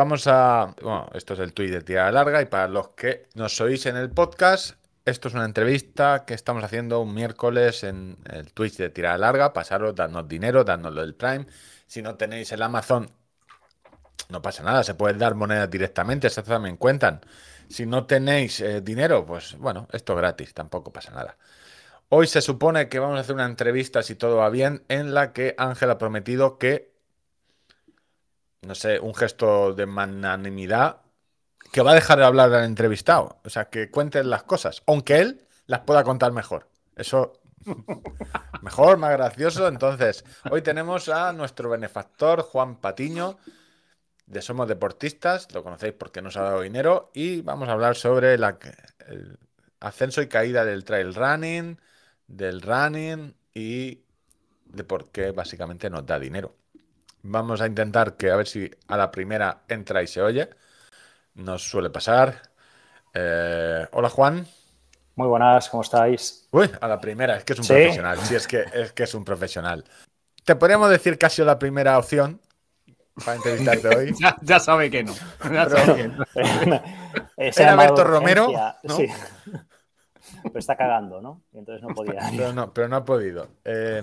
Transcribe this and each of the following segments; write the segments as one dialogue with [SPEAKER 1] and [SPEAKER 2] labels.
[SPEAKER 1] Vamos a. Bueno, esto es el tweet de tirada larga y para los que nos oís en el podcast, esto es una entrevista que estamos haciendo un miércoles en el Twitch de tirada larga. Pasaros, dadnos dinero, dadnoslo del Prime. Si no tenéis el Amazon, no pasa nada, se pueden dar monedas directamente, esas también cuentan. Si no tenéis eh, dinero, pues bueno, esto es gratis, tampoco pasa nada. Hoy se supone que vamos a hacer una entrevista, si todo va bien, en la que Ángel ha prometido que, no sé, un gesto de magnanimidad, que va a dejar de hablar al entrevistado. O sea, que cuenten las cosas, aunque él las pueda contar mejor. Eso mejor, más gracioso. Entonces, hoy tenemos a nuestro benefactor, Juan Patiño, de Somos Deportistas. Lo conocéis porque nos ha dado dinero. Y vamos a hablar sobre la, el ascenso y caída del trail running del running y de por qué básicamente nos da dinero. Vamos a intentar que a ver si a la primera entra y se oye. Nos suele pasar. Eh, hola Juan.
[SPEAKER 2] Muy buenas, ¿cómo estáis?
[SPEAKER 1] Uy, a la primera, es que es un profesional. Sí, es que, es que es un profesional. Te podríamos decir casi la primera opción para entrevistarte hoy.
[SPEAKER 3] ya, sabe que no. Ya
[SPEAKER 1] sabe que no. Era Alberto Romero. ¿no? Sí
[SPEAKER 2] pero está cagando, ¿no? Y entonces no podía.
[SPEAKER 1] pero, no, pero no ha podido. Eh,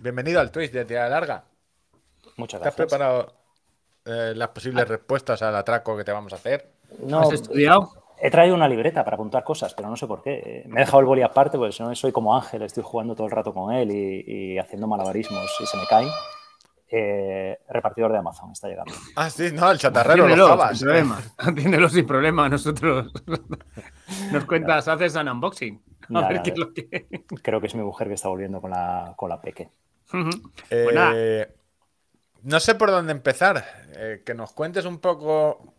[SPEAKER 1] bienvenido al Twitch de Tierra Larga.
[SPEAKER 2] Muchas
[SPEAKER 1] gracias. ¿Te has preparado eh, las posibles respuestas al atraco que te vamos a hacer?
[SPEAKER 3] No, ¿Has estudiado?
[SPEAKER 2] He traído una libreta para apuntar cosas, pero no sé por qué. Me he dejado el boli aparte porque si no soy como Ángel, estoy jugando todo el rato con él y, haciendo malabarismos y se me caen. Eh, repartidor de Amazon está llegando.
[SPEAKER 1] Ah, sí, no, el chatarrero lo
[SPEAKER 3] sin problema. Atiéndelo sin problema. Nosotros nos cuentas, haces un unboxing. A ver qué es lo que...
[SPEAKER 2] Creo que es mi mujer que está volviendo con la, con la peque.
[SPEAKER 1] Eh, no sé por dónde empezar. Eh, que nos cuentes un poco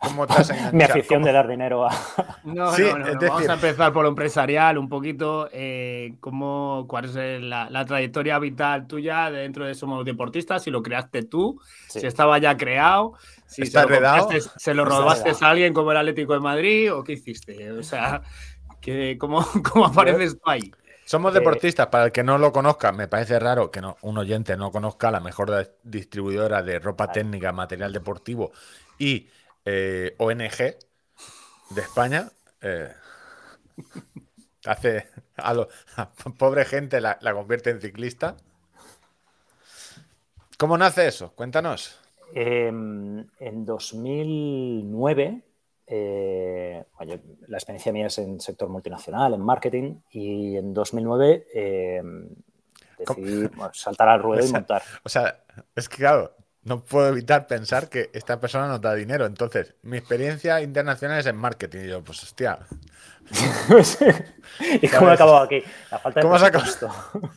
[SPEAKER 2] Mi afición de dar dinero a.
[SPEAKER 3] No, no, no, Vamos a empezar por lo empresarial, un poquito. Eh, cómo, ¿Cuál es la, trayectoria vital tuya dentro de Somos Deportistas? Si lo creaste tú, si estaba ya creado, si se lo, se lo, robaste a alguien como el Atlético de Madrid o qué hiciste. O sea, que, ¿cómo, ¿cómo apareces tú ahí?
[SPEAKER 1] Somos eh, deportistas, para el que no lo conozca, me parece raro que no, un oyente no conozca la mejor distribuidora de ropa técnica, material deportivo y eh, ONG de España eh, hace a, lo, pobre gente la, convierte en ciclista. ¿Cómo nace eso? Cuéntanos.
[SPEAKER 2] Em, en 2009, eh, la experiencia mía es en sector multinacional, en marketing, y en 2009 em, decidí saltar al ruedo y montar.
[SPEAKER 1] O sea, es que claro, no puedo evitar pensar que esta persona no da dinero. Entonces, mi experiencia internacional es en marketing. Y yo, pues hostia.
[SPEAKER 2] ¿Y cómo he acabado aquí? La falta de
[SPEAKER 1] ¿Cómo has acabado?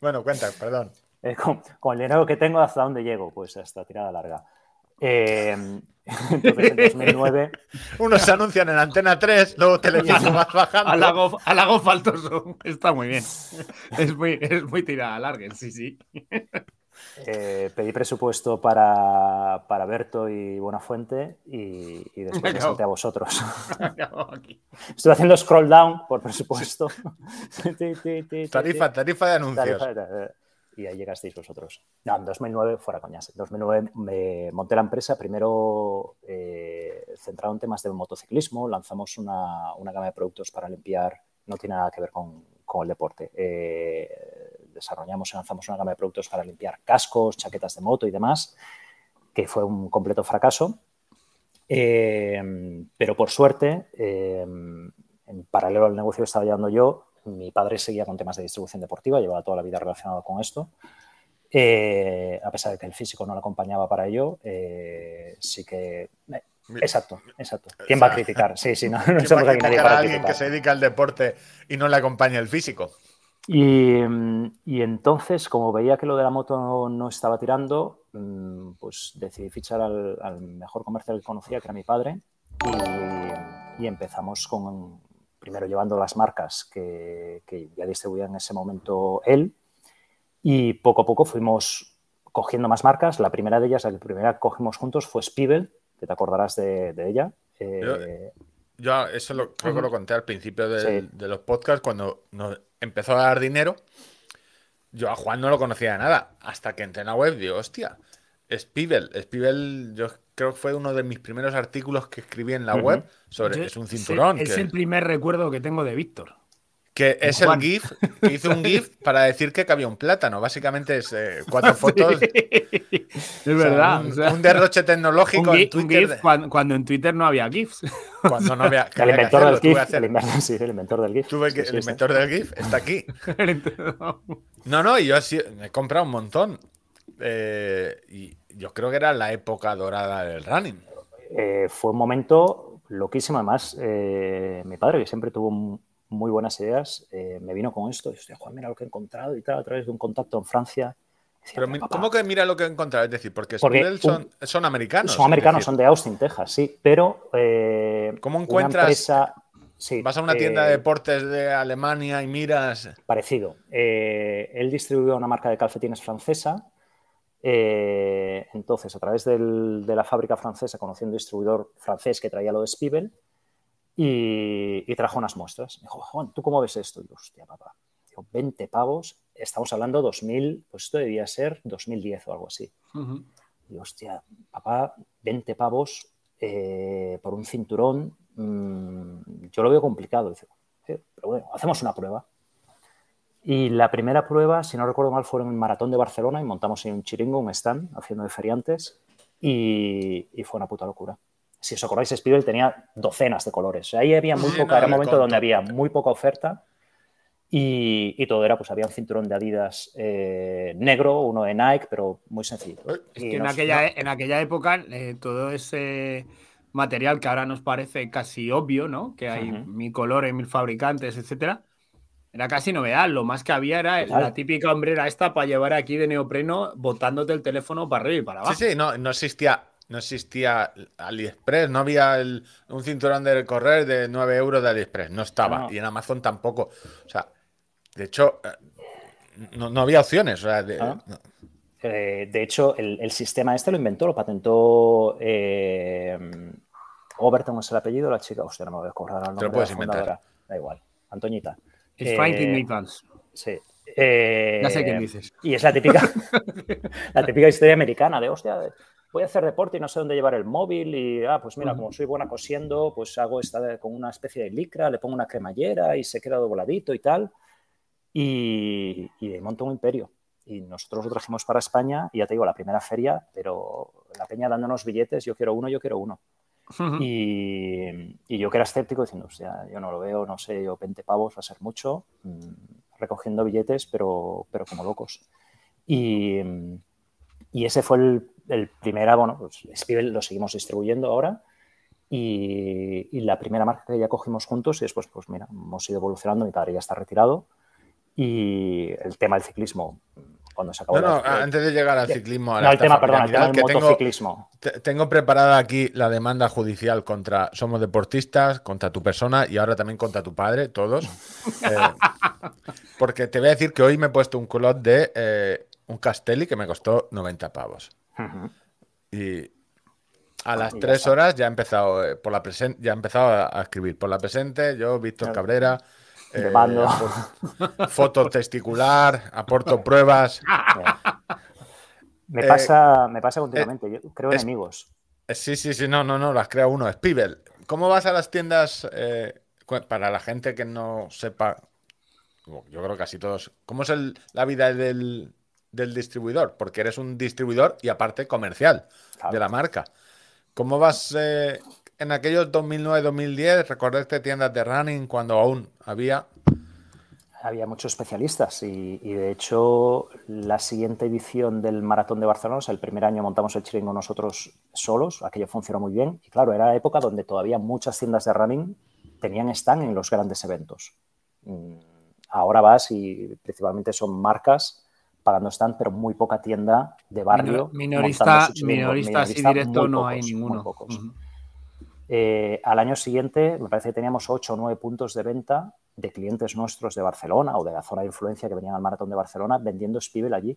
[SPEAKER 1] bueno, cuenta, perdón.
[SPEAKER 2] Con, el dinero que tengo, ¿hasta dónde llego? Pues hasta tirada larga. Eh, entonces, en 2009.
[SPEAKER 1] Unos se anuncian en Antena 3, luego Televisión más bajando.
[SPEAKER 3] A la faltoso. Está muy bien. Es muy, es muy tirada larga, sí, sí.
[SPEAKER 2] Eh, pedí presupuesto para, para Berto y Buenafuente y, y después me a vosotros. Estoy haciendo scroll down por presupuesto.
[SPEAKER 1] tarifa, tarifa de anuncios.
[SPEAKER 2] Y ahí llegasteis vosotros. No, en 2009, fuera coñas. En 2009 me monté la empresa, primero eh, centrado en temas de motociclismo. Lanzamos una, una, gama de productos para limpiar, no tiene nada que ver con, con el deporte. Eh, desarrollamos y lanzamos una gama de productos para limpiar cascos, chaquetas de moto y demás, que fue un completo fracaso. Eh, pero por suerte, eh, en paralelo al negocio que estaba llevando yo, mi padre seguía con temas de distribución deportiva, llevaba toda la vida relacionado con esto. Eh, a pesar de que el físico no lo acompañaba para ello, sí que Exacto, exacto. ¿Quién va a criticar? Sí, sí, no, no
[SPEAKER 1] somos a nadie para alguien que se dedica al deporte y no le acompaña el físico.
[SPEAKER 2] Mm, y, entonces, como veía que lo de la moto no, estaba tirando, mm, pues decidí fichar al, mejor comercial que conocía, que era mi padre, y, empezamos con, primero llevando las marcas que, ya distribuía en ese momento él, y poco a poco fuimos cogiendo más marcas. La primera de ellas, la primera que cogimos juntos fue Spiegel, que te acordarás de, ella.
[SPEAKER 1] Eh, yo, eso lo, creo que lo conté al principio de, de los podcasts, cuando nos empezó a dar dinero. Yo a Juan no lo conocía de nada. Hasta que entré en la web, digo, hostia, Spivel, Spivel, yo creo que fue uno de mis primeros artículos que escribí en la web sobre. es un cinturón.
[SPEAKER 3] Es, el primer recuerdo que tengo de Víctor.
[SPEAKER 1] Que es el GIF, que hizo un GIF para decir que cabía un plátano. Básicamente es eh, cuatro fotos.
[SPEAKER 3] es verdad.
[SPEAKER 1] Un, derroche tecnológico en Twitter.
[SPEAKER 3] cuando, en Twitter no había GIFs.
[SPEAKER 1] Cuando no había.
[SPEAKER 2] El inventor, del GIF, el, inventor del GIF.
[SPEAKER 1] Tuve que, el inventor del GIF está aquí. no, no, y yo así, me he comprado un montón. Eh, y yo creo que era la época dorada del running.
[SPEAKER 2] Eh, fue un momento loquísimo. Además, mi padre, que siempre tuvo muy buenas ideas, eh, me vino con esto. Y hostia, Juan, mira lo que he encontrado y tal, a través de un contacto en Francia.
[SPEAKER 1] Pero, ¿cómo que mira lo que he encontrado? Es decir, porque, son, son, americanos.
[SPEAKER 2] Son americanos, son de Austin, Texas, sí. Pero. Eh,
[SPEAKER 1] ¿Cómo encuentras? Vas a una tienda de eh, deportes de Alemania y miras.
[SPEAKER 2] Parecido. él distribuyó una marca de calcetines francesa. Entonces, a través de la fábrica francesa, conociendo un distribuidor francés que traía lo de Spiebel, y, trajo unas muestras. Me dijo, Juan, ¿tú cómo ves esto? Y yo, hostia, papá, digo, 20 pavos, estamos hablando 2000, pues esto debía ser 2010 o algo así. Y yo, hostia, papá, 20 pavos eh, por un cinturón, mm, yo lo veo complicado. Dice, pero bueno, hacemos una prueba. Y la primera prueba, si no recuerdo mal, fue en el Maratón de Barcelona y montamos en un chiringo, un stand, haciendo de feriantes y, y fue una puta locura si os acordáis, Spiegel tenía docenas de colores. ahí había muy poca, era un momento donde había muy poca oferta y, todo era, pues había un cinturón de Adidas eh, negro, uno de Nike, pero muy sencillo.
[SPEAKER 3] Es que en, aquella, e, en aquella época eh, todo ese material que ahora nos parece casi obvio, ¿no? Que hay mil colores, mil fabricantes, etcétera. Era casi novedad. Lo más que había era la típica hombrera esta para llevar aquí de neopreno botándote el teléfono para arriba y para abajo.
[SPEAKER 1] Sí, sí, no, no existía no existía AliExpress, no había un cinturón de correr de 9 euros de AliExpress, no estaba. Y en Amazon tampoco. O sea, de hecho, eh, no, había opciones.
[SPEAKER 2] Ah. Eh, de, hecho, el, sistema este lo inventó, lo patentó eh, Overton es el apellido, la chica, hostia, no me voy a acordar el nombre. Te lo puedes inventar. Da igual, Antoñita.
[SPEAKER 3] Es Franklin Advance.
[SPEAKER 2] Sí.
[SPEAKER 3] ya sé quién dices.
[SPEAKER 2] Y es la típica, la típica historia americana de, hostia, voy a hacer deporte y no sé dónde llevar el móvil y, ah, pues mira, como soy buena cosiendo, pues hago esta con una especie de licra, le pongo una cremallera y se queda dobladito y tal. Y, y monto un imperio. Y nosotros lo trajimos para España y ya te digo, la primera feria, pero la peña dándonos billetes, yo quiero uno, yo quiero uno. Y, y, yo que era escéptico diciendo, o sea, yo no lo veo, no sé, yo 20 pavos va a ser mucho, mm, recogiendo billetes, pero, pero como locos. Y, y ese fue el el primera, bueno, pues lo seguimos distribuyendo ahora y, la primera marca que ya cogimos juntos y después, pues mira, hemos ido evolucionando, mi padre ya está retirado y el tema del ciclismo, cuando se acabó...
[SPEAKER 1] No, no, antes de llegar al ciclismo...
[SPEAKER 2] no, el tema, perdón, el tema del motociclismo.
[SPEAKER 1] Tengo, preparada aquí la demanda judicial contra Somos Deportistas, contra tu persona y ahora también contra tu padre, todos. Eh, porque te voy a decir que hoy me he puesto un culot de eh, un Castelli que me costó 90 pavos. Y a las tres horas ya he empezado eh, por la presente, ya he empezado a, escribir por la presente, yo, Víctor Cabrera.
[SPEAKER 2] Eh,
[SPEAKER 1] foto testicular, aporto pruebas.
[SPEAKER 2] Me pasa, me pasa continuamente, yo creo enemigos.
[SPEAKER 1] Sí, sí, sí, no, no, no, las crea uno. Spivel, ¿cómo vas a las tiendas para la gente que no sepa? Yo creo que casi todos. ¿Cómo es la vida del, del distribuidor, porque eres un distribuidor y aparte comercial de la marca. ¿Cómo vas eh, en aquellos 2009-2010? ¿Recordaste tiendas de running cuando aún había?
[SPEAKER 2] Había muchos especialistas y, de hecho la siguiente edición del Maratón de Barcelona, el primer año montamos el chiringo nosotros solos, aquello funcionó muy bien y claro, era la época donde todavía muchas tiendas de running tenían stand en los grandes eventos. Mm, ahora vas y principalmente son marcas pagando stand, pero muy poca tienda de barrio.
[SPEAKER 3] Minorista, minoristas y directo no hay ninguno.
[SPEAKER 2] Eh, al año siguiente, me parece que teníamos 8 o 9 puntos de venta de clientes nuestros de Barcelona o de la zona de influencia que venían al maratón de Barcelona vendiendo Spivel allí,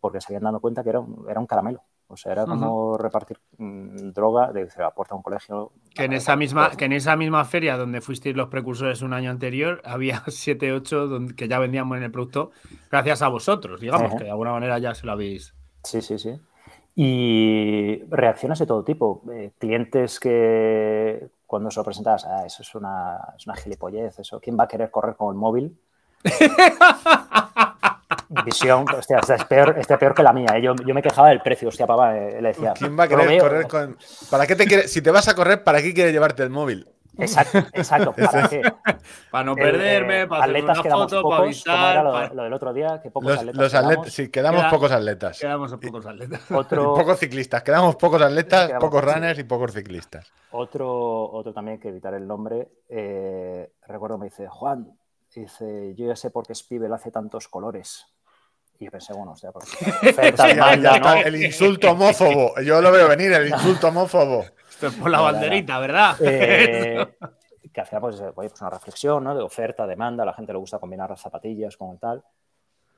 [SPEAKER 2] porque se habían dado cuenta que era era un caramelo. O sea, era como repartir mm, droga, de, se aporta a un colegio.
[SPEAKER 3] Que en, esa misma, que en esa misma feria donde fuisteis los precursores un año anterior, había 7, 8 que ya vendíamos en el producto gracias a vosotros, digamos, que de alguna manera ya se lo habéis.
[SPEAKER 2] Sí, sí, sí. Y reacciones de todo tipo. Eh, clientes que cuando se lo presentabas, ah, eso es una, es una gilipollez, eso. ¿Quién va a querer correr con el móvil? Visión, hostia, esta es peor, esta es peor que la mía. ¿eh? Yo, yo, me quejaba del precio, hostia, papá, eh, le decía.
[SPEAKER 1] ¿Quién va a querer correr con.? ¿Para qué te quiere... Si te vas a correr, ¿para qué quieres llevarte el móvil?
[SPEAKER 2] Exacto, exacto. ¿Para qué?
[SPEAKER 3] Para no perderme, para hacer una foto, para avisar.
[SPEAKER 2] Lo, lo, del otro día, que pocos
[SPEAKER 1] los,
[SPEAKER 2] atletas.
[SPEAKER 1] Los atletas, sí, quedamos
[SPEAKER 3] Queda,
[SPEAKER 1] pocos atletas.
[SPEAKER 3] Quedamos pocos atletas.
[SPEAKER 2] Otro,
[SPEAKER 1] pocos ciclistas, quedamos pocos atletas,
[SPEAKER 2] quedamos,
[SPEAKER 1] pocos runners sí. y pocos ciclistas.
[SPEAKER 2] Otro, otro también que evitar el nombre. Eh, recuerdo me dice, Juan, dice, yo ya sé por qué Spivel hace tantos colores. Y yo pensé, bueno, o sea, porque
[SPEAKER 1] sí. El insulto homófobo. Yo lo veo venir, el insulto homófobo.
[SPEAKER 3] Esto es por la banderita, ¿verdad?
[SPEAKER 2] Eh, que hacía pues, oye, pues una reflexión ¿no? de oferta, demanda, a la gente le gusta combinar las zapatillas con el tal.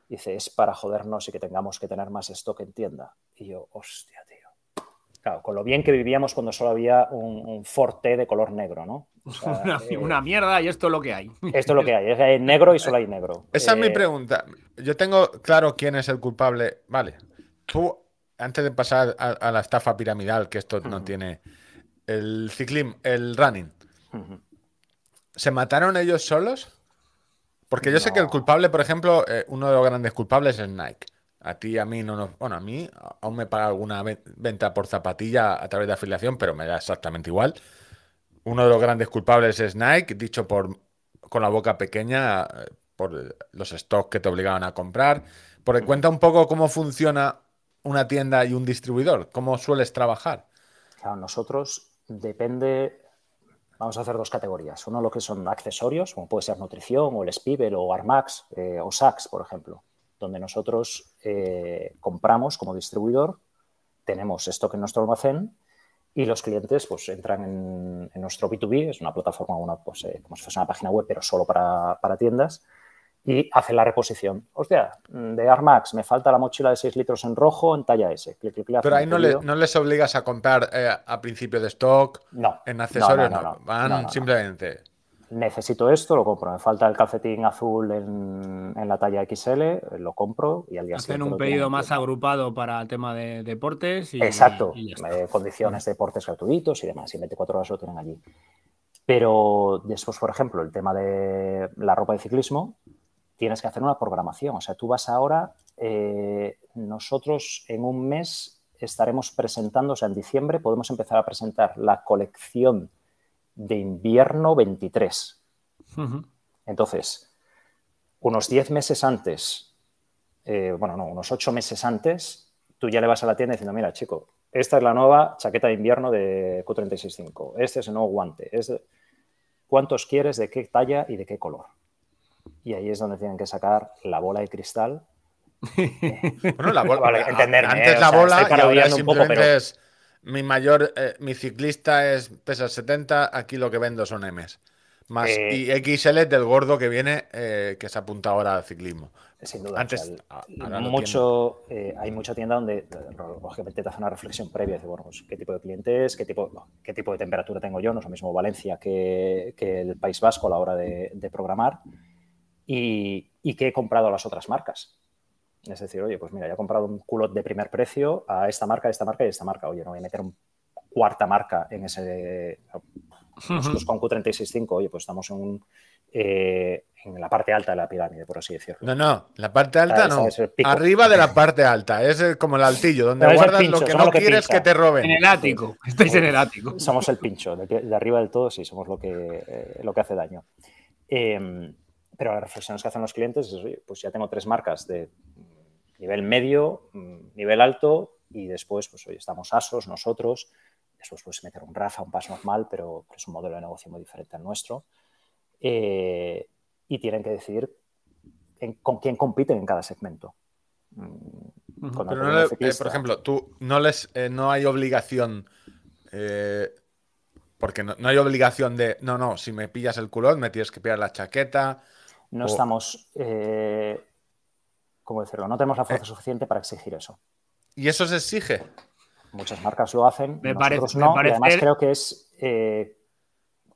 [SPEAKER 2] Dice, es para jodernos y que tengamos que tener más stock en tienda. Y yo, hostia, tío. Claro, con lo bien que vivíamos cuando solo había un, un Forte de color negro, ¿no?
[SPEAKER 3] O sea, una, eh, una, mierda y esto es lo que hay.
[SPEAKER 2] Esto es lo que hay, es negro y solo hay negro.
[SPEAKER 1] Esa eh, es mi pregunta. Yo tengo claro quién es el culpable. Vale, tú, antes de pasar a, a la estafa piramidal, que esto uh -huh. no tiene el ciclismo, el running. Uh -huh. ¿Se mataron ellos solos? Porque yo no. sé que el culpable, por ejemplo, eh, uno de los grandes culpables es Nike. A ti, a mí no nos. Bueno, a mí aún me paga alguna venta por zapatilla a través de afiliación, pero me da exactamente igual. Uno de los grandes culpables es Nike, dicho por con la boca pequeña, por los stocks que te obligaban a comprar. Porque cuenta un poco cómo funciona una tienda y un distribuidor, cómo sueles trabajar.
[SPEAKER 2] Claro, nosotros depende vamos a hacer dos categorías. Uno lo que son accesorios, como puede ser nutrición o el Spivel o Armax eh, o Saks, por ejemplo, donde nosotros eh, compramos como distribuidor, tenemos stock en nuestro almacén y los clientes pues entran en, en nuestro B2B, es una plataforma, una, pues, eh, como si fuese una página web, pero solo para, para tiendas, y hace la reposición. Hostia, de Armax me falta la mochila de 6 litros en rojo en talla S. Clic, clic, clic,
[SPEAKER 1] Pero ahí no, le, no, les obligas a comprar eh, a principio de stock,
[SPEAKER 2] no,
[SPEAKER 1] en accesorios, no. no, no Van simplemente.
[SPEAKER 2] Necesito esto, lo compro. Me falta el calcetín azul en, en la talla XL, lo compro y al día
[SPEAKER 3] Hacen un pedido más agrupado para el tema de deportes. Y,
[SPEAKER 2] Exacto,
[SPEAKER 3] y
[SPEAKER 2] eh, condiciones de deportes gratuitos y demás. Y en 24 horas lo tienen allí. Pero después, por ejemplo, el tema de la ropa de ciclismo, tienes que hacer una programación. O sea, tú vas ahora, eh, nosotros en un mes estaremos presentando, o sea, en diciembre podemos empezar a presentar la colección de invierno 23. Uh -huh. Entonces, unos 10 meses antes, eh, bueno, no, unos 8 meses antes, tú ya le vas a la tienda diciendo, mira, chico, esta es la nueva chaqueta de invierno de Q365, este es el nuevo guante, este... ¿cuántos quieres, de qué talla y de qué color? Y ahí es donde tienen que sacar la bola de cristal.
[SPEAKER 1] bueno, la bola. Vale, entenderme, antes eh, la bola sea, y ahora simplemente poco, pero... es mi mayor, eh, mi ciclista es pesa 70, aquí lo que vendo son M's. Más eh... y XL del gordo que viene, eh, que se apunta ahora al ciclismo.
[SPEAKER 2] Sin duda. Antes, o sea, mucho, eh, hay mucha tienda donde, lógicamente, te hace una reflexión previa. Dice, bueno, pues, ¿qué tipo de cliente es? ¿Qué tipo, no, ¿Qué tipo de temperatura tengo yo? No es lo mismo Valencia que, que el País Vasco a la hora de, de programar y, y que he comprado a las otras marcas. Es decir, oye, pues mira, ya he comprado un culot de primer precio a esta marca, a esta marca y a esta marca. Oye, no voy a meter una cuarta marca en ese... Nosotros con Q365, oye, pues estamos en, un, eh, en la parte alta de la pirámide, por así decirlo.
[SPEAKER 1] No, no, la parte alta no. Arriba de la parte alta, es como el altillo, donde no, guardas pincho, lo que no lo que quieres pincha. que te roben.
[SPEAKER 3] En el ático, estáis en el ático.
[SPEAKER 2] Somos el pincho, de, de arriba del todo sí, somos lo que, eh, lo que hace daño. Eh, pero las reflexiones que hacen los clientes es, oye, pues ya tengo tres marcas de nivel medio, nivel alto y después, pues hoy estamos ASOS, nosotros, después puedes meter un RAFA, un paso normal, pero, es un modelo de negocio muy diferente al nuestro. Eh, y tienen que decidir en, con quién compiten en cada segmento.
[SPEAKER 1] Pero no le, eh, por ejemplo, tú no les eh, no hay obligación porque no, no, hay obligación de no, no, si me pillas el culón, me tienes que pillar la chaqueta,
[SPEAKER 2] no o... estamos, eh, ¿cómo decirlo? No tenemos la fuerza eh... suficiente para exigir eso.
[SPEAKER 1] ¿Y eso se exige?
[SPEAKER 2] Muchas marcas lo hacen,
[SPEAKER 3] me
[SPEAKER 2] nosotros
[SPEAKER 3] parece,
[SPEAKER 2] no,
[SPEAKER 3] me parece...
[SPEAKER 2] y además creo que es eh,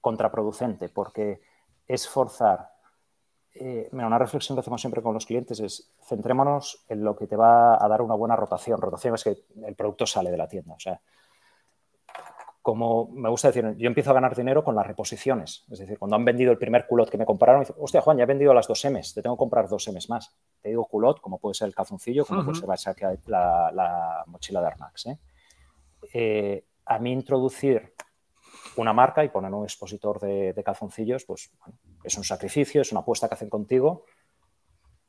[SPEAKER 2] contraproducente porque es forzar eh, una reflexión que hacemos siempre con los clientes es centrémonos en lo que te va a dar una buena rotación. Rotación es que el producto sale de la tienda. O sea, como me gusta decir, yo empiezo a ganar dinero con las reposiciones. Es decir, cuando han vendido el primer culot que me compraron, dice, hostia, Juan, ya he vendido las dos M's, te tengo que comprar dos M's más. Te digo culot, como puede ser el calzoncillo, como puede ser la, la, mochila de Armax. ¿eh? Eh, a mí introducir una marca y poner un expositor de, calzoncillos, pues es un sacrificio, es una apuesta que hacen contigo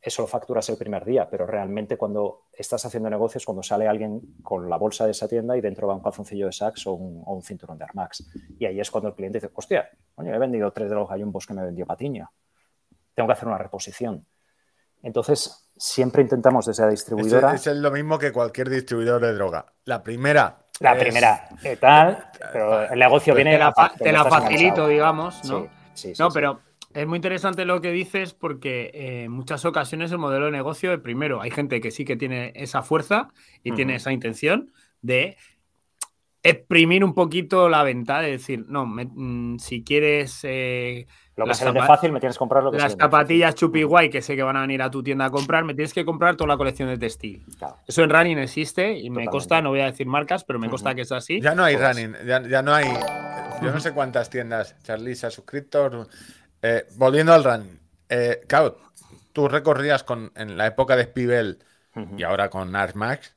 [SPEAKER 2] eso lo facturas el primer día, pero realmente cuando estás haciendo negocios, cuando sale alguien con la bolsa de esa tienda y dentro va un calzoncillo de Saks o un, cinturón de Armax. Y ahí es cuando el cliente dice, hostia, coño, he vendido tres de los gallumbos que me vendió Patiño. Tengo que hacer una reposición. Entonces, siempre intentamos desde la distribuidora...
[SPEAKER 1] Es, lo mismo que cualquier distribuidor de droga. La primera...
[SPEAKER 2] La primera, ¿qué tal? Pero el negocio viene...
[SPEAKER 3] Te la, te la facilito, digamos, ¿no? Sí, sí, no, pero es muy interesante lo que dices porque eh, en muchas ocasiones el modelo de negocio, primero, hay gente que sí que tiene esa fuerza y tiene esa intención de exprimir un poquito la venta, de decir, no, mm, si quieres...
[SPEAKER 2] Eh, lo que se vende fácil, me tienes que comprar lo que
[SPEAKER 3] Las zapatillas chupi guay que sé que van a venir a tu tienda a comprar, me tienes que comprar toda la colección de textil. Eso en running existe y me consta, no voy a decir marcas, pero me consta que es así.
[SPEAKER 1] Ya no hay pues running, ya, no hay... Yo no sé cuántas tiendas Charlie se ha suscrito, eh, volviendo al running. Eh, claro, tú recorrías con, en la época de Spivel y ahora con Ars Max,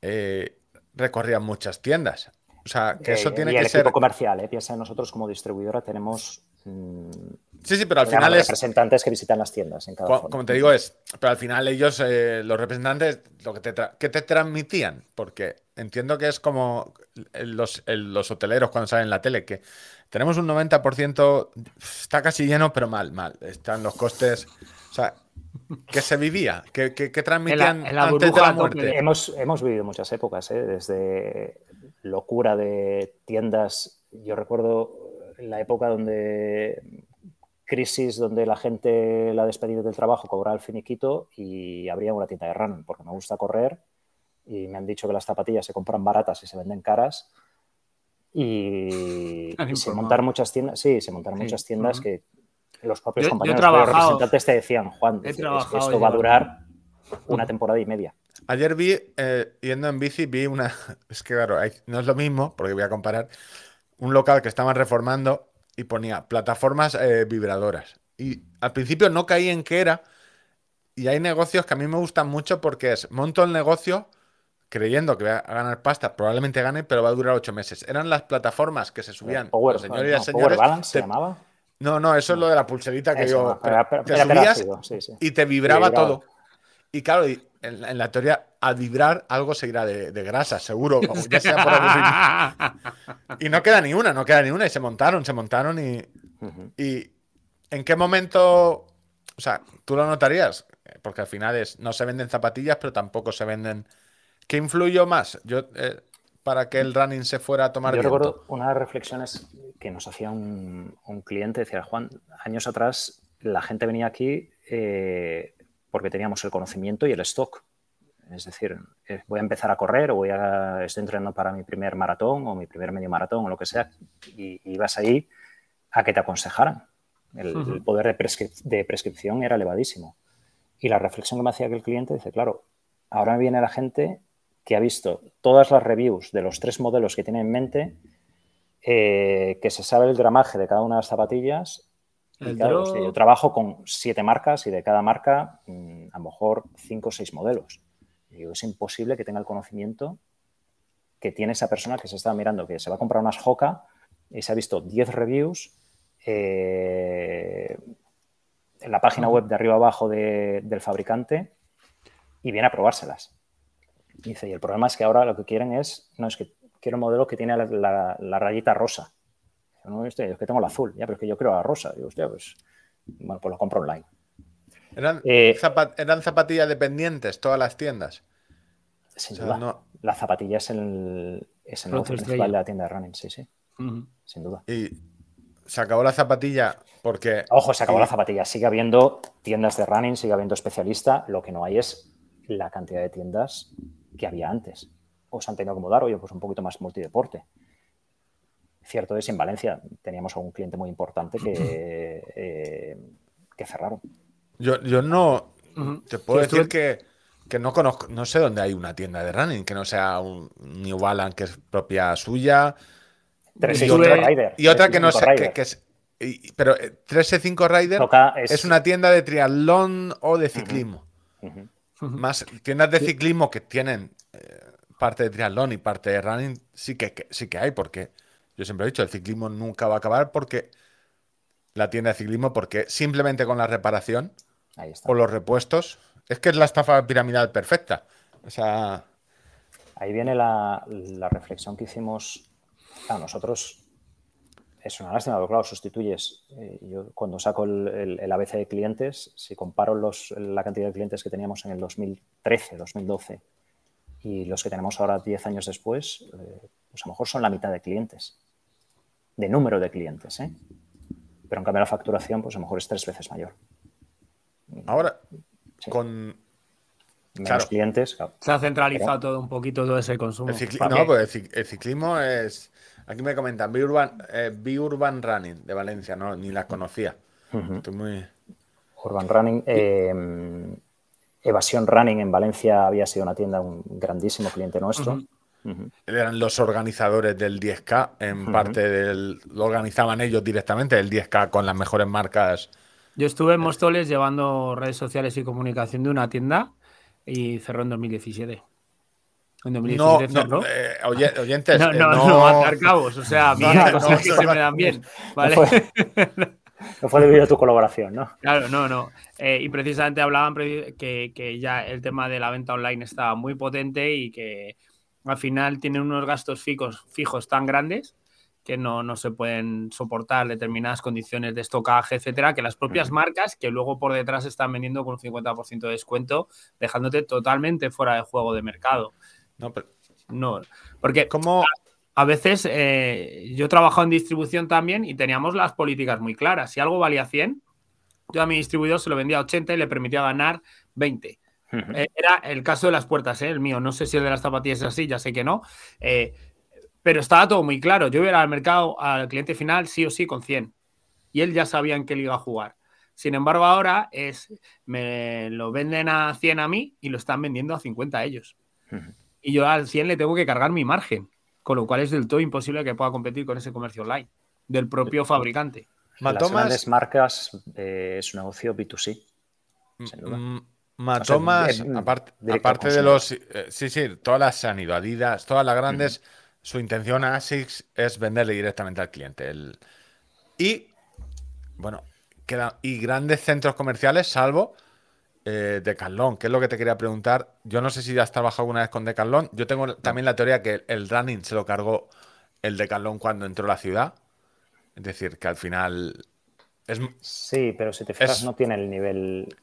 [SPEAKER 1] eh, recorrías muchas tiendas. O sea, que eso tiene
[SPEAKER 2] y
[SPEAKER 1] el
[SPEAKER 2] que
[SPEAKER 1] equipo
[SPEAKER 2] comercial, ¿eh? piensa nosotros como distribuidora tenemos
[SPEAKER 1] mm, Sí, sí, pero al final es.
[SPEAKER 2] representantes que visitan las tiendas en cada
[SPEAKER 1] Como, te digo, es. Pero al final ellos, los representantes, lo que te, que te transmitían, porque entiendo que es como los, los, hoteleros cuando salen en la tele, que tenemos un 90%, está casi lleno, pero mal, mal. Están los costes. O sea, ¿qué se vivía? ¿Qué, transmitían antes de la muerte?
[SPEAKER 2] Hemos, hemos vivido muchas épocas, ¿eh? desde locura de tiendas. Yo recuerdo la época donde crisis donde la gente la despedida del trabajo cobraba el finiquito y abría una tienda de running porque me gusta correr y me han dicho que las zapatillas se compran baratas y se venden caras y, se montaron muchas tiendas, sí, se montaron muchas tiendas que los propios compañeros de representantes te decían, Juan, esto va a durar una temporada y media.
[SPEAKER 1] Ayer vi, eh, yendo en bici, vi una, es que claro, no es lo mismo, porque voy a comparar, un local que estaban reformando y ponía plataformas eh, vibradoras. Y al principio no caí en qué era, y hay negocios que a mí me gustan mucho porque es, monto el negocio creyendo que va a ganar pasta, probablemente gane, pero va a durar ocho meses. Eran las plataformas que se subían.
[SPEAKER 2] Power, señores Balance se llamaba.
[SPEAKER 1] No, no, eso es lo de la pulserita que yo. te subías y te vibraba, todo. Y claro, en, la teoría, al vibrar algo seguirá de, de grasa, seguro. ya sea por y no queda ni una, no queda ni una. Y se montaron, se montaron y. Y ¿en qué momento? O sea, tú lo notarías, porque al final es, no se venden zapatillas, pero tampoco se venden ¿Qué influyó más yo, eh, para que el running se fuera a tomar
[SPEAKER 2] Yo recuerdo una de las reflexiones que nos hacía un, cliente, decía, Juan, años atrás la gente venía aquí eh, porque teníamos el conocimiento y el stock. Es decir, eh, voy a empezar a correr o voy a, estoy entrenando para mi primer maratón o mi primer medio maratón o lo que sea, y, ibas ahí a que te aconsejaran. El, poder de, de, prescripción era elevadísimo. Y la reflexión que me hacía aquel cliente dice, claro, ahora me viene la gente que ha visto todas las reviews de los tres modelos que tiene en mente, eh, que se sabe el gramaje de cada una de las zapatillas. yo trabajo con siete marcas y de cada marca mm, a lo mejor cinco o seis modelos. es imposible que tenga el conocimiento que tiene esa persona que se está mirando, que se va a comprar unas Hoka y se ha visto 10 reviews eh, en la página web de arriba abajo del fabricante y viene a probárselas. Dice, y el problema es que ahora lo que quieren es, no, es que quiero un modelo que tiene la, rayita rosa. No, es que tengo la azul, ya, pero es que yo quiero la rosa. Digo, hostia, pues, bueno, pues lo compro online.
[SPEAKER 1] ¿Eran, eh, ¿Eran zapatillas dependientes todas las tiendas?
[SPEAKER 2] Sin duda. La zapatilla es el, es el principal de la tienda de running, sí, sí. Sin duda.
[SPEAKER 1] Y se acabó la zapatilla porque.
[SPEAKER 2] Ojo, se acabó la zapatilla. Sigue habiendo tiendas de running, sigue habiendo especialista. Lo que no hay es la cantidad de tiendas que había antes. O se han tenido que mudar, oye, pues un poquito más multideporte. Cierto es, en Valencia teníamos a un cliente muy importante que, eh, que cerraron.
[SPEAKER 1] Yo, yo no. Te puedo decir que, que, no conozco, no sé dónde hay una tienda de running que no sea un New Balance que es propia suya. y, otra, y otra que no sé, que, es. pero 365 eh, Rider es... una tienda de triatlón o de ciclismo. Más tiendas de ciclismo que tienen eh, parte de triatlón y parte de running, sí que, sí que hay, porque yo siempre he dicho, el ciclismo nunca va a acabar porque la tienda de ciclismo, porque simplemente con la reparación o los repuestos, es que es la estafa piramidal perfecta. O sea.
[SPEAKER 2] Ahí viene la, reflexión que hicimos. a nosotros es una lástima, pero claro, sustituyes. Eh, yo cuando saco el, ABC de clientes, si comparo los, la cantidad de clientes que teníamos en el 2013, 2012 y los que tenemos ahora 10 años después, eh, pues a lo mejor son la mitad de clientes, de número de clientes. ¿eh? Pero en cambio la facturación, pues a lo mejor es tres veces mayor.
[SPEAKER 1] Ahora, con
[SPEAKER 2] menos clientes.
[SPEAKER 3] Se ha centralizado todo un poquito todo ese consumo.
[SPEAKER 1] no, pues el, ciclismo es. Aquí me comentan, B-Urban eh, Running de Valencia, no, ni la conocía. Estoy muy.
[SPEAKER 2] Urban Running. Eh, Evasión Running en Valencia había sido una tienda, un grandísimo cliente nuestro.
[SPEAKER 1] Eran los organizadores del 10K, en parte del, lo organizaban ellos directamente, el 10K con las mejores marcas.
[SPEAKER 3] Yo estuve en Móstoles llevando redes sociales y comunicación de una tienda y cerró en 2017. En 2017 no, cerró.
[SPEAKER 1] Eh, oyentes,
[SPEAKER 3] no,
[SPEAKER 1] eh,
[SPEAKER 3] no, no, matar cabos, o sea, mira, cosas que se me dan bien, ¿vale?
[SPEAKER 2] No fue debido a tu colaboración, ¿no?
[SPEAKER 3] Claro, no, no. Eh, y precisamente hablaban que, que, ya el tema de la venta online estaba muy potente y que al final tienen unos gastos fijos, fijos tan grandes que no, no, se pueden soportar determinadas condiciones de estocaje, etcétera, que las propias marcas que luego por detrás están vendiendo con un 50% de descuento, dejándote totalmente fuera de juego de mercado.
[SPEAKER 1] No, pero...
[SPEAKER 3] no porque como a veces eh, yo he trabajado en distribución también y teníamos las políticas muy claras. Si algo valía 100, yo a mi distribuidor se lo vendía a 80 y le permitía ganar 20. Eh, era el caso de las puertas, ¿eh? el mío. No sé si el de las zapatillas es así, ya sé que no. pero estaba todo muy claro. Yo iba al mercado, al cliente final, sí o sí, con 100. Y él ya sabía en qué le iba a jugar. Sin embargo, ahora es, me lo venden a 100 a mí y lo están vendiendo a 50 a ellos. Y yo al 100 le tengo que cargar mi margen con lo cual es del todo imposible que pueda competir con ese comercio online del propio fabricante.
[SPEAKER 2] Las grandes marcas eh, es un negocio B2C.
[SPEAKER 1] Matomas, aparte, de los. Eh, sí, sí, todas las han ido. Adidas, todas las grandes, su intención a ASICS es venderle directamente al cliente. y, bueno, queda, y grandes centros comerciales, salvo eh, Decathlon, que es lo que te quería preguntar. Yo no sé si ya has trabajado alguna vez con Decathlon. Yo tengo también la teoría que el running se lo cargó el Decathlon cuando entró a la ciudad. Es decir, que al final es...
[SPEAKER 2] Sí, pero si te fijas no tiene el nivel...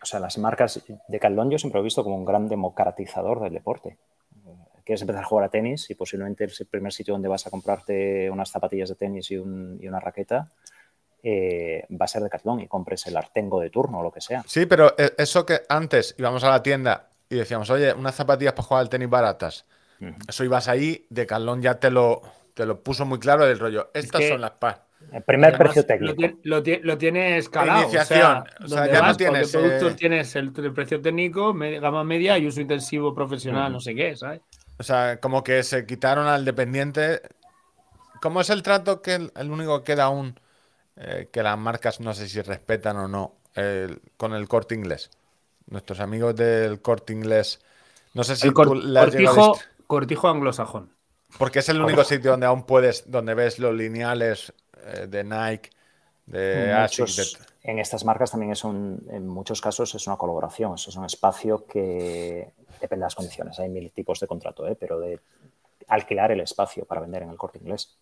[SPEAKER 2] O sea, las marcas Decathlon yo siempre he visto como un gran democratizador del deporte. Quieres empezar a jugar a tenis y posiblemente es el primer sitio donde vas a comprarte unas zapatillas de tenis y, y una raqueta eh, va a ser de Decathlon y compres el Artengo de turno o lo que sea.
[SPEAKER 1] Sí, pero eh, eso que antes íbamos a la tienda y decíamos, oye, unas zapatillas para jugar al tenis baratas. Eso ibas ahí, Decathlon ya te lo, te lo puso muy claro del rollo. Estas son las PAS.
[SPEAKER 2] El primer precio técnico.
[SPEAKER 3] Lo, lo, tienes escalado. Iniciación. O sea, ya no tienes. productos eh, tienes el, precio técnico, gama media y uso intensivo profesional, no sé qué, ¿sabes?
[SPEAKER 1] O sea, como que se quitaron al dependiente. ¿Cómo es el trato que el, el único que queda aún eh, que las marcas no sé si respetan o no con el corte inglés. Nuestros amigos del corte inglés, no sé si
[SPEAKER 3] cortijo, cortijo anglosajón.
[SPEAKER 1] Porque es el único sitio donde aún puedes, donde ves los lineales eh, de Nike, de Asics.
[SPEAKER 2] En estas marcas también es un, en muchos casos es una colaboración, es un espacio que depende de las condiciones. Hay mil tipos de contrato, ¿eh? pero de alquilar el espacio para vender en el corte inglés.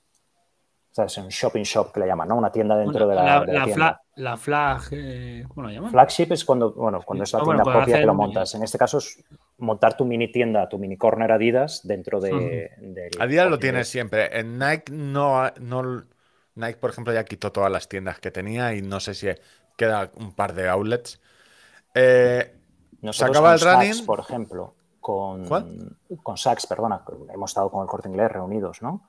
[SPEAKER 2] O sea, es un shopping shop que le llaman, ¿no? Una tienda dentro de la,
[SPEAKER 3] la,
[SPEAKER 2] tienda.
[SPEAKER 3] la flag, eh, ¿cómo la llaman?
[SPEAKER 2] Flagship es cuando, bueno, cuando es la ah, tienda propia que lo montas. En este caso es montar tu mini tienda, tu mini corner Adidas dentro de...
[SPEAKER 1] Adidas lo tienes siempre. En Nike no, no... Nike, por ejemplo, ya quitó todas las tiendas que tenía y no sé si queda un par de outlets. Eh,
[SPEAKER 2] se acaba el running. por ejemplo, con, con Saks, perdona, hemos estado con el corte inglés reunidos, ¿no?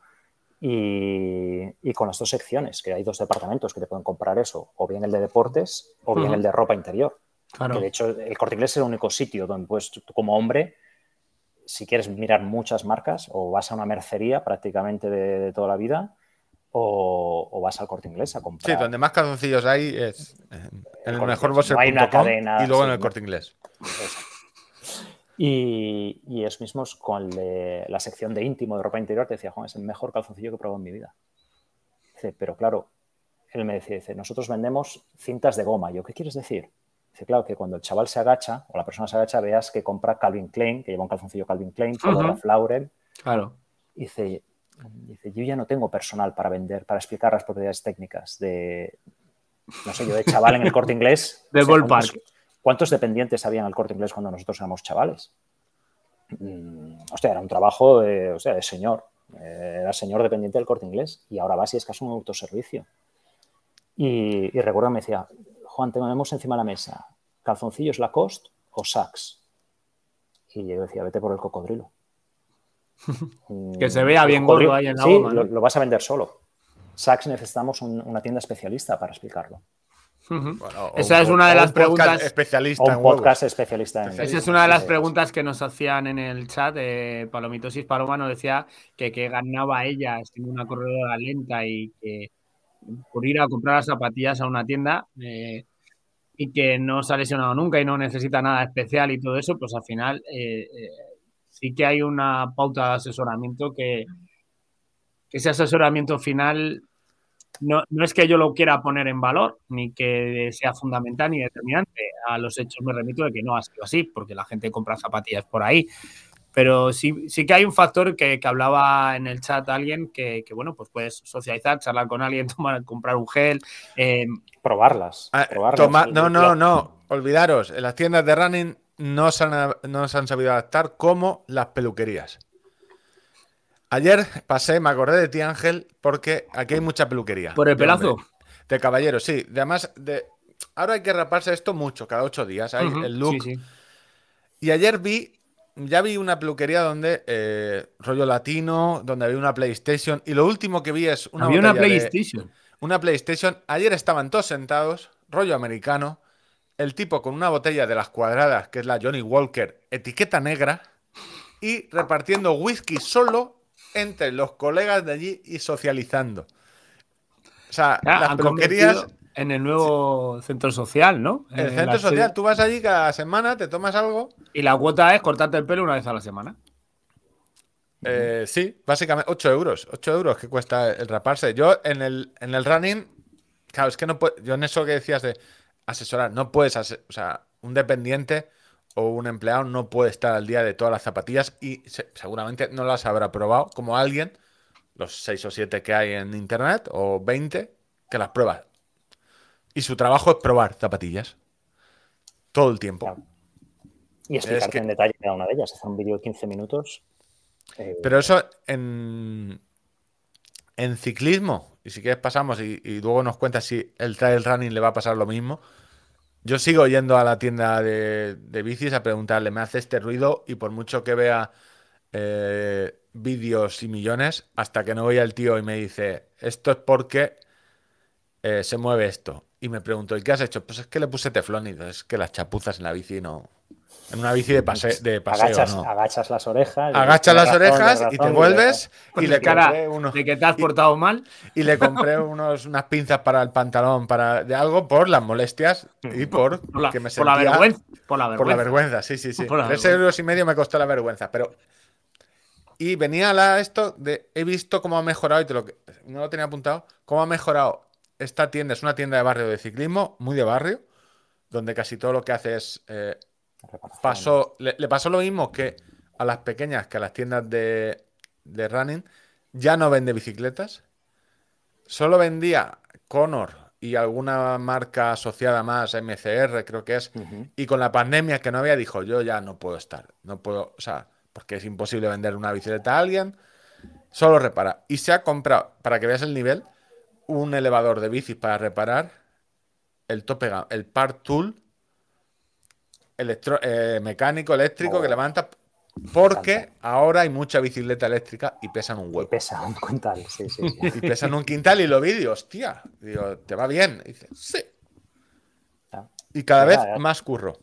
[SPEAKER 2] Y, con las dos secciones, que hay dos departamentos que te pueden comprar eso, o bien el de deportes o bien el de ropa interior. Que de hecho el corte inglés es el único sitio donde puedes, tú como hombre, si quieres mirar muchas marcas, o vas a una mercería prácticamente de, toda la vida, o, vas al corte inglés a comprar.
[SPEAKER 1] Sí, donde más calzoncillos hay es en el, mejor boxer. y luego en el corte inglés.
[SPEAKER 2] Y, y es mismo con la sección de íntimo de ropa interior, te decía, Juan, es el mejor calzoncillo que he probado en mi vida. Dice, pero claro, él me decía, dice, nosotros vendemos cintas de goma. Yo, ¿qué quieres decir? Dice, claro, que cuando el chaval se agacha o la persona se agacha, veas que compra Calvin Klein, que lleva un calzoncillo Calvin Klein, uh Lauren.
[SPEAKER 3] Claro.
[SPEAKER 2] Dice, dice, yo ya no tengo personal para vender, para explicar las propiedades técnicas de, no sé, yo de chaval en el corte inglés.
[SPEAKER 3] de ballpark.
[SPEAKER 2] ¿Cuántos dependientes había en el corte inglés cuando nosotros éramos chavales? Mm, hostia, era un trabajo de, o sea, de señor. Eh, era señor dependiente del corte inglés y ahora va si es casi un autoservicio. Y, y recuerdo me decía, Juan, tenemos encima de la mesa calzoncillos Lacoste o Saks. Y yo decía, vete por el cocodrilo.
[SPEAKER 3] que se vea bien gordo ahí en la
[SPEAKER 2] Sí, lo, vas a vender solo. Saks necesitamos una tienda especialista para explicarlo.
[SPEAKER 3] Esa es una de las preguntas.
[SPEAKER 1] Especialista
[SPEAKER 2] un podcast especialista
[SPEAKER 3] en Esa es una de las preguntas que nos hacían en el chat. de Palomitosis Paloma nos decía que, que ganaba ella siendo una corredora lenta y que por ir a comprar las zapatillas a una tienda eh, y que no se ha lesionado nunca y no necesita nada especial y todo eso, pues al final eh, eh, sí que hay una pauta de asesoramiento que, que ese asesoramiento final no, no, es que yo lo quiera poner en valor, ni que sea fundamental ni determinante. A los hechos me remito de que no ha sido así, porque la gente compra zapatillas por ahí. Pero sí, sí que hay un factor que, que hablaba en el chat alguien que, que, bueno, pues puedes socializar, charlar con alguien, tomar, comprar un gel. Eh,
[SPEAKER 2] probarlas.
[SPEAKER 1] Ah, no, no, no. Olvidaros, en las tiendas de running no se han, no se han sabido adaptar como las peluquerías. Ayer pasé, me acordé de ti, Ángel, porque aquí hay mucha peluquería.
[SPEAKER 3] ¿Por el pelazo?
[SPEAKER 1] de caballero, sí. Además, de, ahora hay que raparse esto mucho, cada ocho días. Hay el look. Y ayer vi, ya vi una peluquería donde, eh, rollo latino, donde había una PlayStation. Y lo último que vi es
[SPEAKER 3] una. Había una PlayStation.
[SPEAKER 1] una PlayStation. Ayer estaban todos sentados, rollo americano. El tipo con una botella de las cuadradas, que es la Johnny Walker, etiqueta negra. Y repartiendo whisky solo entre los colegas de allí y socializando. O sea, las peluquerías.
[SPEAKER 3] En el nuevo centro social, ¿no?
[SPEAKER 1] En el centro social, tú vas allí cada semana, te tomas algo.
[SPEAKER 3] Y la cuota es cortarte el pelo una vez a la semana.
[SPEAKER 1] Eh, sí, básicamente 8 euros. 8 euros que cuesta el raparse. Yo en el, en el running, claro, es que no puedo. Yo en eso que decías de asesorar, no puedes. o sea, un dependiente o un empleado no puede estar al día de todas las zapatillas y seguramente no las habrá probado como alguien, los 6 o 7 que hay en internet o 20, que las prueba. Y su trabajo es probar zapatillas. Todo el tiempo.
[SPEAKER 2] Y explicarte en detalle cada una de ellas. Hacer un vídeo de 15 minutos.
[SPEAKER 1] Eh, Pero eso en, en ciclismo, y si quieres pasamos y, y luego nos cuentas si el trail running le va a pasar lo mismo. Yo sigo yendo a la tienda de, bicis a preguntarle, me hace este ruido y por mucho que vea eh, vídeos y millones, hasta que no voy al tío y me dice, esto es porque eh, se mueve esto. Y me pregunto, ¿y qué has hecho? Pues es que le puse teflón y es que las chapuzas en la bici no... En una bici de, paseo,
[SPEAKER 2] agachas, agachas las orejas.
[SPEAKER 1] Agachas las orejas y te vuelves y, le
[SPEAKER 3] cara de que te has portado mal.
[SPEAKER 1] Y le compré unos, unas pinzas para el pantalón, para de algo por las molestias y por, que me sentía,
[SPEAKER 3] por la vergüenza.
[SPEAKER 1] Por la vergüenza, por la vergüenza sí, sí, sí. Tres euros y medio me costó la vergüenza, pero y venía la esto de he visto cómo ha mejorado y te lo no lo tenía apuntado, cómo ha mejorado esta tienda, es una tienda de barrio de ciclismo, muy de barrio, donde casi todo lo que hace es eh, pasó, le, pasó lo mismo que a las pequeñas, que a las tiendas de, running, ya no vende bicicletas. Solo vendía Conor y alguna marca asociada más, MCR creo que es. Y con la pandemia que no había, dijo, yo ya no puedo estar. No puedo, o sea, porque es imposible vender una bicicleta a alguien. Solo repara. Y se ha comprado, para que veas el nivel, un elevador de bicis para reparar el tope, el Part Tool electro, eh, mecánico, eléctrico, que levanta Porque ahora hay mucha bicicleta eléctrica y pesan un huevo. Y
[SPEAKER 2] pesan un quintal, sí, sí.
[SPEAKER 1] y pesan un quintal y lo vi, digo, hostia, digo, ¿te va bien? Y dice, sí. Y cada vez más curro.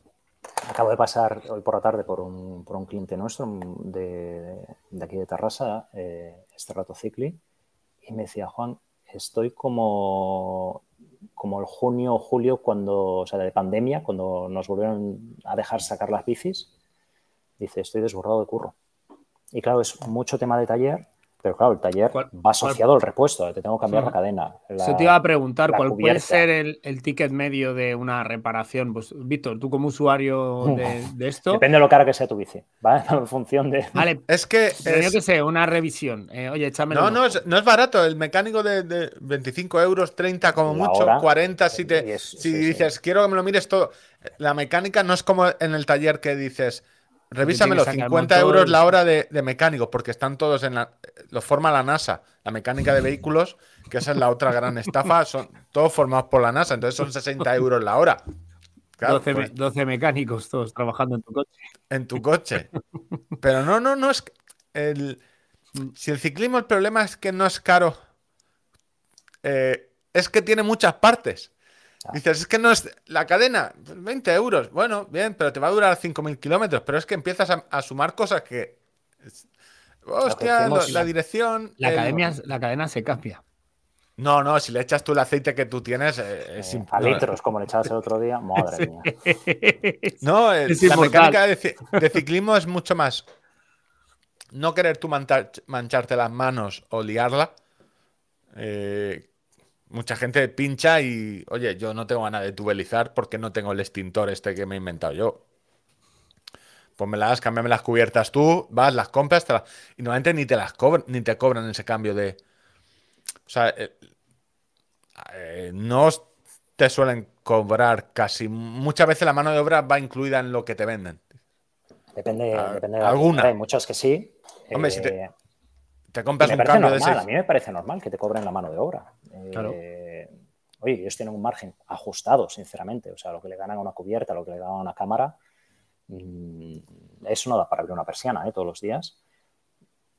[SPEAKER 2] Acabo de pasar hoy por la tarde por un, por un cliente nuestro de, de, aquí de Tarrasa, eh, este rato cicli, y me decía, Juan, estoy como, como el junio o julio, cuando, o sea, de pandemia, cuando nos volvieron a dejar sacar las bicis, dice, estoy desbordado de curro. Y claro, es mucho tema de taller, pero claro, el taller va asociado al repuesto, te tengo que cambiar la cadena.
[SPEAKER 3] Se te iba a preguntar, ¿cuál puede ser el, ticket medio de una reparación? Pues, Víctor, tú como usuario de, esto.
[SPEAKER 2] Depende de lo cara que sea tu bici, ¿vale? En función de.
[SPEAKER 3] Vale, es que. Yo que sé, una revisión. Eh, oye, échame.
[SPEAKER 1] No, no es, no es barato. El mecánico de, 25 euros, 30 como mucho, 40 si, te, si dices, quiero que me lo mires todo. La mecánica no es como en el taller que dices Revísamelo, 50 euros la hora de, mecánico, porque están todos en la. Lo forma la NASA, la mecánica de vehículos, que esa es la otra gran estafa. Son todos formados por la NASA, entonces son 60 euros la hora.
[SPEAKER 3] 12, pues mecánicos todos trabajando en tu coche.
[SPEAKER 1] En tu coche. Pero no, no, no es. El, si el ciclismo el problema es que no es caro, eh, es que tiene muchas partes. Dices, es que no es la cadena, 20 euros. Bueno, bien, pero te va a durar 5.000 kilómetros. Pero es que empiezas a, sumar cosas que. Hostia, la dirección.
[SPEAKER 3] La, la cadena se cambia.
[SPEAKER 1] No, no, si le echas tú el aceite que tú tienes, eh, es
[SPEAKER 2] eh, A litros, como le echabas el otro día, madre mía.
[SPEAKER 1] No, la mecánica de, ciclismo es mucho más. No querer tú mancharte las manos o liarla. Eh, mucha gente pincha y, oye, yo no tengo ganas de tubelizar porque no tengo el extintor este que me he inventado yo. Pues me las, cámbiame las cubiertas tú, vas, las compras y normalmente ni te las cobran, ni te cobran ese cambio de. O sea, eh, eh, no te suelen cobrar casi. Muchas veces la mano de obra va incluida en lo que te venden.
[SPEAKER 2] Depende, ah, depende de alguna. Hay muchas que sí.
[SPEAKER 1] Hombre, si te, te compras un cambio de
[SPEAKER 2] A mí me parece normal que te cobren la mano de obra. Eh, oye, ellos tienen un margen ajustado, sinceramente. O sea, lo que le ganan a una cubierta, lo que le ganan a una cámara, mm, eso no da para abrir una persiana ¿eh? todos los días.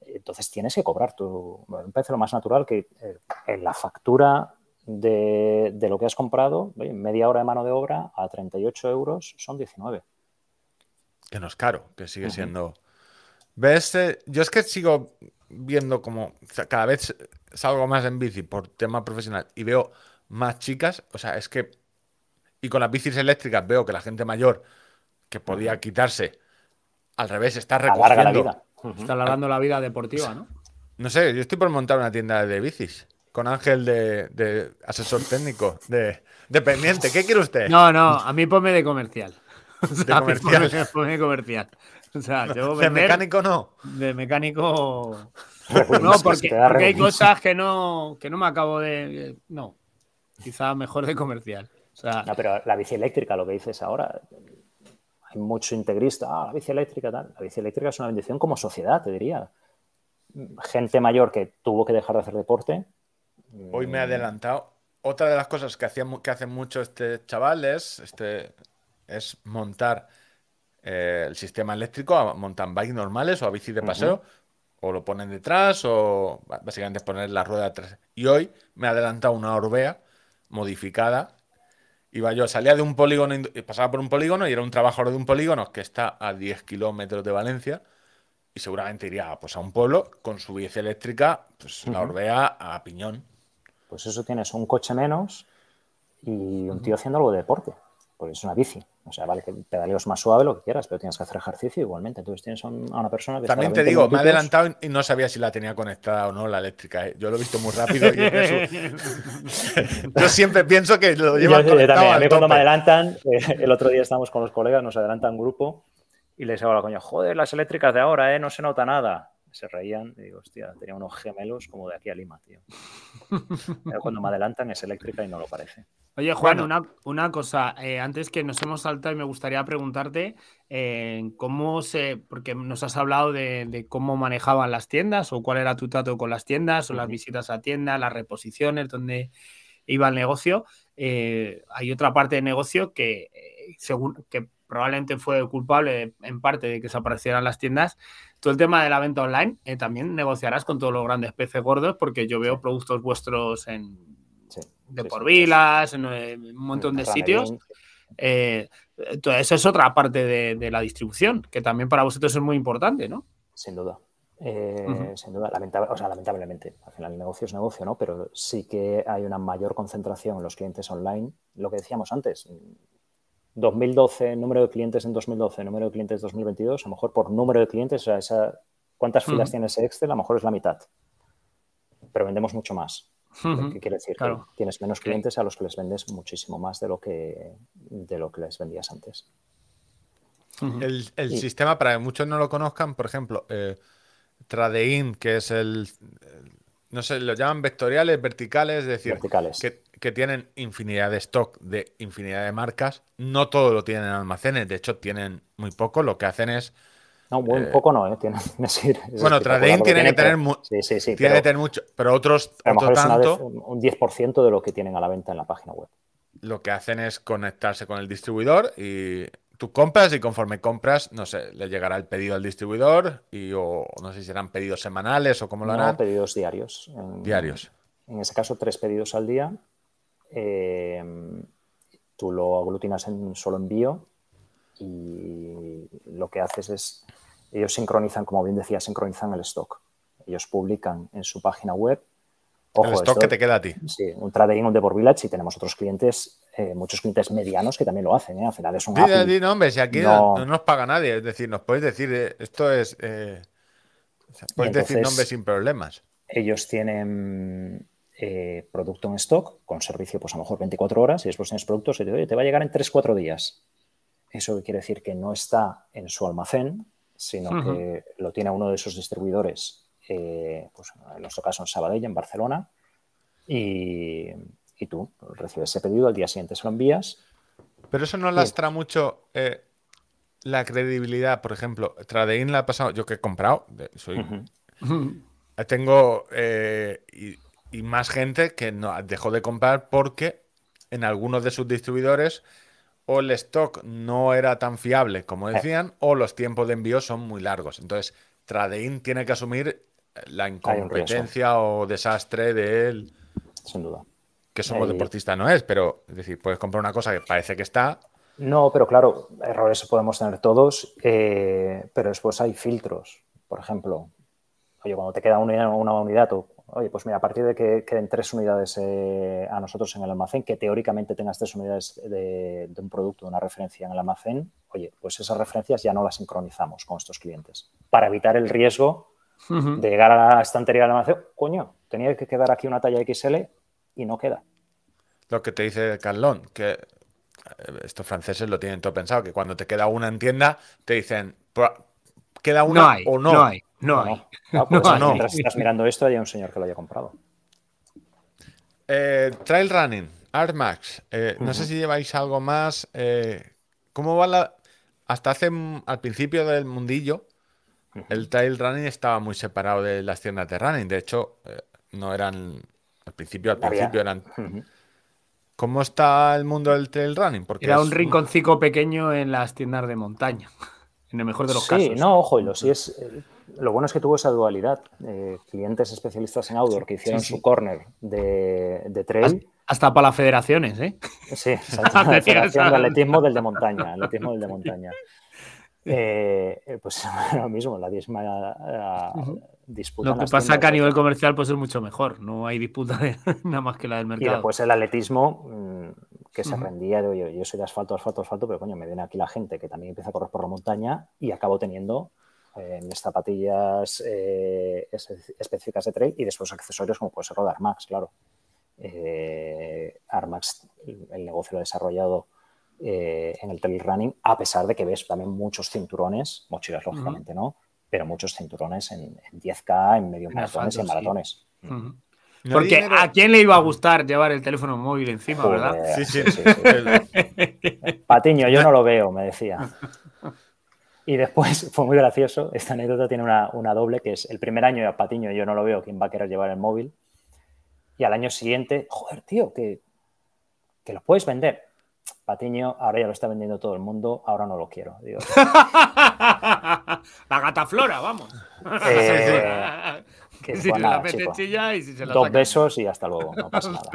[SPEAKER 2] Entonces tienes que cobrar tu. me parece lo más natural que eh, en la factura de, lo que has comprado, media hora de mano de obra a 38 euros son 19.
[SPEAKER 1] Que no es caro, que sigue siendo. ¿Ves? yo es que sigo viendo como cada vez salgo más en bici por tema profesional y veo más chicas, o sea, es que... Y con las bicis eléctricas veo que la gente mayor que podía quitarse, al revés, está recogiendo... La vida.
[SPEAKER 3] Está alargando la vida deportiva, ¿no?
[SPEAKER 1] No sé, yo estoy por montar una tienda de bicis con Ángel de, asesor técnico, de dependiente. ¿Qué quiere usted?
[SPEAKER 3] No, no, a mí ponme de comercial. de comercial. Ponme, comercial. O sea, yo
[SPEAKER 1] de mecánico no.
[SPEAKER 3] De mecánico no, porque, hay cosas que no, que no me acabo de. No, quizá mejor de comercial.
[SPEAKER 2] No, pero la bici eléctrica, lo que dices ahora, hay mucho integrista. Ah, la bici eléctrica, tal. La bici eléctrica es una bendición como sociedad, te diría. Gente mayor que tuvo que dejar de hacer deporte.
[SPEAKER 1] Hoy me he adelantado. Otra de las cosas que, hacían, que hacen mucho este chaval es, este, es montar eh, el sistema eléctrico a mountain bike normales o a bici de paseo o lo ponen detrás o básicamente es poner la rueda atrás. Y hoy me ha adelantado una Orbea modificada. Iba yo, salía de un polígono, pasaba por un polígono y era un trabajador de un polígono que está a 10 kilómetros de Valencia y seguramente iría pues, a un pueblo con su bici eléctrica, pues la Orbea a piñón.
[SPEAKER 2] Pues eso tienes un coche menos y un tío haciendo algo de deporte, porque es una bici. O sea, vale que pedaleos más suave, lo que quieras, pero tienes que hacer ejercicio igualmente. Entonces tienes a una persona que.
[SPEAKER 1] También te digo, me he adelantado y no sabía si la tenía conectada o no la eléctrica. ¿eh? Yo lo he visto muy rápido y Yo siempre pienso que lo llevan conectado.
[SPEAKER 2] a mí cuando me adelantan, eh, el otro día estábamos con los colegas, nos adelantan un grupo y les hago la coña, joder, las eléctricas de ahora, ¿eh? No se nota nada. Se reían y digo, hostia, tenía unos gemelos como de aquí a Lima, tío. Pero cuando me adelantan es eléctrica y no lo parece.
[SPEAKER 3] Oye, Juan, una, cosa, eh, antes que nos hemos saltado y me gustaría preguntarte eh, cómo se, porque nos has hablado de, cómo manejaban las tiendas o cuál era tu trato con las tiendas o las visitas a tiendas, las reposiciones, dónde iba el negocio. Eh, hay otra parte de negocio que, según, que probablemente fue culpable en parte de que desaparecieran las tiendas. Todo el tema de la venta online, también negociarás con todos los grandes peces gordos, porque yo veo productos vuestros en de por vilas, en, un montón de sitios. Eh, eso es otra parte de, la distribución, que también para vosotros es muy importante, ¿no?
[SPEAKER 2] Sin duda. Eh, sin duda, o sea, lamentablemente, al final el negocio es negocio, ¿no? Pero sí que hay una mayor concentración en los clientes online. Lo que decíamos antes, 2012, número de clientes en 2012, número de clientes en 2022, a lo mejor por número de clientes, o sea, esa, ¿cuántas filas tiene ese Excel? A lo mejor es la mitad. Pero vendemos mucho más. ¿Qué quiere decir? Que tienes menos clientes a los que les vendes muchísimo más de lo que, de lo que les vendías antes.
[SPEAKER 1] El, sistema, para que muchos no lo conozcan, por ejemplo, eh, Tradein, que es el, no sé, lo llaman vectoriales, verticales, es decir, Que, que, tienen infinidad de stock de infinidad de marcas. No todo lo tienen en almacenes, de hecho tienen muy poco. Lo que hacen es
[SPEAKER 2] no, un eh, poco no, ¿eh? Tiene,
[SPEAKER 1] bueno, Tradein tiene, que tener, sí, sí, sí, tiene que tener mucho, pero otros,
[SPEAKER 2] a lo tanto, un 10% de lo que tienen a la venta en la página web.
[SPEAKER 1] Lo que hacen es conectarse con el distribuidor y tú compras y conforme compras, no sé, le llegará el pedido al distribuidor y o no sé si serán pedidos semanales o cómo lo harán.
[SPEAKER 2] No, pedidos diarios.
[SPEAKER 1] diarios.
[SPEAKER 2] En ese caso, tres pedidos al día. Eh, tú lo aglutinas en un solo envío y lo que haces es ellos sincronizan, como bien decía, sincronizan el stock. Ellos publican en su página web.
[SPEAKER 1] el stock que te queda a ti.
[SPEAKER 2] Sí, un trading on the Village y tenemos otros clientes, eh, muchos clientes medianos que también lo hacen. ¿eh? Al final es un.
[SPEAKER 1] Sí, no, hombre, si aquí no... nos paga nadie. Es decir, nos puedes decir, eh, esto es. Eh, puedes decir nombres sin problemas.
[SPEAKER 2] Ellos tienen producto en stock con servicio, pues a lo mejor 24 horas y después tienes productos y te, oye, te va a llegar en 3-4 días. Eso quiere decir que no está en su almacén, sino que lo tiene uno de sus distribuidores, eh, pues en nuestro caso en Sabadell, en Barcelona, y, tú recibes ese pedido, al día siguiente se lo envías.
[SPEAKER 1] Pero eso no lastra mucho eh, la credibilidad, por ejemplo, Tradein la ha pasado, yo que he comprado, soy, tengo eh, y, más gente que no, dejó de comprar porque en algunos de sus distribuidores o el stock no era tan fiable como eh. decían, o los tiempos de envío son muy largos. Entonces, Tradein tiene que asumir la incompetencia o desastre de él.
[SPEAKER 2] Sin duda.
[SPEAKER 1] Que somos eh, deportistas no es, pero es decir, puedes comprar una cosa que parece que está.
[SPEAKER 2] No, pero claro, errores podemos tener todos, eh, pero después hay filtros. Por ejemplo, oye, cuando te queda una, una unidad o oye, pues mira, a partir de que queden tres unidades eh, a nosotros en el almacén, que teóricamente tengas tres unidades de, un producto, de una referencia en el almacén, oye, pues esas referencias ya no las sincronizamos con estos clientes para evitar el riesgo de llegar a la estantería del almacén. Coño, tenía que quedar aquí una talla XL y no queda.
[SPEAKER 1] Lo que te dice Carlón, que eh, estos franceses lo tienen todo pensado, que cuando te queda una en tienda, te dicen, ¿queda una o no?
[SPEAKER 3] No hay. No, hay.
[SPEAKER 2] Ah, pues mientras estás mirando esto, hay un señor que lo haya comprado.
[SPEAKER 1] Eh, trail running, Art Max. Eh, no sé si lleváis algo más. Eh, ¿Cómo va la.? Hasta hace. Al principio del mundillo, el trail running estaba muy separado de las tiendas de running. De hecho, no eran. Al principio, al principio eran. ¿Cómo está el mundo del trail running?
[SPEAKER 3] Porque Era un rinconcito pequeño en las tiendas de montaña, en el mejor de los casos. Sí,
[SPEAKER 2] no, ojo, y lo sí es lo bueno es que tuvo esa dualidad. Eh, clientes especialistas en outdoor que hicieron su corner de, trail.
[SPEAKER 3] Hasta para las federaciones, ¿eh?
[SPEAKER 2] Sí, la federación de atletismo del de montaña. Atletismo del de montaña. Eh, eh, pues lo mismo, la misma disputa.
[SPEAKER 3] Lo que pasa es que a nivel comercial puede ser mucho mejor, no hay disputa nada más que la del mercado.
[SPEAKER 2] Y después el atletismo mm, que se rendía de, yo soy de asfalto, asfalto, asfalto, pero coño, me viene aquí la gente que también empieza a correr por la montaña y acabo teniendo en mis zapatillas eh, específicas de trail y después accesorios como puede ser lo de Armax, claro. Eh, Armax, el, negocio lo ha desarrollado eh, en el trail running, a pesar de que ves también muchos cinturones, mochilas lógicamente, ¿no? Pero muchos cinturones en, 10K, en medio maratones y en maratones.
[SPEAKER 3] Porque a quién le iba a gustar llevar el teléfono móvil encima, ¿verdad?
[SPEAKER 1] Sí, sí.
[SPEAKER 2] Patiño, yo no lo veo, me decía. Y después fue muy gracioso. Esta anécdota tiene una, doble, que es el primer año de Patiño yo no lo veo quién va a querer llevar el móvil. Y al año siguiente, joder, tío, que, que los puedes vender. Patiño, ahora ya lo está vendiendo todo el mundo, ahora no lo quiero.
[SPEAKER 3] la gata flora, vamos. Eh,
[SPEAKER 2] que si la y si se la Dos besos y hasta luego, no pasa nada.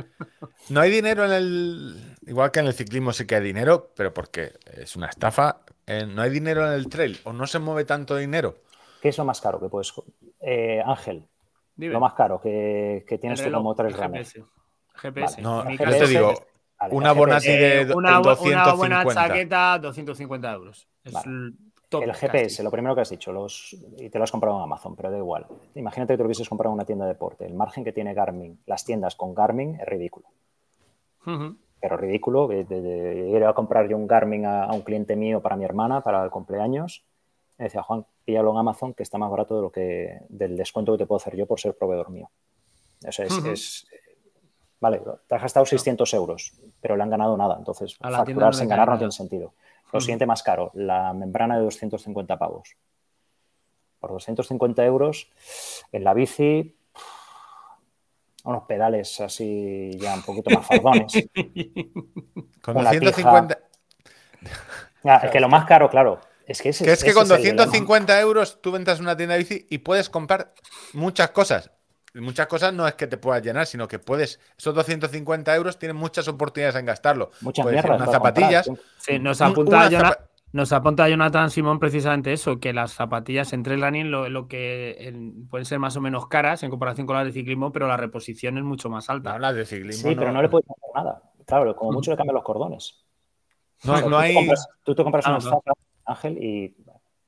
[SPEAKER 1] No hay dinero en el. Igual que en el ciclismo sí que hay dinero, pero porque es una estafa. Eh, no hay dinero en el trail o no se mueve tanto dinero.
[SPEAKER 2] ¿Qué es lo más caro que puedes. Eh, Ángel, lo más caro que, tienes tú como tres
[SPEAKER 3] GPS. GPS.
[SPEAKER 1] No, GPS, te digo, una Bonati de eh,
[SPEAKER 3] una, 250. Una buena chaqueta, 250 euros. Es
[SPEAKER 2] el GPS, lo primero que has dicho, los, y te lo has comprado en Amazon, pero da igual. Imagínate que te lo hubieses comprado en una tienda de deporte. El margen que tiene Garmin, las tiendas con Garmin, es ridículo. Pero ridículo. De, ir a comprar yo un Garmin a, un cliente mío para mi hermana, para el cumpleaños. Me decía, Juan, píllalo en Amazon, que está más barato de lo que, del descuento que te puedo hacer yo por ser proveedor mío. O sea, es, vale, te has gastado 600 euros, pero le han ganado nada. Entonces, facturar sin ganar no tiene sentido. Lo siguiente más caro, la membrana de 250 pavos. Por 250 euros, en la bici, unos pedales así ya un poquito más fardones.
[SPEAKER 1] Con 250...
[SPEAKER 2] Ah, es que lo más caro, claro, es que,
[SPEAKER 1] es que con 250 euros tú ventas una tienda de bici y puedes comprar muchas cosas muchas cosas no es que te puedas llenar, sino que puedes. Esos 250 euros tienen muchas oportunidades en gastarlo.
[SPEAKER 2] Muchas mierdas.
[SPEAKER 1] Unas zapatillas.
[SPEAKER 3] Sí, nos apunta, Jonathan, nos apunta Jonathan Simón precisamente eso, que las zapatillas en trail running lo, lo que pueden ser más o menos caras en comparación con las de ciclismo, pero la reposición es mucho más alta.
[SPEAKER 1] No, las de ciclismo.
[SPEAKER 2] Sí, pero no le puedes hacer nada. Claro, como mucho le cambian los cordones.
[SPEAKER 1] No, no hay.
[SPEAKER 2] tú te compras una Ángel, y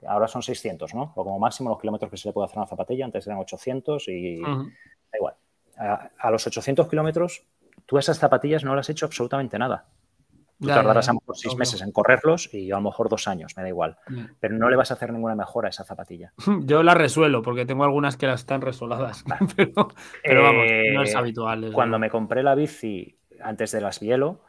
[SPEAKER 2] ahora son 600, ¿no? O como máximo los kilómetros que se le puede hacer a una zapatilla, antes eran 800 y da igual. A, los 800 kilómetros, tú esas zapatillas no las has hecho absolutamente nada. Tú tardarás a lo mejor seis meses en correrlos y a lo mejor dos años, me da igual. Pero no le vas a hacer ninguna mejora a esa zapatilla.
[SPEAKER 3] Yo la resuelo porque tengo algunas que las están resoladas. pero, vamos, no es eh, habitual.
[SPEAKER 2] Cuando me compré la bici antes de las Bielo,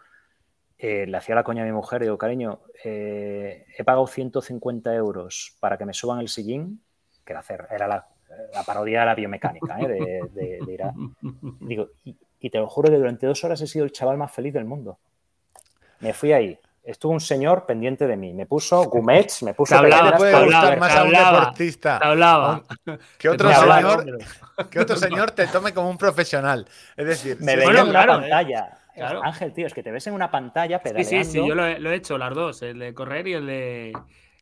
[SPEAKER 2] eh, le hacía la coña a mi mujer y digo, cariño, eh, he pagado 150 euros para que me suban el sillín, que era, hacer, era la, parodia de la biomecánica, de, ir a... Digo, y, te lo juro que durante dos horas he sido el chaval más feliz del mundo. Me fui ahí, estuvo un señor pendiente de mí. Me puso gumets, me puso.
[SPEAKER 1] Te hablaba, puede gustar más a un deportista.
[SPEAKER 3] hablaba.
[SPEAKER 1] Que otro, señor, que otro señor te tome como un profesional. Es decir,
[SPEAKER 2] me veía en la pantalla. Ángel, tío, es que te ves en una pantalla pedaleando.
[SPEAKER 3] Sí, sí, sí, yo lo he, hecho, las dos, el de correr y el de,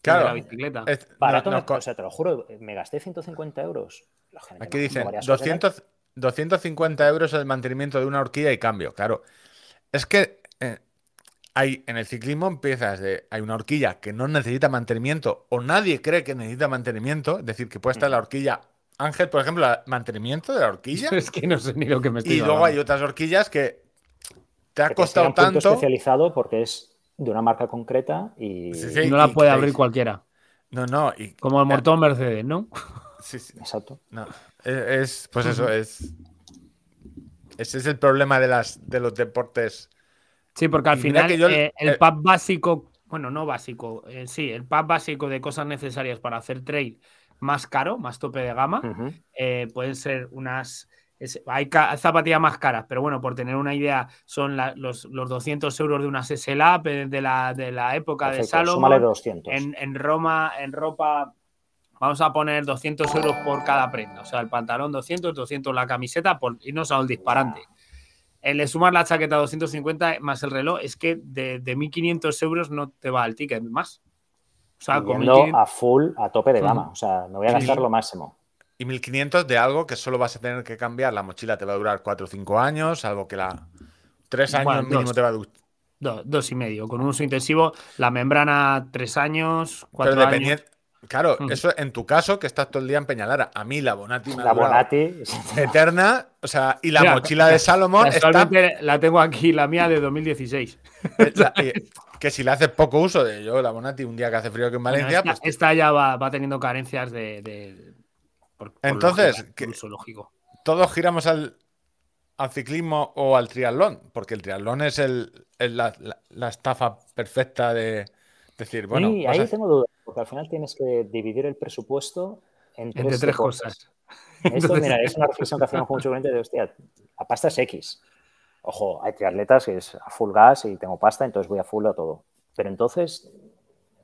[SPEAKER 3] la bicicleta.
[SPEAKER 2] Barato, o sea, te lo juro, me gasté 150 euros.
[SPEAKER 1] Aquí dicen 200, 250 euros el mantenimiento de una horquilla y cambio. Claro, es que hay, en el ciclismo empiezas de, hay una horquilla que no necesita mantenimiento o nadie cree que necesita mantenimiento, es decir, que puede estar la horquilla Ángel, por ejemplo, mantenimiento de la horquilla.
[SPEAKER 3] Es que no sé ni lo que me estoy
[SPEAKER 1] Y luego hay otras horquillas que te ha costado tanto.
[SPEAKER 2] especializado porque es de una marca concreta y,
[SPEAKER 3] no la puede abrir cualquiera.
[SPEAKER 1] No, no.
[SPEAKER 3] Como el motor Mercedes, ¿no?
[SPEAKER 2] Sí, sí. Exacto.
[SPEAKER 1] No. Es, pues eso, es. Ese es el problema de, las, de los deportes.
[SPEAKER 3] Sí, porque al final eh, el eh, pack básico, bueno, no básico, eh, sí, el pack básico de cosas necesarias para hacer trade más caro, más tope de gama, pueden ser unas hay zapatillas más caras, pero bueno, por tener una idea, son los, los, 200 euros de una SSLAP de la, de la época de Salomón.
[SPEAKER 2] 200.
[SPEAKER 3] En, en, Roma, en ropa, vamos a poner 200 euros por cada prenda. O sea, el pantalón 200, 200 la camiseta, por irnos al disparante. El de sumar la chaqueta 250 más el reloj, es que de, de 1.500 euros no te va el ticket más.
[SPEAKER 2] O sea, con a full, a tope de gama. O sea, me voy a gastar lo máximo.
[SPEAKER 1] Y 1500 de algo que solo vas a tener que cambiar. La mochila te va a durar 4 o 5 años, algo que la. 3 años mínimo te va a durar.
[SPEAKER 3] Dos, y medio. Con un uso intensivo, la membrana 3 años, 4 años.
[SPEAKER 1] Claro, mm. eso en tu caso, que estás todo el día en Peñalara. A mí la Bonati
[SPEAKER 2] La Bonati.
[SPEAKER 1] Eterna. O sea, y la mochila de Salomón.
[SPEAKER 3] Está... La tengo aquí, la mía de 2016.
[SPEAKER 1] que si le haces poco uso de yo, la Bonati, un día que hace frío que en Valencia.
[SPEAKER 3] esta,
[SPEAKER 1] pues...
[SPEAKER 3] esta, ya va, va teniendo carencias de
[SPEAKER 1] entonces, todos giramos al, ciclismo o al triatlón, porque el triatlón es el, la, estafa perfecta de decir, bueno.
[SPEAKER 2] Sí, ahí tengo dudas, porque al final tienes que dividir el presupuesto
[SPEAKER 3] entre tres cosas.
[SPEAKER 2] Esto, mira, es una reflexión que hacemos mucho de, hostia, la pasta es X. Ojo, hay triatletas que es a full gas y tengo pasta, entonces voy a full a todo. Pero entonces,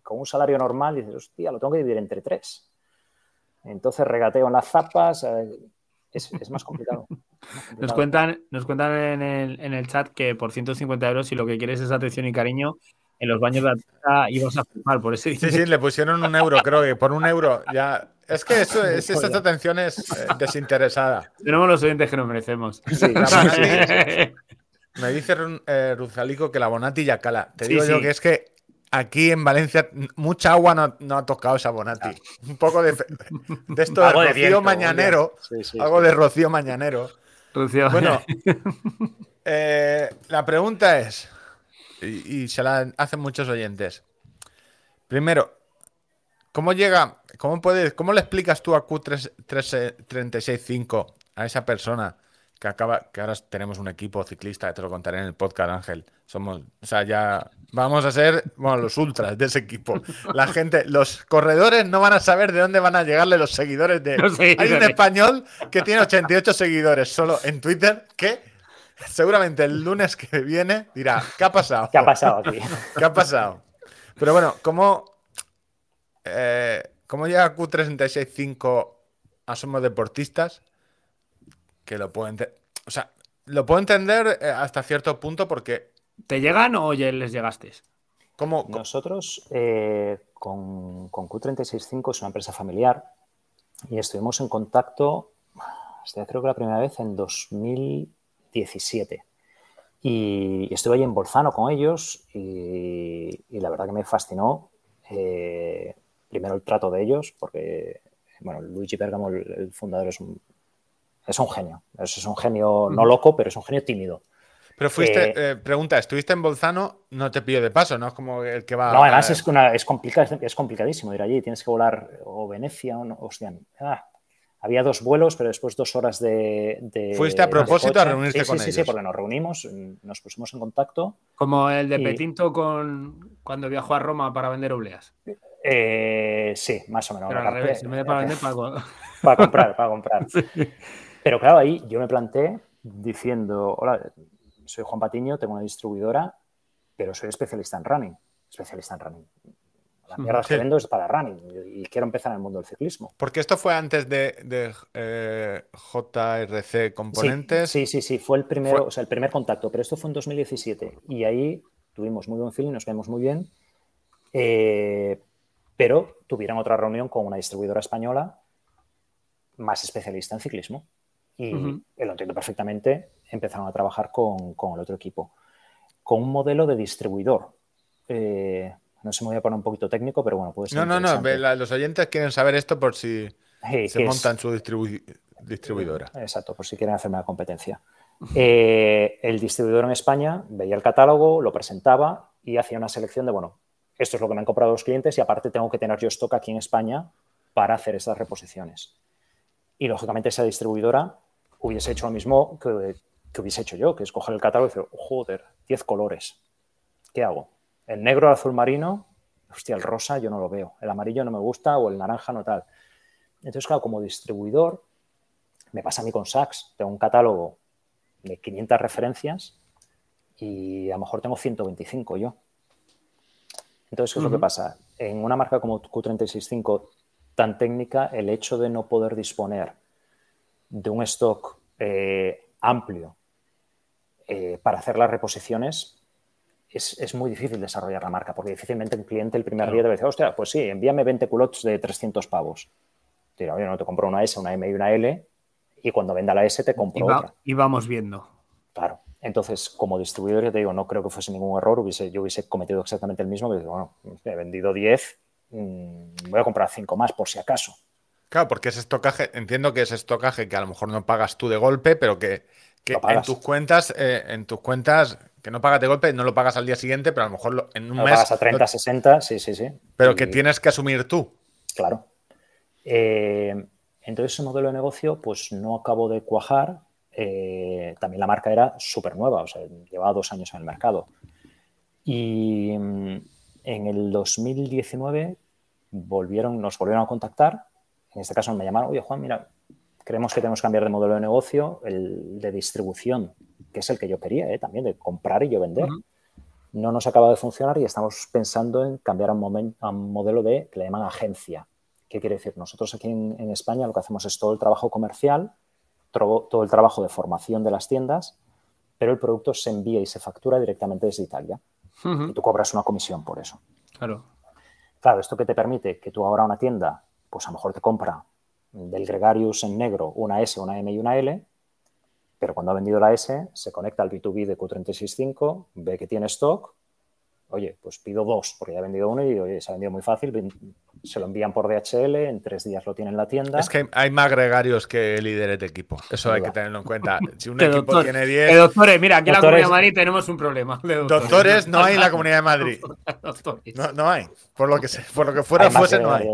[SPEAKER 2] con un salario normal, dices, hostia, lo tengo que dividir entre tres. Entonces regateo en las zapas, eh, es, más complicado.
[SPEAKER 3] Nos cuentan, nos cuentan en el, en el chat que por 150 euros, si lo que quieres es atención y cariño, en los baños de la ibas a firmar por eso.
[SPEAKER 1] Sí, sí, le pusieron un euro, creo que por un euro ya. Es que eso, es, esa atención es eh, desinteresada.
[SPEAKER 3] Tenemos los oyentes que nos merecemos.
[SPEAKER 1] me dice eh, Ruzalico que la Bonati ya cala. Te digo yo que es que aquí en Valencia mucha agua no, ha tocado esa Bonati. Ah. Un poco de, de esto de rocío mañanero. algo de rocío mañanero. Bueno, eh, la pregunta es, y, se la hacen muchos oyentes. Primero, ¿cómo llega, cómo puedes, cómo le explicas tú a Q365 a esa persona que acaba, que ahora tenemos un equipo ciclista, te lo contaré en el podcast, Ángel. Somos, o sea, ya vamos a ser, bueno, los ultras de ese equipo. La gente, los corredores no van a saber de dónde van a llegarle los seguidores de. Hay un español que tiene 88 seguidores solo en Twitter que seguramente el lunes que viene dirá, ¿qué ha pasado?
[SPEAKER 2] ¿Qué ha pasado aquí?
[SPEAKER 1] ¿Qué ha pasado? Pero bueno, ¿cómo, eh, ¿cómo llega Q365 a Somos Deportistas? Que lo puedo entender. O sea, lo puedo entender eh, hasta cierto punto porque.
[SPEAKER 3] ¿Te llegan o ya les llegaste?
[SPEAKER 2] ¿Cómo? Nosotros eh, con, con Q365 es una empresa familiar y estuvimos en contacto, creo que la primera vez en 2000. 17. Y estuve ahí en Bolzano con ellos y, la verdad que me fascinó eh, primero el trato de ellos, porque bueno, Luigi Bergamo, el, fundador, es un, es un genio. Es, un genio no loco, pero es un genio tímido.
[SPEAKER 1] Pero fuiste, eh, eh, pregunta, estuviste en Bolzano, no te pillo de paso, ¿no? Es como el que va.
[SPEAKER 2] No, además es, una, es, es complicadísimo ir allí. Tienes que volar o Venecia o, hostia, ah, había dos vuelos, pero después dos horas de.
[SPEAKER 1] ¿Fuiste a propósito a reunirte con
[SPEAKER 2] ellos?
[SPEAKER 1] Sí,
[SPEAKER 2] sí, porque nos reunimos, nos pusimos en contacto.
[SPEAKER 3] Como el de Petinto con cuando viajó a Roma para vender obleas.
[SPEAKER 2] Eh, sí, más o menos.
[SPEAKER 3] Pero al revés, en vez de para vender, para,
[SPEAKER 2] para comprar, para comprar. Pero claro, ahí yo me planté diciendo: Hola, soy Juan Patiño, tengo una distribuidora, pero soy especialista en running. Especialista en running la mierda que vendo es para running y quiero empezar en el mundo del ciclismo.
[SPEAKER 1] Porque esto fue antes de, eh, JRC Componentes.
[SPEAKER 2] Sí, sí, sí, fue el primero, o sea, el primer contacto, pero esto fue en 2017 y ahí tuvimos muy buen feeling, nos vemos muy bien, eh, pero tuvieron otra reunión con una distribuidora española más especialista en ciclismo y lo entiendo perfectamente, empezaron a trabajar con, con, el otro equipo, con un modelo de distribuidor. Eh, no sé, me voy a poner un poquito técnico, pero bueno, puede ser.
[SPEAKER 1] No, no, no. los oyentes quieren saber esto por si se montan su distribuidora.
[SPEAKER 2] Exacto, por si quieren hacerme la competencia. Eh, el distribuidor en España veía el catálogo, lo presentaba y hacía una selección de, bueno, esto es lo que me han comprado los clientes y aparte tengo que tener yo stock aquí en España para hacer esas reposiciones. Y lógicamente esa distribuidora hubiese hecho lo mismo que, que hubiese hecho yo, que es coger el catálogo y decir, joder, 10 colores, ¿qué hago? El negro, el azul marino, hostia, el rosa yo no lo veo. El amarillo no me gusta o el naranja no tal. Entonces, claro, como distribuidor, me pasa a mí con Saks. Tengo un catálogo de 500 referencias y a lo mejor tengo 125 yo. Entonces, ¿qué es lo que pasa? En una marca como Q365 tan técnica, el hecho de no poder disponer de un stock eh, amplio eh, para hacer las reposiciones es, muy difícil desarrollar la marca, porque difícilmente un cliente el primer día debe decir, hostia, pues sí, envíame 20 culottes de 300 pavos. Tira, oye, no te compro una S, una M y una L, y cuando venda la S te compro otra.
[SPEAKER 3] Y vamos viendo.
[SPEAKER 2] Claro. Entonces, como distribuidor, ya te digo, no creo que fuese ningún error, hubiese, yo hubiese cometido exactamente el mismo, que bueno, he vendido 10, mm, voy a comprar 5 más por si acaso.
[SPEAKER 1] Claro, porque ese estocaje, entiendo que es estocaje que a lo mejor no pagas tú de golpe, pero que, en tus cuentas, eh, en tus cuentas que no pagas de golpe, no lo pagas al día siguiente, pero a lo mejor en un
[SPEAKER 2] lo
[SPEAKER 1] mes.
[SPEAKER 2] pagas a 30, 60, sí, sí, sí.
[SPEAKER 1] Pero que tienes que asumir tú.
[SPEAKER 2] Claro. Eh, entonces, ese modelo de negocio, pues no acabó de cuajar. Eh, también la marca era súper nueva, o sea, llevaba dos años en el mercado. Y mm, en el 2019 volvieron, nos volvieron a contactar. En este caso me llamaron, oye Juan, mira, creemos que tenemos que cambiar de modelo de negocio, el de distribución que es el que yo quería, ¿eh? también, de comprar y yo vender. No nos acaba de funcionar y estamos pensando en cambiar a un, modelo de que le llaman agencia. ¿Qué quiere decir? Nosotros aquí en, España lo que hacemos es todo el trabajo comercial, todo, el trabajo de formación de las tiendas, pero el producto se envía y se factura directamente desde Italia. Y tú cobras una comisión por eso.
[SPEAKER 3] Claro.
[SPEAKER 2] Claro, esto que te permite que tú ahora una tienda, pues a lo mejor te compra del Gregarius en negro una S, una M y una L, pero cuando ha vendido la S, se conecta al B2B de Q365, ve que tiene stock, oye, pues pido dos, porque ya ha vendido uno y oye, se ha vendido muy fácil, se lo envían por DHL, en tres días lo tiene en la tienda.
[SPEAKER 1] Es que hay más gregarios que líderes de equipo, eso hay que tenerlo en cuenta. Si un equipo tiene 10...
[SPEAKER 3] Eh, doctores, mira, aquí en la Comunidad de Madrid tenemos un problema.
[SPEAKER 1] doctores. no hay en la Comunidad de Madrid. No, no, hay, por lo que, por lo que fuera fuese no hay.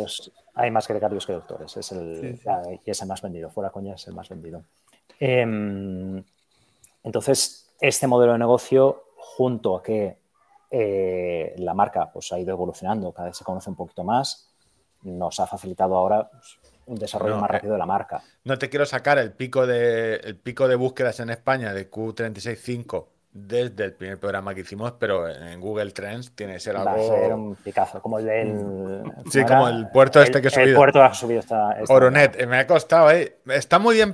[SPEAKER 2] Hay más gregarios que doctores, es el, y es el más vendido, fuera coña es el más vendido. Em, entonces, este modelo de negocio, junto a que eh, la marca pues, ha ido evolucionando, cada vez se conoce un poquito más, nos ha facilitado ahora pues, un desarrollo más eh, rápido de la marca.
[SPEAKER 1] No te quiero sacar el pico de, el pico de búsquedas en España de Q365 desde el primer programa que hicimos, pero en Google Trends tiene que ser algo. Va a
[SPEAKER 2] ser un picazo, como el del.
[SPEAKER 1] Mm. Sí, como el puerto este que he subido.
[SPEAKER 2] El puerto ha subido esta.
[SPEAKER 1] Oronet, me ha costado, ¿eh? Está muy bien.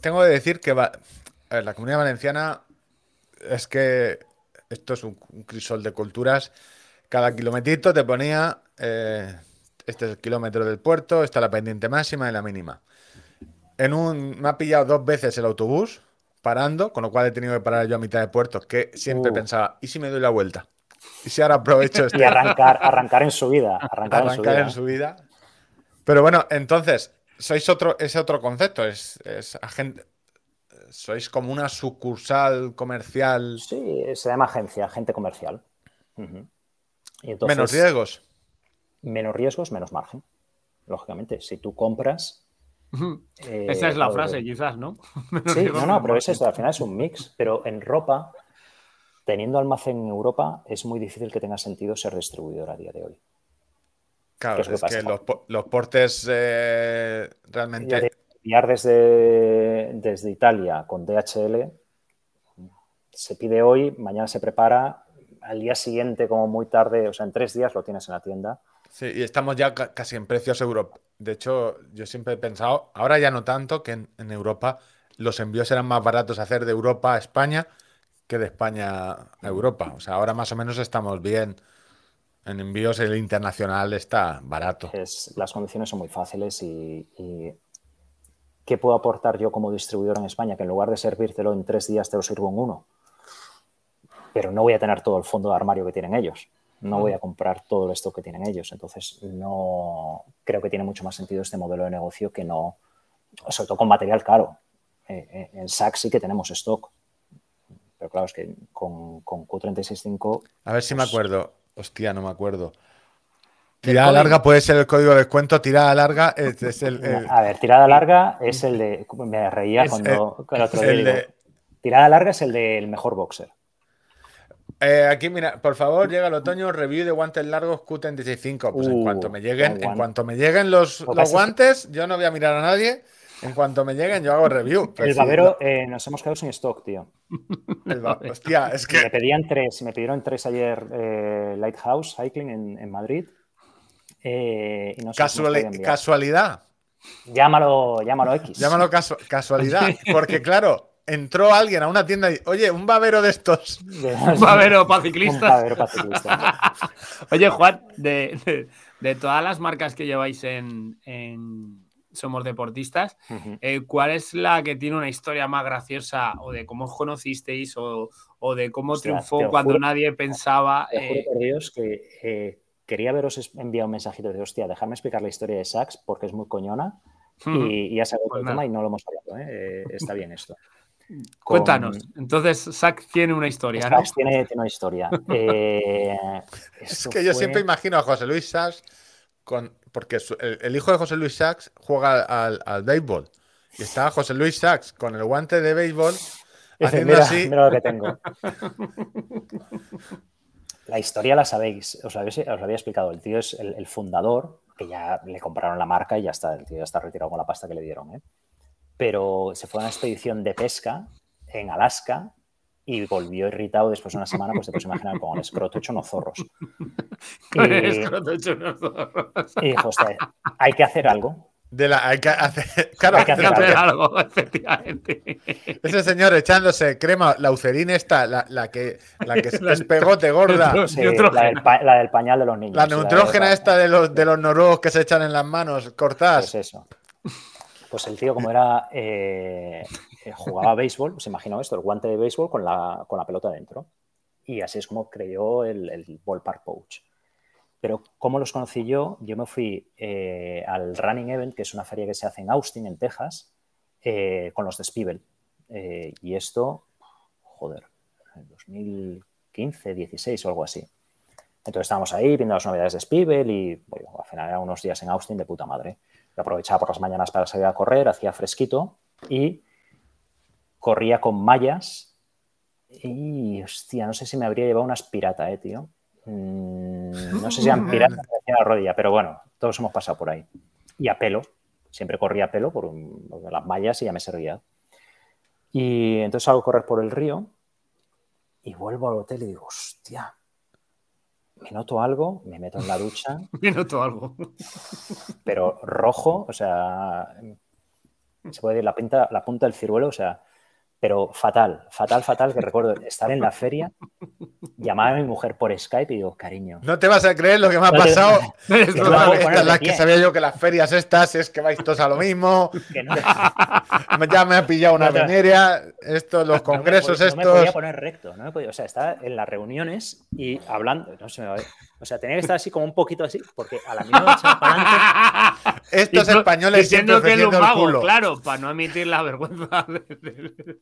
[SPEAKER 1] Tengo que decir que va... la comunidad valenciana es que esto es un, crisol de culturas. Cada kilometrito te ponía. Eh, este es el kilómetro del puerto, esta es la pendiente máxima y la mínima. En un, me ha pillado dos veces el autobús parando, con lo cual he tenido que parar yo a mitad de puerto, que siempre uh. pensaba, ¿y si me doy la vuelta? ¿Y si ahora aprovecho esto?
[SPEAKER 2] Y arrancar, arrancar en su vida.
[SPEAKER 1] Arrancar, en, su vida. Pero bueno, entonces, sois otro, ese otro concepto, es, es agente, sois como una sucursal comercial.
[SPEAKER 2] Sí, se llama agencia, agente comercial.
[SPEAKER 1] menos riesgos.
[SPEAKER 2] Menos riesgos, menos margen. Lógicamente, si tú compras,
[SPEAKER 3] eh, Esa es la frase, quizás, ¿no?
[SPEAKER 2] sí, no, no, pero es esto, al final es un mix. Pero en ropa, teniendo almacén en Europa, es muy difícil que tenga sentido ser distribuidor a día de hoy.
[SPEAKER 1] Claro, es, que, los, portes eh, realmente.
[SPEAKER 2] Enviar desde, desde Italia con DHL se pide hoy, mañana se prepara, al día siguiente, como muy tarde, o sea, en tres días lo tienes en la tienda.
[SPEAKER 1] Sí, y estamos ya casi en precios europeos. De hecho, yo siempre he pensado, ahora ya no tanto, que en, Europa los envíos eran más baratos hacer de Europa a España que de España a Europa. O sea, ahora más o menos estamos bien. En envíos el internacional está barato.
[SPEAKER 2] las condiciones son muy fáciles y, y, ¿qué puedo aportar yo como distribuidor en España? Que en lugar de servírtelo en tres días te lo sirvo en uno. Pero no voy a tener todo el fondo de armario que tienen ellos no voy a comprar todo el stock que tienen ellos. Entonces, no creo que tiene mucho más sentido este modelo de negocio que no, sobre todo con material caro. Eh, eh, en SAC sí que tenemos stock, pero claro, es que con, con Q365...
[SPEAKER 1] A ver si me pues acuerdo. Hostia, no me acuerdo. Tirada larga puede ser el código de descuento, tirada larga es, el,
[SPEAKER 2] A ver, tirada larga es el de... Me reía cuando el, otro día Tirada larga es el del mejor boxer.
[SPEAKER 1] Eh, aquí, mira, por favor, llega el otoño, review de guantes largos Q35. Pues en cuanto me lleguen, en cuanto me lleguen los, guantes, yo no voy a mirar a nadie. En cuanto me lleguen, yo hago review.
[SPEAKER 2] el babero, eh, nos hemos quedado sin stock, tío.
[SPEAKER 1] Hostia, es que.
[SPEAKER 2] Me pedían tres, me pidieron tres ayer eh, Lighthouse Cycling en, Madrid. Y no
[SPEAKER 1] ¿Casualidad?
[SPEAKER 2] Llámalo, llámalo X.
[SPEAKER 1] Llámalo casualidad. Porque, claro, entró alguien a una tienda y, oye, un babero de estos.
[SPEAKER 3] un babero para ciclistas. oye, Juan, de, todas las marcas que lleváis en, Somos Deportistas, eh, ¿cuál es la que tiene una historia más graciosa o de cómo os conocisteis o, de cómo triunfó cuando nadie pensaba...
[SPEAKER 2] Te por Dios que eh, quería veros enviado un mensajito de, hostia, dejarme explicar la historia de Sachs porque es muy coñona. y, ya se ha pues el tema y no lo hemos hablado. ¿eh? está bien esto.
[SPEAKER 3] Cuéntanos. Entonces, Sack tiene una historia.
[SPEAKER 2] Sack tiene, una historia. Eh,
[SPEAKER 1] es que yo siempre imagino a José Luis Sachs con. Porque el, hijo de José Luis Sachs juega al, béisbol. Y está José Luis Sachs con el guante de béisbol. haciendo así.
[SPEAKER 2] lo que tengo. La historia la sabéis, os, había explicado. El tío es el, fundador, que ya le compraron la marca y ya está, el tío ya está retirado con la pasta que le dieron. ¿eh? Pero se fue a una expedición de pesca en Alaska y volvió irritado después de una semana, pues te puedes imaginar con el escroto hecho unos zorros.
[SPEAKER 3] Y, el escroto hecho unos zorros.
[SPEAKER 2] Y dijo, hay que hacer algo.
[SPEAKER 1] De la, hay que hacer, claro,
[SPEAKER 3] hay que hacer, algo, efectivamente.
[SPEAKER 1] Ese señor echándose crema, la ucerina esta, la, la que, la que es pegote gorda.
[SPEAKER 2] Sí, la, del pañal de los niños.
[SPEAKER 1] La neutrógena esta de los, de los noruegos que se echan en las manos cortadas.
[SPEAKER 2] Pues eso. Pues el tío, como era, eh, eh, jugaba béisbol, se imaginó esto, el guante de béisbol con la, con la pelota dentro. Y así es como creó el, ballpark pouch. Pero ¿cómo los conocí yo? Yo me fui eh, al Running Event, que es una feria que se hace en Austin, en Texas, con los de Spivel. y esto, joder, en 2015, 16 o algo así. Entonces estábamos ahí viendo las novedades de Spivel y bueno, al final eran unos días en Austin de puta madre aprovechaba por las mañanas para salir a correr, hacía fresquito y corría con mallas y, hostia, no sé si me habría llevado unas pirata, eh, tío. Mm, no sé si eran piratas me la rodilla, pero bueno, todos hemos pasado por ahí. Y a pelo, siempre corría a pelo por, las mallas y ya me servía. Y entonces salgo a correr por el río y vuelvo al hotel y digo, hostia, me noto algo, me meto en la ducha.
[SPEAKER 3] me noto algo.
[SPEAKER 2] pero rojo, o sea, se puede decir la, pinta, la punta del ciruelo, o sea, pero fatal, fatal, fatal, que recuerdo estar en la feria, llamar a mi mujer por Skype y digo, cariño.
[SPEAKER 1] No te vas a creer lo que me ha pasado. las que sabía yo que las ferias estas es que vais todos a lo mismo. ya me ha pillado una veneria, esto, los congresos estos. No me
[SPEAKER 2] podía poner recto, no me podía, o sea, estaba en las reuniones y hablando, no se me va o sea, tenía que estar así como un poquito así, porque a la misma para
[SPEAKER 1] Estos españoles
[SPEAKER 3] diciendo que es un mago, claro, para no emitir la vergüenza.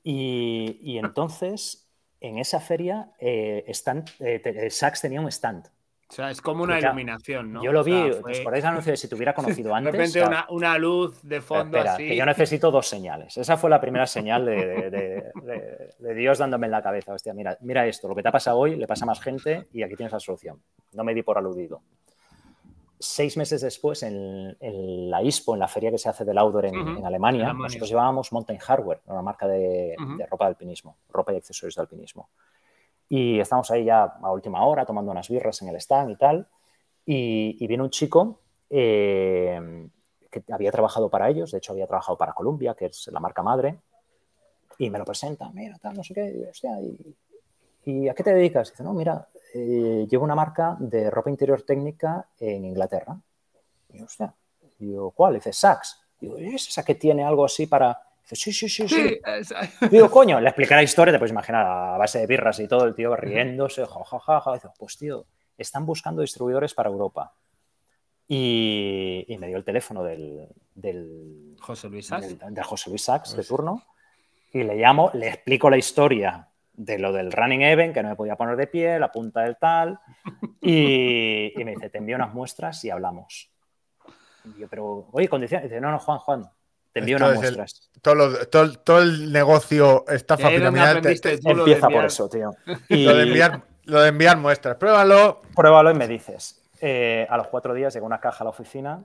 [SPEAKER 2] Y, y entonces, en esa feria, eh, stand, eh, Sachs tenía un stand.
[SPEAKER 3] O sea, es como una iluminación, ¿no?
[SPEAKER 2] Yo lo vi, o fue... por ese anuncio de si te hubiera conocido antes.
[SPEAKER 3] De repente una, una, luz de fondo espera, así.
[SPEAKER 2] Que yo necesito dos señales. Esa fue la primera señal de, de, de, Dios dándome en la cabeza. Hostia, mira, mira esto, lo que te ha pasado hoy le pasa a más gente y aquí tienes la solución. No me di por aludido. Seis meses después, en, en la ISPO, en la feria que se hace del outdoor en, en Alemania, nosotros llevábamos Mountain Hardware, una marca de, ropa de alpinismo, ropa y accesorios de alpinismo. Y estamos ahí ya a última hora tomando unas birras en el stand y tal. Y, viene un chico eh, que había trabajado para ellos, de hecho había trabajado para Columbia, que es la marca madre, y me lo presenta, mira, tal, no sé qué, y, a qué te dedicas? dice, no, mira, eh, llevo una marca de ropa interior técnica en Inglaterra. Y yo, hostia, ¿cuál? dice, Saks. Digo, ¿es esa que tiene algo así para sí, sí, sí, sí. Digo, coño, le expliqué la historia, te puedes imaginar, a base de birras y todo, el tío riéndose, jajaja. Ja, pues tío, están buscando distribuidores para Europa. Y, me dio el teléfono del, del
[SPEAKER 3] José Luis Sachs,
[SPEAKER 2] de José Luis Sachs de turno y le llamo, le explico la historia de lo del running event, que no me podía poner de pie, la punta del tal, y, me dice, te envío unas muestras y hablamos. Y yo, pero, oye, condiciones. Dice, no, no, Juan, Juan, te envío unas muestras.
[SPEAKER 1] todo, el negocio estafa piramidal
[SPEAKER 2] empieza por eso, tío.
[SPEAKER 1] Y... Lo, de enviar, lo de enviar muestras. Pruébalo.
[SPEAKER 2] Pruébalo y me dices. Eh, a los cuatro días llega una caja a la oficina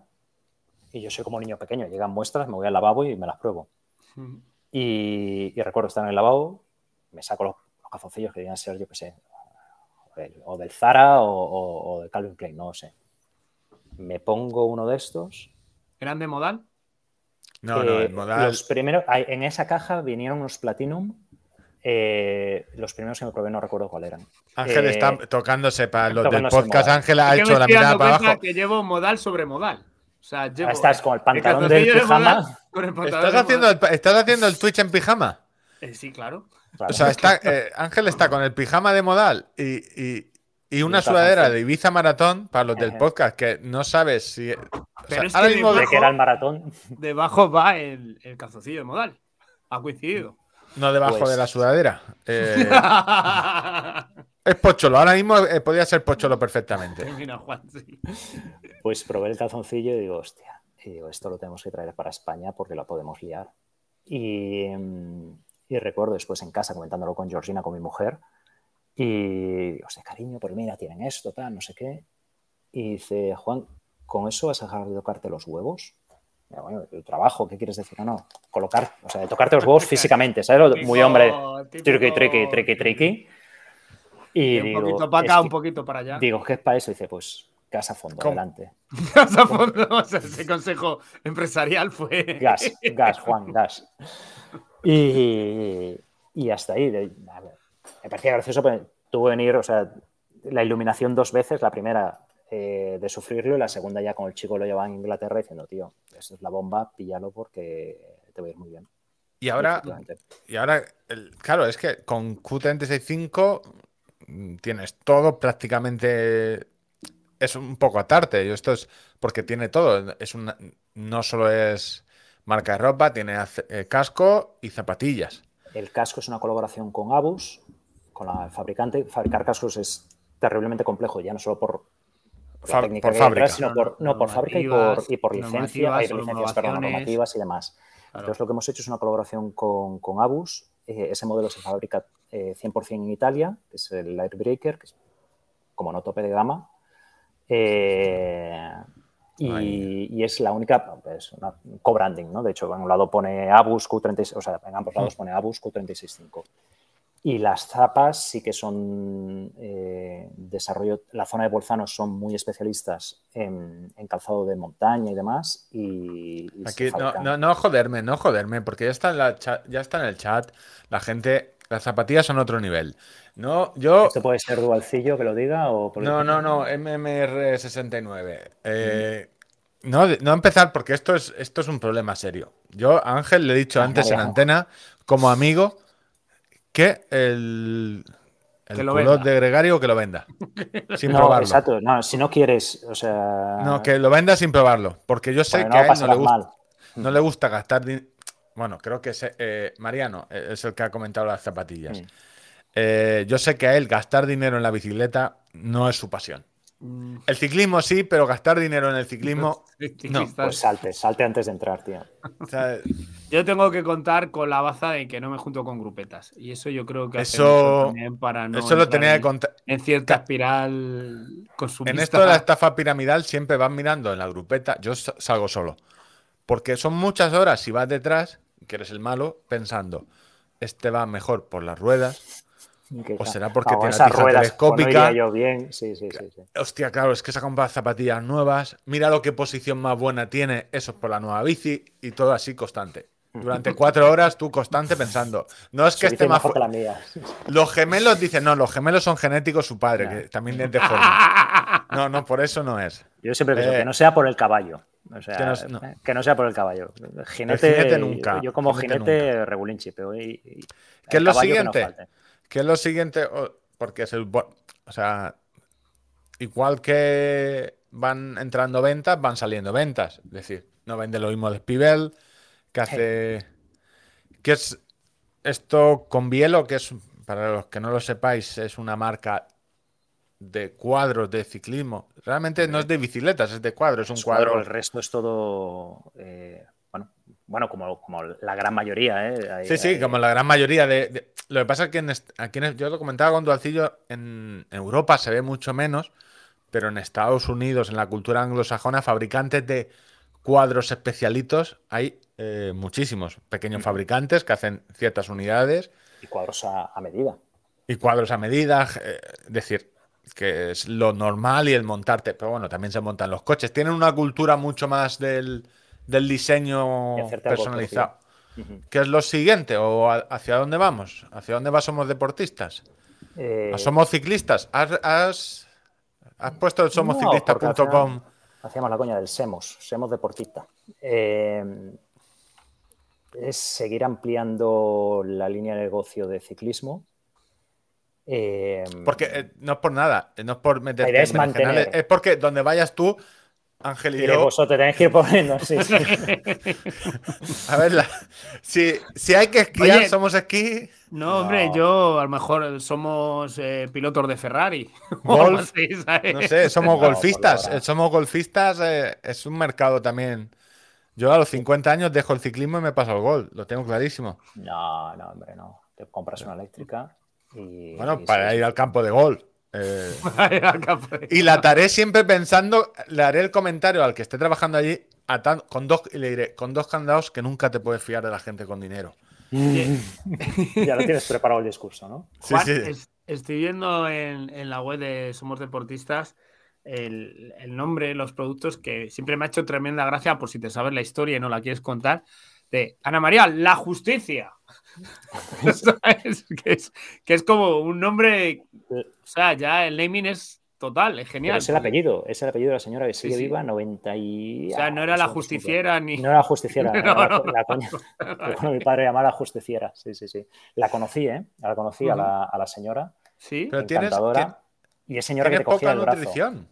[SPEAKER 2] y yo soy como un niño pequeño. Llegan muestras, me voy al lavabo y me las pruebo. Mm. Y, recuerdo estar en el lavabo, me saco los, los que debían ser, yo qué sé, o del Zara o, de Calvin Klein, no lo sé. Me pongo uno de estos.
[SPEAKER 3] ¿Eran de modal?
[SPEAKER 1] No, no, el modal.
[SPEAKER 2] Los primeros, en esa caja vinieron unos Platinum. Eh, los primeros que me probé no recuerdo cuál eran.
[SPEAKER 1] Ángel está eh, tocándose para los del podcast. Ángel ha hecho la mirada para abajo.
[SPEAKER 3] que llevo modal sobre modal. O sea, llevo,
[SPEAKER 2] estás con el pantalón del pijama.
[SPEAKER 1] ¿Estás, haciendo el, ¿Estás haciendo el Twitch en pijama?
[SPEAKER 3] Eh, sí, claro.
[SPEAKER 1] O sea, está, Ángel está con el pijama de modal y, y una sudadera de Ibiza Maratón para los del podcast que no sabes si.
[SPEAKER 2] Pero es que debajo, que era el maratón.
[SPEAKER 3] Debajo va el, el calzoncillo de modal. Ha coincidido.
[SPEAKER 1] No debajo pues de la sudadera. Eh, es pocholo. Ahora mismo eh, podría ser pocholo perfectamente.
[SPEAKER 2] Pues probé el calzoncillo y digo, hostia. Y digo, esto lo tenemos que traer para España porque lo podemos liar. Y, y recuerdo después en casa comentándolo con Georgina, con mi mujer y, o sea, cariño, pero mira, tienen esto, tal, no sé qué. Y dice, Juan, ¿con eso vas a dejar de tocarte los huevos? bueno, el trabajo, ¿qué quieres decir? No, no, colocar, o sea, tocarte los huevos físicamente, ¿sabes? Muy hombre, triqui, triqui, triqui, triqui.
[SPEAKER 3] Y, un poquito para acá, un poquito para allá.
[SPEAKER 2] Digo, ¿qué es para eso? dice, pues gas a fondo, adelante.
[SPEAKER 3] Gas a fondo, o sea, ese consejo empresarial fue.
[SPEAKER 2] Gas, gas, Juan, gas. Y, y hasta ahí. me parecía gracioso, pero tuvo que venir, o sea, la iluminación dos veces, la primera eh, de sufrirlo y la segunda ya con el chico lo llevaba en Inglaterra diciendo, tío, eso es la bomba, píllalo porque te va a ir muy bien.
[SPEAKER 1] Y ahora, y ahora claro, es que con Q365 mm, tienes todo prácticamente es un poco atarte. Y esto es porque tiene todo. Es una, no solo es marca de ropa, tiene eh, casco y zapatillas.
[SPEAKER 2] El casco es una colaboración con Abus, con la fabricante. Fabricar cascos es terriblemente complejo, ya no solo por
[SPEAKER 1] técnica fábrica.
[SPEAKER 2] sino por, no, por fábrica y por, y por licencia, hay licencias, perdón, normativas y demás. Entonces lo que hemos hecho es una colaboración con, con Abus. Eh, ese modelo se fabrica 100% eh, en Italia, que es el Lightbreaker, que es como no tope de gama, eh, y, es la única, pues, una co-branding, ¿no? De hecho, en un lado pone Abus Q36, o sea, en ambos lados pone Abus Q365. Y las zapas sí que son eh, desarrollo, la zona de Bolzano son muy especialistas en, calzado de montaña y demás. Y,
[SPEAKER 1] Aquí, no, no, joderme, no joderme, porque ya está, en la ya está en el chat, la gente, las zapatillas son otro nivel. No, yo.
[SPEAKER 2] ¿Esto puede ser Dualcillo que lo diga? O
[SPEAKER 1] no, no, no, MMR69. Eh, no, no empezar porque esto es, esto es un problema serio. Yo a Ángel le he dicho ah, antes en antena, como amigo, que el, el culot de Gregario que lo venda. sin probarlo.
[SPEAKER 2] Exacto, no, si no quieres, o sea.
[SPEAKER 1] No, que lo venda sin probarlo. Porque yo sé que a él no le, gusta, no le gusta gastar Bueno, creo que eh, Mariano es el que ha comentado las zapatillas. Eh, yo sé que a él gastar dinero en la bicicleta no es su pasión. El ciclismo sí, pero gastar dinero en el ciclismo no.
[SPEAKER 2] Pues salte, salte antes de entrar, tío.
[SPEAKER 3] yo tengo que contar con la baza de que no me junto con grupetas. Y eso yo creo que
[SPEAKER 1] eso también para no eso lo tenía que contar.
[SPEAKER 3] En cierta espiral consumista.
[SPEAKER 1] En esto de la estafa piramidal siempre van mirando en la grupeta. Yo salgo solo. Porque son muchas horas si vas detrás, que eres el malo, pensando, este va mejor por las ruedas, o será porque tiene la tija telescópica.
[SPEAKER 2] yo bien. Sí, sí, sí,
[SPEAKER 1] Hostia, claro, es que se comprado zapatillas nuevas. Mira lo que posición más buena tiene. Eso es por la nueva bici y todo así constante. Durante cuatro horas tú constante pensando. No es que esté más Los gemelos dicen, no, los gemelos son genéticos su padre, que también es de forma. No, no, por eso no es.
[SPEAKER 2] Yo siempre pienso que eh, no sea por el caballo. O sea, que, no, sea por el caballo. Jinete, nunca. Yo como jinete, regulinchi, pero. Y,
[SPEAKER 1] ¿Qué es lo siguiente? ¿Qué es lo siguiente? Porque es el. O sea, igual que van entrando ventas, van saliendo ventas. Es decir, no vende lo mismo de Spivel, que hace. ¿Qué es esto con Bielo? Que es, para los que no lo sepáis, es una marca de cuadros de ciclismo. Realmente no es de bicicletas, es de cuadros, es un cuadro.
[SPEAKER 2] El resto es todo. Eh, bueno, como, como la gran mayoría, ¿eh?
[SPEAKER 1] sí, sí, como la gran mayoría de, Lo que pasa es que aquí yo lo comentaba con Dualcillo, en Europa se ve mucho menos, pero en Estados Unidos, en la cultura anglosajona, fabricantes de cuadros especialitos hay eh, muchísimos. Pequeños fabricantes que hacen ciertas unidades.
[SPEAKER 2] Y cuadros a, medida.
[SPEAKER 1] Y cuadros a medida, eh, es decir, que es lo normal y el montarte, pero bueno, también se montan los coches. Tienen una cultura mucho más del del diseño personalizado. ¿Qué es lo siguiente? ¿O hacia dónde vamos? ¿Hacia dónde vas? ¿Somos deportistas? Eh, ¿Somos ciclistas? ¿Has, puesto el somosciclistas.com?
[SPEAKER 2] Hacíamos la coña del SEMOS, SEMOS deportista. Eh, es seguir ampliando la línea de negocio de ciclismo.
[SPEAKER 1] Eh, porque no es por nada, no es por meter.
[SPEAKER 2] es
[SPEAKER 1] Es porque donde vayas tú Ángel y, yo.
[SPEAKER 2] Vosotros tenéis que ir poniendo, sí,
[SPEAKER 1] A ver, si, hay que esquiar, somos esquí.
[SPEAKER 3] No, hombre, yo a lo mejor somos eh, pilotos de Ferrari.
[SPEAKER 1] Golf, no sé, somos golfistas. somos golfistas eh, es un mercado también. Yo a los 50 años dejo el ciclismo y me paso al golf, lo tengo clarísimo.
[SPEAKER 2] No, no, hombre, no. Te compras una eléctrica y.
[SPEAKER 1] Bueno, para ir al campo de golf. Eh, y la haré siempre pensando, le haré el comentario al que esté trabajando allí, con dos, le diré, con dos candados que nunca te puedes fiar de la gente con dinero.
[SPEAKER 2] ya lo tienes preparado el discurso, ¿no?
[SPEAKER 3] Sí, sí. estoy viendo en, la web de Somos Deportistas el, nombre, los productos que siempre me ha hecho tremenda gracia, por si te sabes la historia y no la quieres contar, de Ana María, la justicia. que, es, que es como un nombre, o sea, ya el naming es Total, es genial.
[SPEAKER 2] es el apellido, es el apellido de la señora que sigue viva, 90 y...
[SPEAKER 3] O sea, no era la justiciera ni...
[SPEAKER 2] No era la justiciera, la, coña. mi padre llamaba la justiciera, sí, sí, sí. La conocí, ¿eh? La conocí a, la, a, la, señora.
[SPEAKER 3] Sí.
[SPEAKER 1] Pero tienes...
[SPEAKER 2] Y es señora que te cogía el brazo.
[SPEAKER 1] nutrición?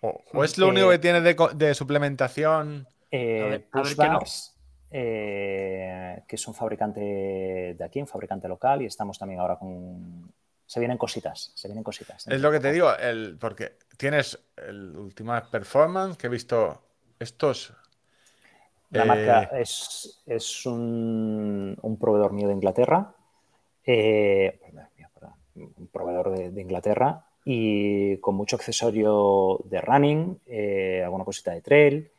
[SPEAKER 1] ¿O, es lo único que tienes de, suplementación?
[SPEAKER 2] Eh, a ver, eh, que es un fabricante de aquí, un fabricante local, y estamos también ahora con se vienen cositas, se vienen cositas.
[SPEAKER 1] Es lo que te digo, el, porque tienes el última performance que he visto estos.
[SPEAKER 2] La marca eh, es, es un, proveedor mío de Inglaterra, eh, un proveedor de, Inglaterra y con mucho accesorio de running, eh, alguna cosita de trail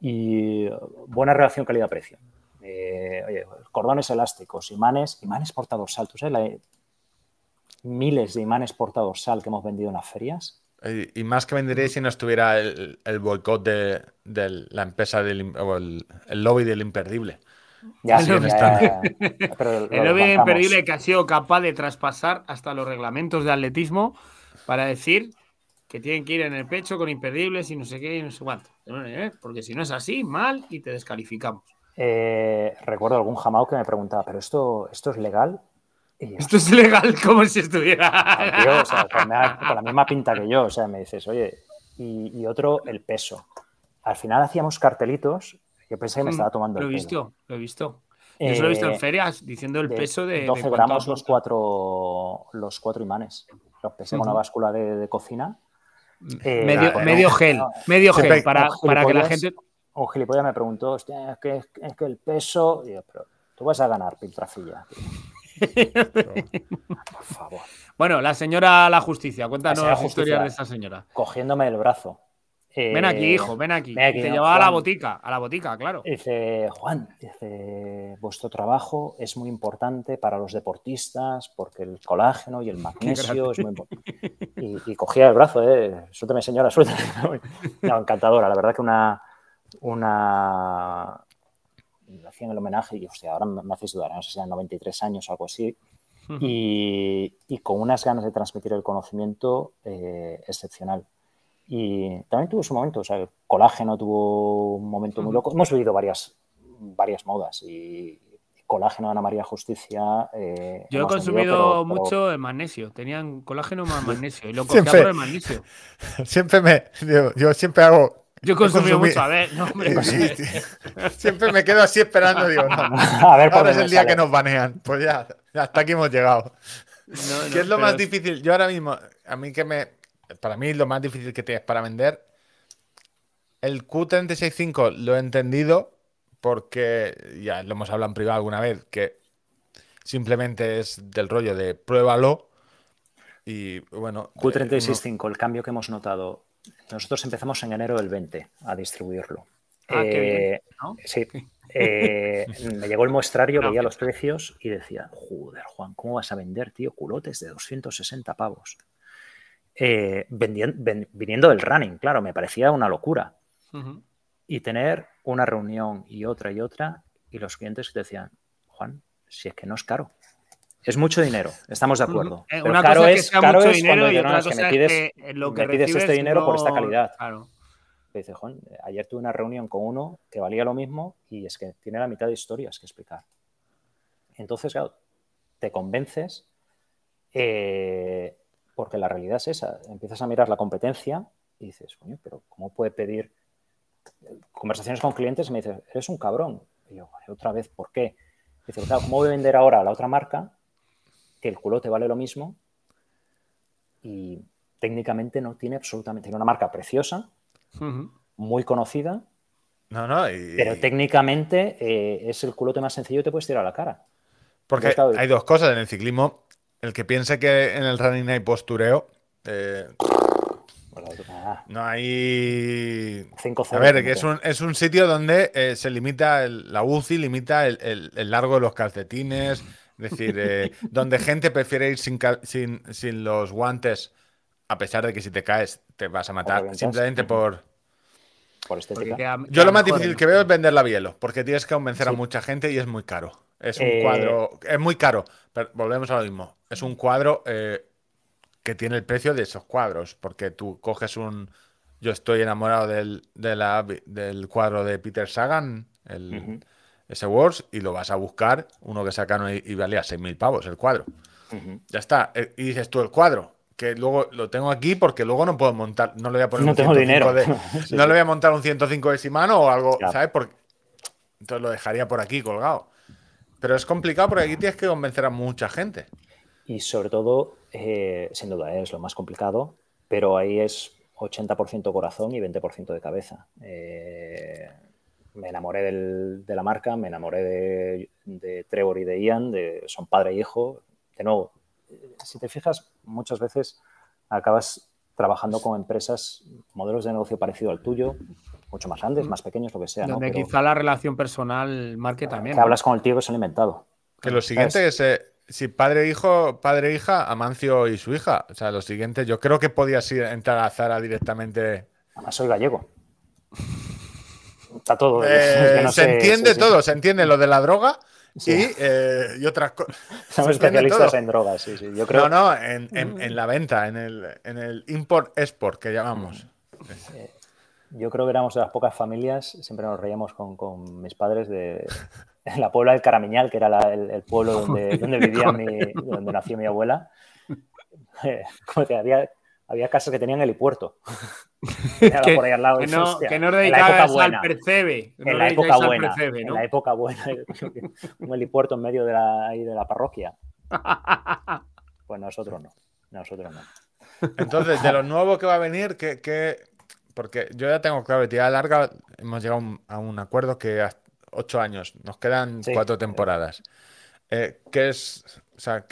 [SPEAKER 2] y buena relación calidad-precio. cordones elásticos, imanes, imanes portados saltos miles de imanes portados sal que hemos vendido en las ferias.
[SPEAKER 1] Y, más que vendería si no estuviera el, boicot de, la empresa del, o el, lobby del imperdible.
[SPEAKER 3] Ya, sí, el lobby del imperdible que ha sido capaz de traspasar hasta los reglamentos de atletismo para decir que tienen que ir en el pecho con imperdibles y no sé qué y no sé cuánto. ¿eh? Porque si no es así, mal y te descalificamos.
[SPEAKER 2] Eh, recuerdo algún jamao que me preguntaba, ¿pero esto, esto es legal?
[SPEAKER 3] Esto es legal como si estuviera.
[SPEAKER 2] con, la misma pinta que yo. O sea, me dices, oye, y, otro, el peso. Al final hacíamos cartelitos. Yo pensé que me mm, estaba tomando
[SPEAKER 3] lo
[SPEAKER 2] he
[SPEAKER 3] visto, Lo he visto. Yo lo he visto en eh, ferias diciendo el peso de.
[SPEAKER 2] 12 gramos los cuatro, los cuatro imanes. Los pesé con una báscula de, cocina.
[SPEAKER 3] Eh, medio, gel, medio gel, para, para que la gente.
[SPEAKER 2] Un gilipollas me preguntó, hostia, es que, es que el peso. Yo, pero tú vas a ganar, Piltrafilla. Por favor.
[SPEAKER 3] Bueno, la señora La Justicia, cuéntanos la, historia de esa señora.
[SPEAKER 2] Cogiéndome el brazo.
[SPEAKER 3] Ven aquí, hijo, ven aquí. te llevaba a la botica, a la botica, claro.
[SPEAKER 2] Dice, Juan, dice, vuestro trabajo es muy importante para los deportistas porque el colágeno y el magnesio es muy importante. Y, cogía el brazo, eh, suéltame señora, suéltame. No, encantadora, la verdad que una, una, hacían el homenaje y, hostia, ahora me hacéis dudar, no sé si eran 93 años o algo así, y, con unas ganas de transmitir el conocimiento eh, excepcional. Y también tuvo su momento, o sea, el colágeno tuvo un momento muy loco. Hemos vivido varias, varias modas y, colágeno Ana María Justicia.
[SPEAKER 3] Eh, yo he consumido mucho el magnesio, tenían colágeno más magnesio y lo por el magnesio.
[SPEAKER 1] Siempre me, yo siempre hago
[SPEAKER 3] yo consumí mucho, a ver, no,
[SPEAKER 1] Siempre me quedo así esperando, digo, no. A ver, ahora es el día que nos banean. Pues ya, hasta aquí hemos llegado. ¿Qué es lo más difícil? Yo ahora mismo, a mí que me. Para mí, lo más difícil que tienes para vender. El Q365 lo he entendido porque ya lo hemos hablado en privado alguna vez, que simplemente es del rollo de pruébalo. Y bueno.
[SPEAKER 2] Q365, el cambio que hemos notado nosotros empezamos en enero del 20 a distribuirlo.
[SPEAKER 3] Ah, eh,
[SPEAKER 2] Sí. Eh, me llegó el muestrario, veía los precios y decía, joder, Juan, ¿cómo vas a vender, tío? Culotes de 260 pavos. Eh, viniendo del running, claro, me parecía una locura. Y tener una reunión y otra y otra, y los clientes te decían, Juan, si es que no es caro. Es mucho dinero, estamos de acuerdo.
[SPEAKER 3] Una caro cosa es, que sea mucho dinero y otra cosa que me pides, que lo que
[SPEAKER 2] me pides este dinero por esta calidad. Claro. dice, Juan, ayer tuve una reunión con uno que valía lo mismo y es que tiene la mitad de historias que explicar. Entonces, claro, te convences eh, porque la realidad es esa. Empiezas a mirar la competencia y dices, coño, pero ¿cómo puede pedir conversaciones con clientes y me dices, eres un cabrón? Y yo, otra vez, ¿por qué? Dice, claro, ¿cómo voy a vender ahora a la otra marca el culote vale lo mismo y técnicamente no tiene absolutamente. Tiene una marca preciosa, muy conocida.
[SPEAKER 1] No, no,
[SPEAKER 2] pero técnicamente eh, es el culote más sencillo y te puedes tirar a la cara.
[SPEAKER 1] Porque hay dos cosas en el ciclismo. El que piense que en el running hay postureo, eh, No hay. a ver, que es un, es un sitio donde eh, se limita la UCI, limita el, largo de los calcetines. Es decir, eh, donde gente prefiere ir sin, sin, sin, los guantes, a pesar de que si te caes te vas a matar, simplemente por.
[SPEAKER 2] Por estética.
[SPEAKER 1] Yo lo más difícil que veo es vender la bielo, porque tienes que convencer a mucha gente y es muy caro. Es un eh, cuadro. Es muy caro. Pero volvemos a lo mismo. Es un cuadro que tiene el precio de esos cuadros, porque tú coges un... Yo estoy enamorado del, del cuadro de Peter Sagan, el, ese Wars, y lo vas a buscar, uno que sacaron y, valía 6.000 pavos el cuadro. Ya está. Eh, y dices tú, el cuadro, que luego lo tengo aquí porque luego no puedo montar, no le voy a poner
[SPEAKER 2] no un tengo dinero.
[SPEAKER 1] no le voy a montar un 105 de Shimano o algo, ¿sabes? Porque, entonces lo dejaría por aquí colgado. Pero es complicado porque aquí tienes que convencer a mucha gente.
[SPEAKER 2] Y sobre todo, eh, sin duda, es lo más complicado, pero ahí es 80% corazón y 20% de cabeza. Eh, me enamoré de la marca, me enamoré de, Trevor y de Ian, de, son padre e hijo. De nuevo, si te fijas, muchas veces acabas trabajando con empresas, modelos de negocio parecido al tuyo, mucho más grandes, más pequeños, lo que sea.
[SPEAKER 3] Donde quizá la relación personal marque también.
[SPEAKER 2] Que hablas con el tío que se ha inventado.
[SPEAKER 1] Que lo siguiente es, eh, si padre hijo, padre hija, Amancio y su hija. O sea, lo siguiente, yo creo que podías ir entrar a Zara directamente.
[SPEAKER 2] Además soy gallego. Está todo.
[SPEAKER 1] Eh, se entiende todo, se entiende lo de la droga. Y, eh, y, otras cosas.
[SPEAKER 2] Somos especialistas en drogas, sí, sí. Yo creo...
[SPEAKER 1] No, no, en, en, la venta, en el, en el import-export que llamamos.
[SPEAKER 2] Eh, yo creo que éramos de las pocas familias, siempre nos reíamos con, con mis padres de, en la Puebla del Caramiñal, que era el, pueblo donde, donde vivía mi, donde nació mi abuela. como que había, había casas que tenían helipuerto.
[SPEAKER 3] que, por ahí al lado. Que no, que no dedicabas al percebe.
[SPEAKER 2] en la época buena. En la época buena. un helipuerto en medio de la, ahí de la parroquia. Pues nosotros no. Nosotros no.
[SPEAKER 1] Entonces, de lo nuevo que va a venir, que, porque yo ya tengo claro que larga, hemos llegado a un acuerdo que hasta ocho años, nos quedan cuatro temporadas. Eh, ¿Qué es, o sea,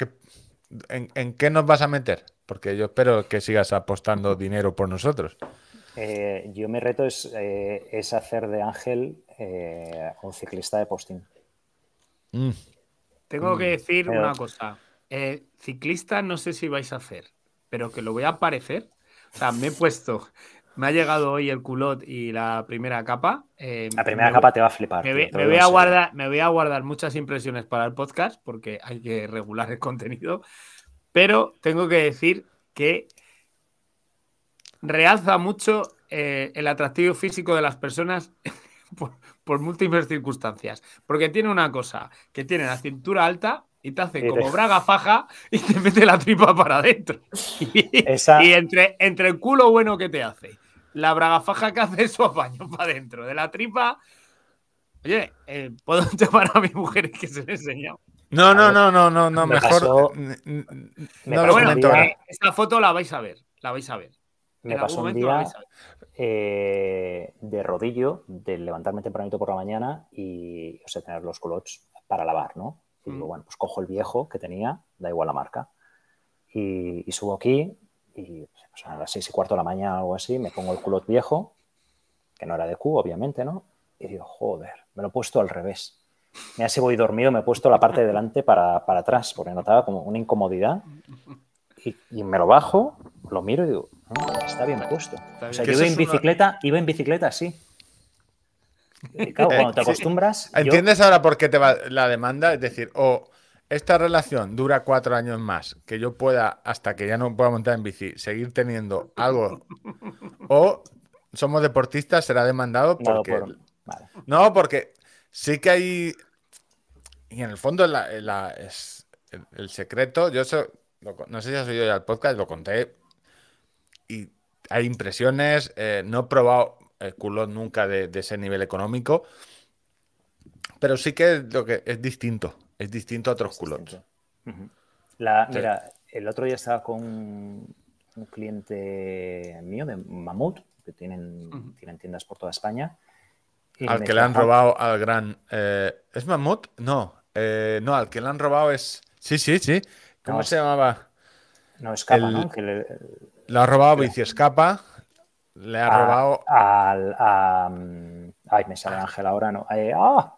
[SPEAKER 1] en, qué nos vas a meter? Porque yo espero que sigas apostando dinero por nosotros.
[SPEAKER 2] Eh, yo mi reto es, eh, es hacer de Ángel un ciclista de posting.
[SPEAKER 3] Mm. Tengo que mm. decir una cosa. ciclista no sé si vais a hacer, pero que lo voy a aparecer. O sea, me he puesto me ha llegado hoy el culot y la primera capa.
[SPEAKER 2] Eh, la primera capa te va a flipar.
[SPEAKER 3] Me, voy, a guardar, me voy a guardar muchas impresiones para el podcast porque hay que regular el contenido. Pero tengo que decir que realza mucho eh, el atractivo físico de las personas por, múltiples circunstancias. Porque tiene una cosa, que tiene la cintura alta y te hace como braga faja y te mete la tripa para adentro. Y, entre, entre el culo bueno que te hace la bragafaja que hace su apaño para adentro de la tripa. Oye, eh, ¿puedo llamar a mi mujer que se le he enseñado?
[SPEAKER 1] No, no, no, no, no, no, mejor.
[SPEAKER 3] no lo bueno, eh, esta foto la vais a ver, la vais a ver.
[SPEAKER 2] Me pasó un día eh, de rodillo, de levantarme tempranito por la mañana y, o sea, tener los culots para lavar, ¿no? Y digo, bueno, pues cojo el viejo que tenía, da igual la marca, y, y subo aquí y a las seis y cuarto de la mañana o algo así, me pongo el culot viejo, que no era de Q, obviamente, ¿no? Y digo, joder, me lo he puesto al revés. Mira, si voy dormido, me he puesto la parte de delante para, para atrás, porque notaba como una incomodidad. Y, me lo bajo, lo miro y digo, está bien puesto. O sea, yo iba en bicicleta, iba en bicicleta así. claro, cuando te acostumbras.
[SPEAKER 1] ¿Entiendes ahora por qué te va la demanda? Es decir, o esta relación dura cuatro años más, que yo pueda, hasta que ya no pueda montar en bici, seguir teniendo algo, o somos deportistas, será demandado porque... No, porque sí que hay... Y en el fondo es el, secreto, yo no sé si has oído ya el podcast, lo conté, y hay impresiones, eh, no he probado el culo nunca de, de, ese nivel económico, pero sí que lo que es distinto. Es distinto a otros culots.
[SPEAKER 2] Mira, el otro día estaba con un cliente mío de Mamut, que tienen, tienen tiendas por toda España.
[SPEAKER 1] al que le han robado al gran. Eh, ¿Es Mamut? No. Eh, no, al que le han robado es. Sí, sí, sí. ¿Cómo se llamaba?
[SPEAKER 2] No, Escapa, ¿no?
[SPEAKER 1] Lo ha robado Bici Escapa. Le ha robado.
[SPEAKER 2] Al, ay, me sale Ángel ahora, no. Eh, ¡Ah!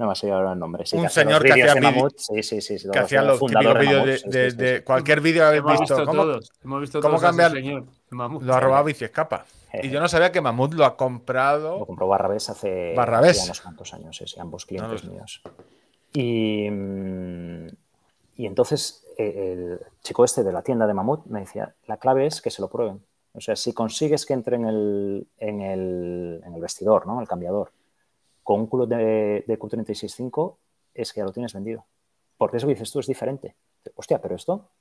[SPEAKER 2] No me ha salido ahora el nombre.
[SPEAKER 1] un señor que hacía
[SPEAKER 2] Mamut. Sí, sí, sí.
[SPEAKER 1] Que hacía los típicos vídeos de, cualquier vídeo habéis visto.
[SPEAKER 3] ¿Cómo, todos. Hemos visto
[SPEAKER 1] ¿cómo
[SPEAKER 3] cambiar?
[SPEAKER 1] Señor, Lo ha robado Bici Escapa. Y yo no sabía que Mamut lo ha comprado.
[SPEAKER 2] Lo compró Barrabés hace,
[SPEAKER 1] Barrabés.
[SPEAKER 2] unos cuantos años, sí, ambos clientes míos. Y, mm, y entonces eh, el chico este de la tienda de Mamut me decía, la clave es que se lo prueben. O sea, si consigues que entre en el, en el, en el vestidor, ¿no? El cambiador, con un culo de, de Q365, es que ya lo tienes vendido. Porque eso que dices tú es diferente. Hostia, pero esto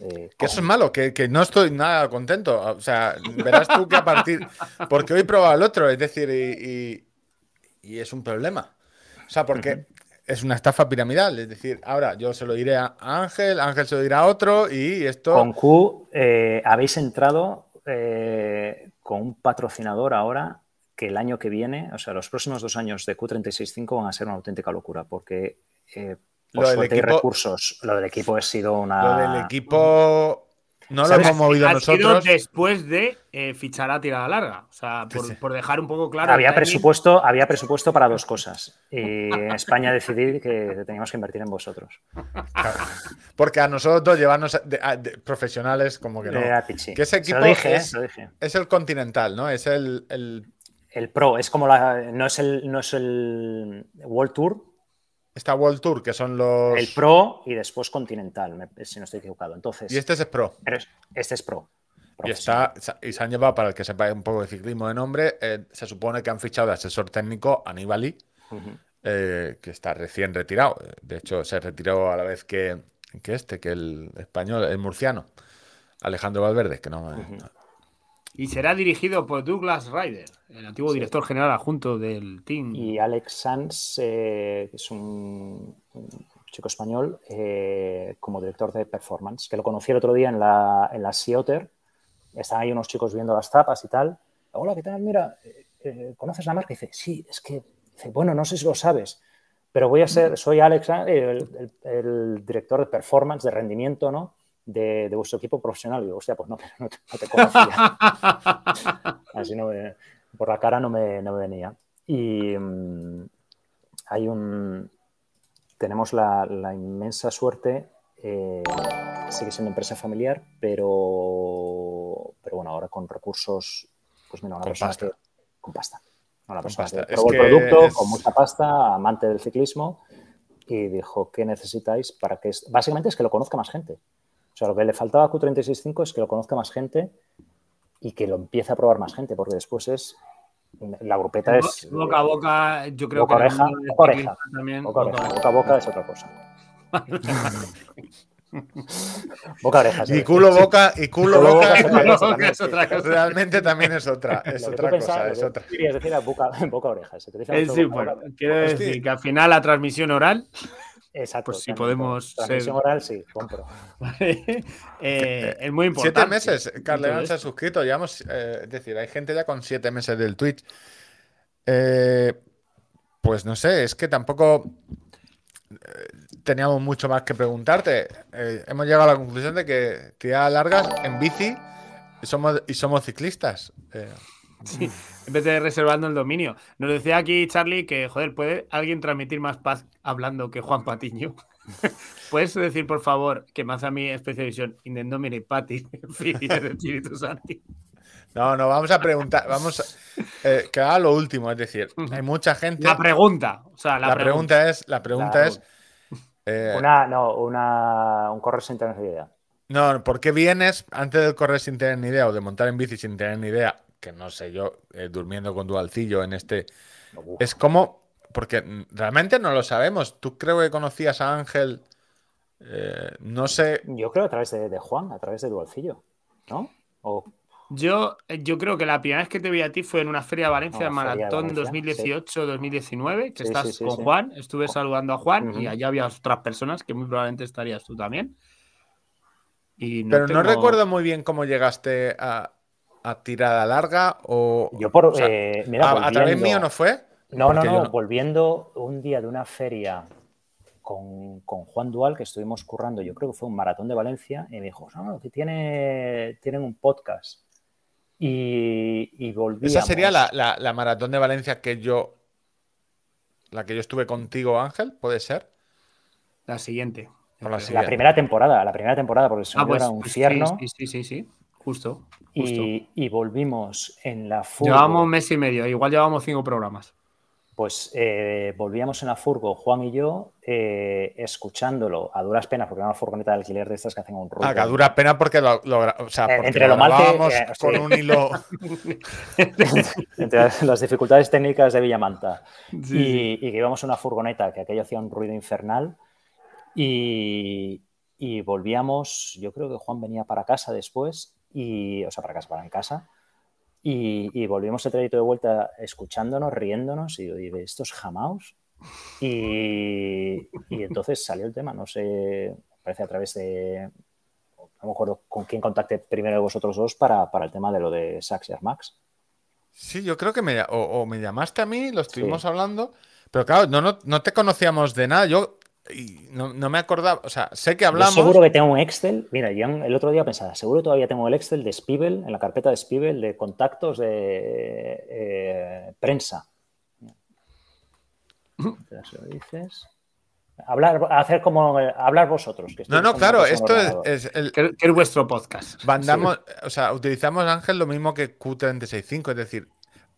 [SPEAKER 1] eh, que eso es malo, que, que, no estoy nada contento. O sea, verás tú que a partir. Porque hoy he probado el otro, es decir, y, y, es un problema. O sea, porque es una estafa piramidal. Es decir, ahora yo se lo diré a Ángel, Ángel se lo dirá a otro y esto.
[SPEAKER 2] Con Q eh, habéis entrado eh, con un patrocinador ahora que el año que viene, o sea, los próximos dos años de Q365 van a ser una auténtica locura porque. Eh, por suerte equipo, recursos. Lo del equipo ha sido una.
[SPEAKER 1] Lo del equipo no lo hemos movido nosotros.
[SPEAKER 3] después de eh, fichar a tirada larga. O sea, por, dejar un poco claro.
[SPEAKER 2] Había presupuesto, había presupuesto para dos cosas. Y España decidir que teníamos que invertir en vosotros.
[SPEAKER 1] Porque a nosotros llevarnos profesionales como que no. Que ese equipo es, es, el Continental, ¿no? Es el, el,
[SPEAKER 2] el. Pro, es como la. No es el, no es el World Tour,
[SPEAKER 1] Está World Tour, que son los.
[SPEAKER 2] El Pro y después Continental, si no estoy equivocado. Entonces,
[SPEAKER 1] y este es Pro.
[SPEAKER 2] este es Pro.
[SPEAKER 1] Y, está, y se han llevado, para el que sepa un poco de ciclismo de nombre, eh, se supone que han fichado de asesor técnico a Nibali, eh, que está recién retirado. De hecho, se retiró a la vez que, este, que el español, el murciano, Alejandro Valverde, que no,
[SPEAKER 3] y será dirigido por Douglas Ryder, el antiguo director general adjunto del team.
[SPEAKER 2] Y Alex Sanz, eh, que es un, chico español, eh, como director de performance, que lo conocí el otro día en la, en la Seater. Están ahí unos chicos viendo las tapas y tal. Hola, ¿qué tal? Mira, eh, ¿conoces la marca? Y dice, sí, es que, dice, bueno, no sé si lo sabes, pero voy a ser, soy Alex, el, el director de performance, de rendimiento, ¿no? De, vuestro equipo profesional. Y digo, hostia, pues no, no, te, conocía. Así no por la cara no me, venía. Y mm, hay un. Tenemos la, inmensa suerte. Eh, sigue siendo empresa familiar, pero, pero bueno, ahora con recursos, pues mira, una con persona pasta. con pasta. Una persona que probó el producto con mucha pasta, amante del ciclismo, y dijo, ¿qué necesitáis para que... Básicamente es que lo conozca más gente. O sea, lo que le faltaba a Q365 es que lo conozca más gente y que lo empiece a probar más gente, porque después es. La grupeta es.
[SPEAKER 3] Boca a boca, yo creo
[SPEAKER 2] que. Oreja, boca oreja. También, boca, oreja. boca a boca es otra cosa. boca oreja.
[SPEAKER 1] Y culo boca y culo, boca, es, otra cosa. Realmente también es otra, es otra cosa. Es otra.
[SPEAKER 2] Querías decir boca, boca oreja. Se
[SPEAKER 3] eh, sí, bueno, quiero decir que al final la transmisión oral
[SPEAKER 2] Exacto.
[SPEAKER 3] Pues si podemos.
[SPEAKER 2] Transmisión oral, sí, compro.
[SPEAKER 3] Eh, es muy importante.
[SPEAKER 1] Siete meses, Carleón se ha suscrito. Llevamos, eh, es decir, hay gente ya con siete meses del Twitch. Eh, pues no sé, es que tampoco teníamos mucho más que preguntarte. hemos llegado a la conclusión de que tirar largas en bici y somos, y somos ciclistas.
[SPEAKER 3] Sí, en vez de reservando el dominio. Nos decía aquí Charlie que, joder, ¿puede alguien transmitir más paz hablando que Juan Patiño? ¿Puedes decir, por favor, que más a mi especialización in domini pati, Espíritu Santi?
[SPEAKER 1] No, no, vamos a preguntar, vamos a, eh, que haga lo último, es decir, hay mucha gente.
[SPEAKER 3] La pregunta, o sea,
[SPEAKER 1] la, pregunta. es, la pregunta es.
[SPEAKER 2] Eh, una, no, una, un correo sin tener ni idea.
[SPEAKER 1] No, ¿por qué vienes antes de correr sin tener ni idea o de montar en bici sin tener ni idea que no sé yo, eh, durmiendo con dualcillo en este. Es como. Porque realmente no lo sabemos. ¿Tú creo que conocías a Ángel? Eh, no sé.
[SPEAKER 2] Yo creo a través de, Juan, a través de Dualcillo, ¿no?
[SPEAKER 3] Yo, yo creo que la primera vez que te vi a ti fue en una feria de Valencia, Maratón 2018-2019, que estás con Juan. Estuve saludando a Juan y allá había otras personas que muy probablemente estarías tú también.
[SPEAKER 1] Pero no recuerdo muy bien cómo llegaste a, a tirada larga o.
[SPEAKER 2] Yo por. Eh,
[SPEAKER 1] a, través mío no fue?
[SPEAKER 2] No, no, no, volviendo un día de una feria con, Juan Dual, que estuvimos currando, yo creo que fue un maratón de Valencia, y me dijo, no, que tiene, tienen un podcast. Y, volvíamos.
[SPEAKER 1] Esa sería la, maratón de Valencia que yo. La que yo estuve contigo, Ángel, ¿puede ser?
[SPEAKER 3] La siguiente.
[SPEAKER 2] La, primera temporada, la primera temporada, porque ah, pues, era un infierno.
[SPEAKER 3] Sí, sí, sí, sí, justo.
[SPEAKER 2] Y, volvimos en la
[SPEAKER 3] furgo. Llevábamos un mes y medio, igual llevábamos cinco programas.
[SPEAKER 2] Pues eh, volvíamos en la furgo, Juan y yo, eh, escuchándolo a duras penas, porque era una furgoneta de alquiler de estas que hacen un ruido.
[SPEAKER 1] Ah, a duras penas porque lo, o sea, eh, entre lo, mal que con un hilo.
[SPEAKER 2] entre las dificultades técnicas de Villamanta. Y, y, que íbamos en una furgoneta que aquello hacía un ruido infernal. Y, y volvíamos, yo creo que Juan venía para casa después, y, o sea, para casa, para en casa y, volvimos el trayecto de vuelta escuchándonos, riéndonos y, de estos jamaos. Y, entonces salió el tema, no sé, parece a través de, no me acuerdo con quién contacté primero de vosotros dos para, el tema de lo de Sax Max.
[SPEAKER 1] Sí, yo creo que me, o, me llamaste a mí, lo estuvimos hablando, pero claro, no, no, no, te conocíamos de nada. Yo y no, me acordaba, o sea, sé que hablamos.
[SPEAKER 2] seguro que tengo un Excel. Mira, yo el otro día pensaba, seguro todavía tengo el Excel de Spiegel, en la carpeta de Spiegel, de contactos de eh, prensa. dices. Hablar, hacer como hablar vosotros.
[SPEAKER 1] no, no, claro, esto es, el,
[SPEAKER 3] que, es vuestro podcast.
[SPEAKER 1] Mandamos, o sea, utilizamos Ángel lo mismo que Q365, es decir,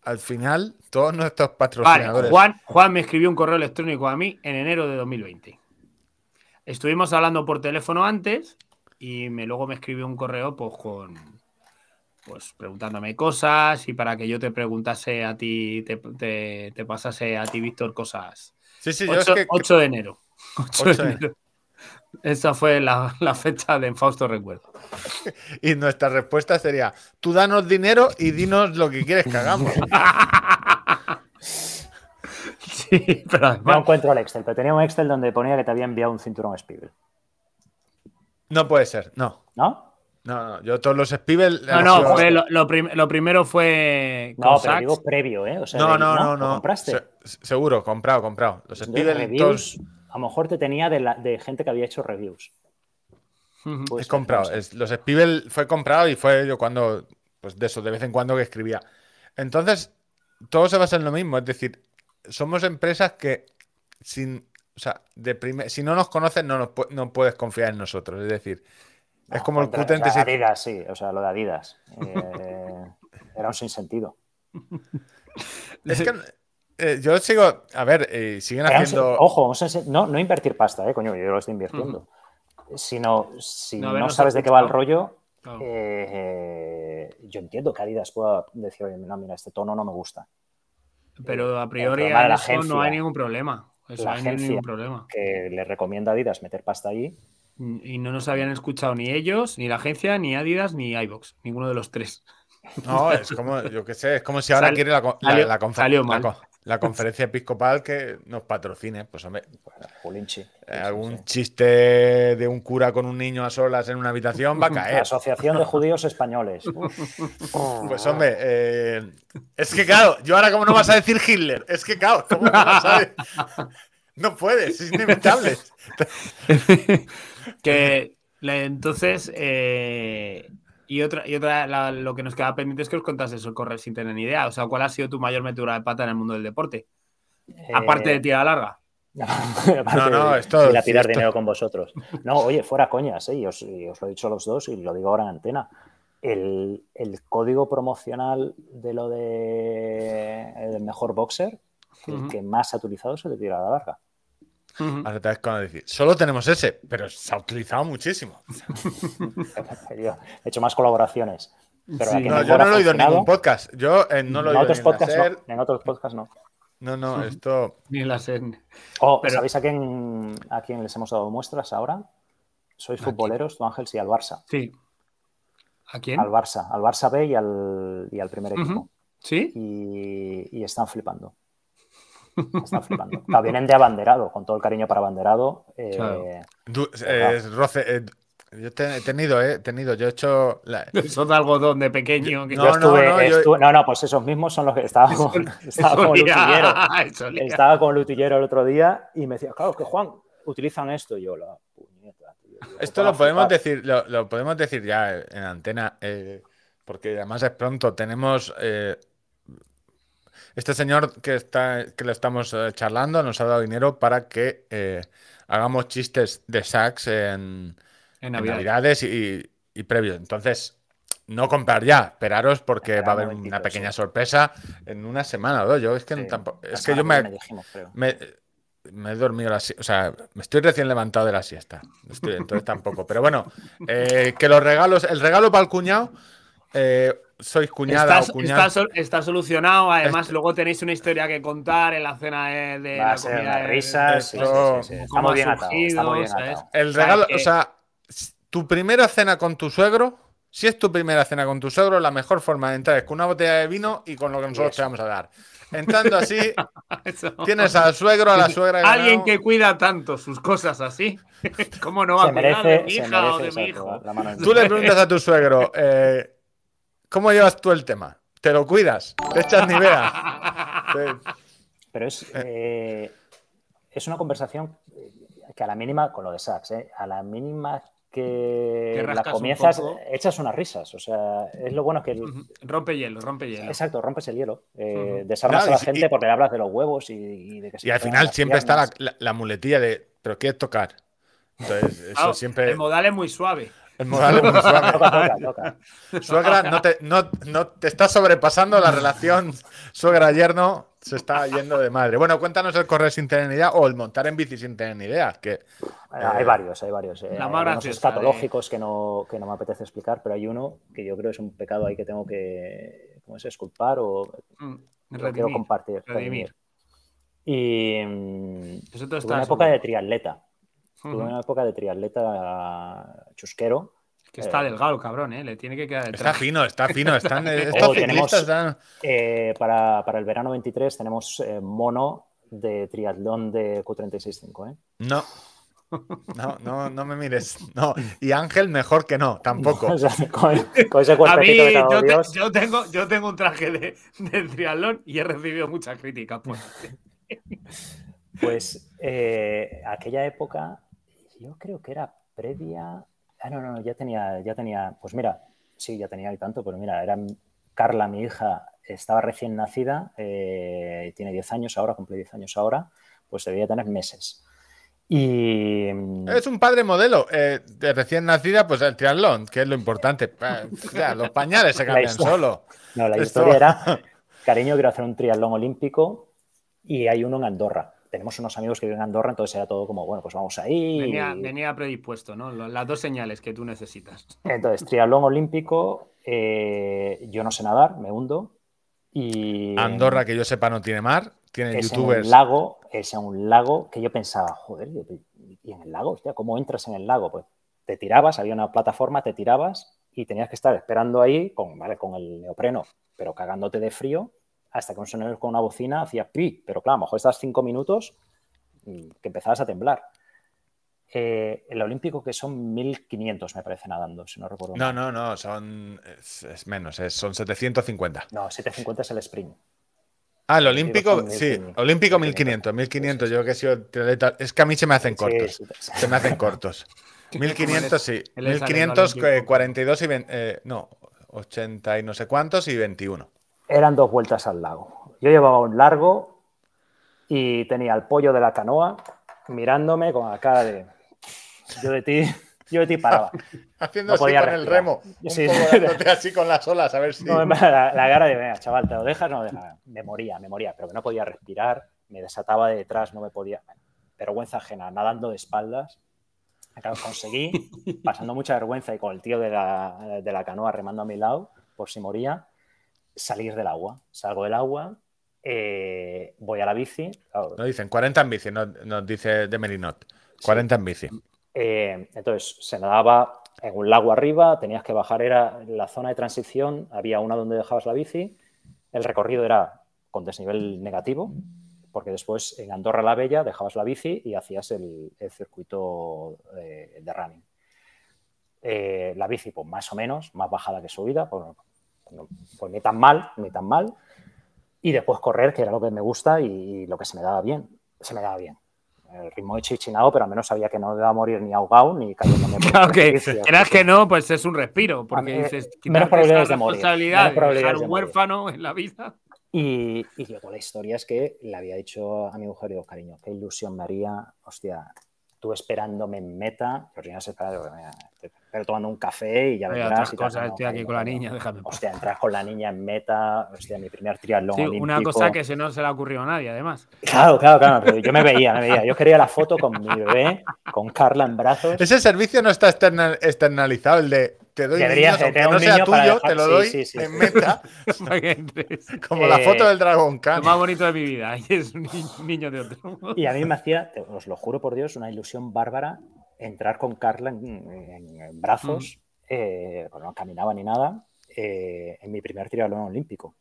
[SPEAKER 1] al final, todos nuestros patrocinadores.
[SPEAKER 3] Juan, Juan me escribió un correo electrónico a mí en enero de 2020. Estuvimos hablando por teléfono antes y me, luego me escribió un correo pues, con, pues preguntándome cosas y para que yo te preguntase a ti, te, pasase a ti, Víctor, cosas.
[SPEAKER 1] Sí, sí,
[SPEAKER 3] 8, yo 8 de enero. 8 de enero. Esa fue la, fecha de Fausto Recuerdo.
[SPEAKER 1] Y nuestra respuesta sería: tú danos dinero y dinos lo que quieres que hagamos.
[SPEAKER 2] sí, pero No encuentro el Excel, pero tenía un Excel donde ponía que te había enviado un cinturón Spiegel.
[SPEAKER 1] No puede ser, no.
[SPEAKER 2] ¿No?
[SPEAKER 1] No, no, yo todos los Spiegel.
[SPEAKER 3] No, no, lo, primero fue.
[SPEAKER 2] No, pero digo previo, ¿eh?
[SPEAKER 1] no, no, no, no, ¿Compraste? seguro, comprado, comprado. Los Spiegel. Todos
[SPEAKER 2] a lo mejor te tenía de, gente que había hecho reviews.
[SPEAKER 1] es comprado. los Spiegel fue comprado y fue yo cuando, pues de eso, de vez en cuando que escribía. Entonces, todo se basa en lo mismo. Es decir, somos empresas que sin, o sea, de si no nos conocen, no, no puedes confiar en nosotros. Es decir, es como el
[SPEAKER 2] Qt o Adidas, sí, o sea, lo de Adidas. Eh, era un sinsentido.
[SPEAKER 1] Es que eh, yo sigo, a ver, eh, siguen haciendo.
[SPEAKER 2] Ojo, no, no invertir pasta, eh, coño, yo lo estoy invirtiendo. Sino, si no, sabes de qué va el rollo, eh, yo entiendo que Adidas pueda decir, oye, no, mira, este tono no me gusta.
[SPEAKER 3] Pero a priori a eso no hay ningún problema. Eso
[SPEAKER 2] la no hay ningún problema. Que le recomienda a Adidas meter pasta ahí.
[SPEAKER 3] Y no nos habían escuchado ni ellos, ni la agencia, ni Adidas, ni iBox, ninguno de los tres.
[SPEAKER 1] No, es como, yo qué sé, es como si ahora quiere la, la, la, la conferencia episcopal que nos patrocine. Pues hombre, eh, algún chiste de un cura con un niño a solas en una habitación va a caer.
[SPEAKER 2] Asociación de Judíos Españoles.
[SPEAKER 1] pues hombre, eh, es que claro, yo ahora cómo no vas a decir Hitler, es que claro, ¿cómo no, no puedes, es inevitable.
[SPEAKER 3] que entonces eh, y otra, y otra lo que nos queda pendiente es que os contases eso, correr sin tener ni idea. O sea, ¿cuál ha sido tu mayor metedura de pata en el mundo del deporte? Aparte de tirar larga.
[SPEAKER 2] No, no, esto. Ir a tirar dinero con vosotros. No, oye, fuera coñas, ¿eh? os, os, lo he dicho a los dos y lo digo ahora en antena. El, código promocional de lo de el mejor boxer, el que más ha utilizado es el de tirada larga.
[SPEAKER 1] Decir, solo tenemos ese, pero se ha utilizado muchísimo.
[SPEAKER 2] he hecho más colaboraciones.
[SPEAKER 1] no, yo no lo he oído en ningún podcast. Yo eh, no lo he oído
[SPEAKER 2] otros podcasts, no. En otros podcasts no.
[SPEAKER 1] No, no, esto.
[SPEAKER 3] Ni la SER.
[SPEAKER 2] Oh, pero... ¿Sabéis a quién, a quién les hemos dado muestras ahora? Sois futboleros, tú Ángel, sí, al Barça.
[SPEAKER 3] Sí. ¿A quién?
[SPEAKER 2] Al Barça, al Barça B y al, y al primer equipo.
[SPEAKER 3] ¿Sí?
[SPEAKER 2] Y, y están flipando. Están flipando. vienen de abanderado, con todo el cariño para abanderado. Eh,
[SPEAKER 1] roce, eh, yo he tenido, he tenido, yo he hecho.
[SPEAKER 3] Son de algodón de pequeño.
[SPEAKER 2] no, no, no, no, pues esos mismos son los que estaba con, estaba con Lutillero. Estaba con Lutillero el otro día y me decía, claro, que Juan, utilizan esto. Y yo, la puñeta,
[SPEAKER 1] Esto lo podemos decir, lo, podemos decir ya en antena. Eh, porque además es pronto. Tenemos eh, este señor que está que le estamos eh, charlando nos ha dado dinero para que eh, hagamos chistes de sax en, Navidades, y, y previo. Entonces, no comprar ya, esperaros porque va a haber una pequeña sorpresa en una semana o dos. Yo es que, es que yo me, me, he dormido la o sea, me estoy recién levantado de la siesta. entonces tampoco. Pero bueno, eh, que los regalos, el regalo para el cuñado, eh, sois cuñada
[SPEAKER 3] está, o cuñado. Está, solucionado. Además, luego tenéis una historia que contar en la cena de,
[SPEAKER 2] la comida de risas. Estamos bien atados.
[SPEAKER 1] El regalo, o sea, tu primera cena con tu suegro si es tu primera cena con tu suegro, la mejor forma de entrar es con una botella de vino y con lo que nosotros te vamos a dar. Entrando así, tienes al suegro, a la suegra.
[SPEAKER 3] Alguien que cuida tanto sus cosas así. ¿Cómo no va a cuidar de mi hija o de mi hijo?
[SPEAKER 1] Tú le preguntas a tu suegro, eh, ¿cómo llevas tú el tema? ¿Te lo cuidas? ¿Te echas ni veas?
[SPEAKER 2] Pero es, eh, es una conversación que a la mínima, con lo de Sachs, eh, a la mínima que la comienzas, echas unas risas. O sea, es lo bueno que.
[SPEAKER 3] Rompe hielo, rompe hielo.
[SPEAKER 2] Exacto, rompes el hielo. Eh, desarmas a la gente porque le hablas de los huevos y, de que
[SPEAKER 1] Y al final siempre está la, muletilla de, ¿pero quieres tocar? Entonces, eso siempre.
[SPEAKER 3] El modal es muy suave.
[SPEAKER 1] El modal es muy suave. toca, toca, Suegra, no te, no, no te está sobrepasando la relación suegra-yerno se está yendo de madre. Bueno, cuéntanos el correr sin tener ni idea o el montar en bici sin tener ni idea. Que,
[SPEAKER 2] hay eh, varios, hay varios. Eh, hay escatológicos que, no, que no me apetece explicar, pero hay uno que yo creo es un pecado ahí que tengo que, ¿cómo es? Esculpar o mm, quiero compartir. Redimir. Y una época de triatleta. Tuve una época de triatleta chusquero
[SPEAKER 3] que está eh, delgado, cabrón, ¿eh? Le tiene que quedar
[SPEAKER 1] Está fino, está fino. Están, estos
[SPEAKER 2] tenemos, eh, para, para, el verano 23 tenemos eh, mono de triatlón de Q365, ¿eh?
[SPEAKER 1] No. No, no, no me mires. No. Y Ángel mejor que no, tampoco. o sea,
[SPEAKER 3] con, ese A mí, yo, yo, tengo, yo tengo un traje de, de, triatlón y he recibido mucha crítica. Pues,
[SPEAKER 2] pues aquella época, yo creo que era previa Ah, no, no, ya tenía, ya tenía, pues mira, sí, ya tenía y tanto, pero mira, era Carla, mi hija, estaba recién nacida, eh, tiene 10 años ahora, cumple 10 años ahora, pues debía tener meses. Y...
[SPEAKER 1] Mm, es un padre modelo. Eh, de recién nacida, pues el triatlón, que es lo importante. Eh, los pañales se cambian solo.
[SPEAKER 2] No, la historia era, cariño, quiero hacer un triatlón olímpico y hay uno en Andorra tenemos unos amigos que viven en Andorra, entonces era todo como, bueno, pues vamos ahí.
[SPEAKER 3] Venía, predispuesto, ¿no? Las dos señales que tú necesitas.
[SPEAKER 2] Entonces, triatlón olímpico, eh, yo no sé nadar, me hundo. Y,
[SPEAKER 1] Andorra, que yo sepa, no tiene mar, tiene
[SPEAKER 2] es
[SPEAKER 1] youtubers.
[SPEAKER 2] En un lago, es en un lago que yo pensaba, joder, ¿y en el lago? Hostia, ¿cómo entras en el lago? Pues te tirabas, había una plataforma, te tirabas y tenías que estar esperando ahí con, ¿vale? con el neopreno, pero cagándote de frío hasta que un sonido con una bocina hacía pi, pero claro, a lo mejor estás cinco minutos que empezabas a temblar. Eh, el olímpico que son 1500 me parece nadando, si no recuerdo.
[SPEAKER 1] No, no, no, son es, menos, son 750.
[SPEAKER 2] No, 750 es el sprint.
[SPEAKER 1] Ah, el olímpico, sí, olímpico 1500, 1500, yo que he sido es que a mí se me hacen cortos, se me hacen cortos. 1500 sí, 1500, 42 y 20, eh, no, 80 y no sé cuántos y 21
[SPEAKER 2] eran dos vueltas al lago. Yo llevaba un largo y tenía el pollo de la canoa mirándome con la cara de yo de ti, yo de ti paraba.
[SPEAKER 1] Haciendo así con el remo, sí. así con las olas, a ver si.
[SPEAKER 2] la, cara de, venga, chaval, ¿te lo dejas? No, deja. Me moría, me moría, pero que no podía respirar, me desataba de detrás, no me podía. Vergüenza ajena, nadando de espaldas. conseguí, pasando mucha vergüenza y con el tío de la, de la canoa remando a mi lado, por si moría salir del agua. Salgo del agua, eh, voy a la bici.
[SPEAKER 1] No dicen 40 en bici, nos, dice de Merinot. 40 en bici.
[SPEAKER 2] Eh, entonces, se nadaba en un lago arriba, tenías que bajar, era la zona de transición, había una donde dejabas la bici, el recorrido era con desnivel negativo, porque después en Andorra la Bella dejabas la bici y hacías el, circuito de, running. Eh, la bici, pues más o menos, más bajada que subida, por, pues ni tan mal, ni tan mal. Y después correr, que era lo que me gusta y lo que se me daba bien. Se me daba bien. el ritmo de chichinado, pero al menos sabía que no iba a morir ni ahogado ni cayéndome por
[SPEAKER 3] Claro que, quieras que no, pues es un respiro, porque dices,
[SPEAKER 2] menos probabilidades de morir.
[SPEAKER 3] de dejar un huérfano en la vida.
[SPEAKER 2] Y, y luego la historia es que le había dicho a mi mujer, digo, cariño, qué ilusión me haría, hostia, tú esperándome en meta, pero tienes que pero tomando un café y ya
[SPEAKER 3] verás. Y cosas, estoy aquí con la niña, déjame.
[SPEAKER 2] Hostia, entras con la niña en meta, hostia, mi primer triatlón.
[SPEAKER 3] Sí, una cosa que se no se le ha ocurrido a nadie, además.
[SPEAKER 2] Claro, claro, claro. Pero yo me veía, me veía. Yo quería la foto con mi bebé, con Carla en brazos.
[SPEAKER 1] Ese servicio no está externalizado, el de te doy
[SPEAKER 2] Debería
[SPEAKER 1] niños, no sea tuyo, te lo doy en meta. Como la foto del Dragon Khan.
[SPEAKER 3] Lo más bonito de mi vida. Y es un niño de otro.
[SPEAKER 2] Y a mí me hacía, os lo juro por Dios, una ilusión bárbara entrar con Carla en, brazos. Eh, no caminaba ni nada. Eh, en mi primer triatlón olímpico.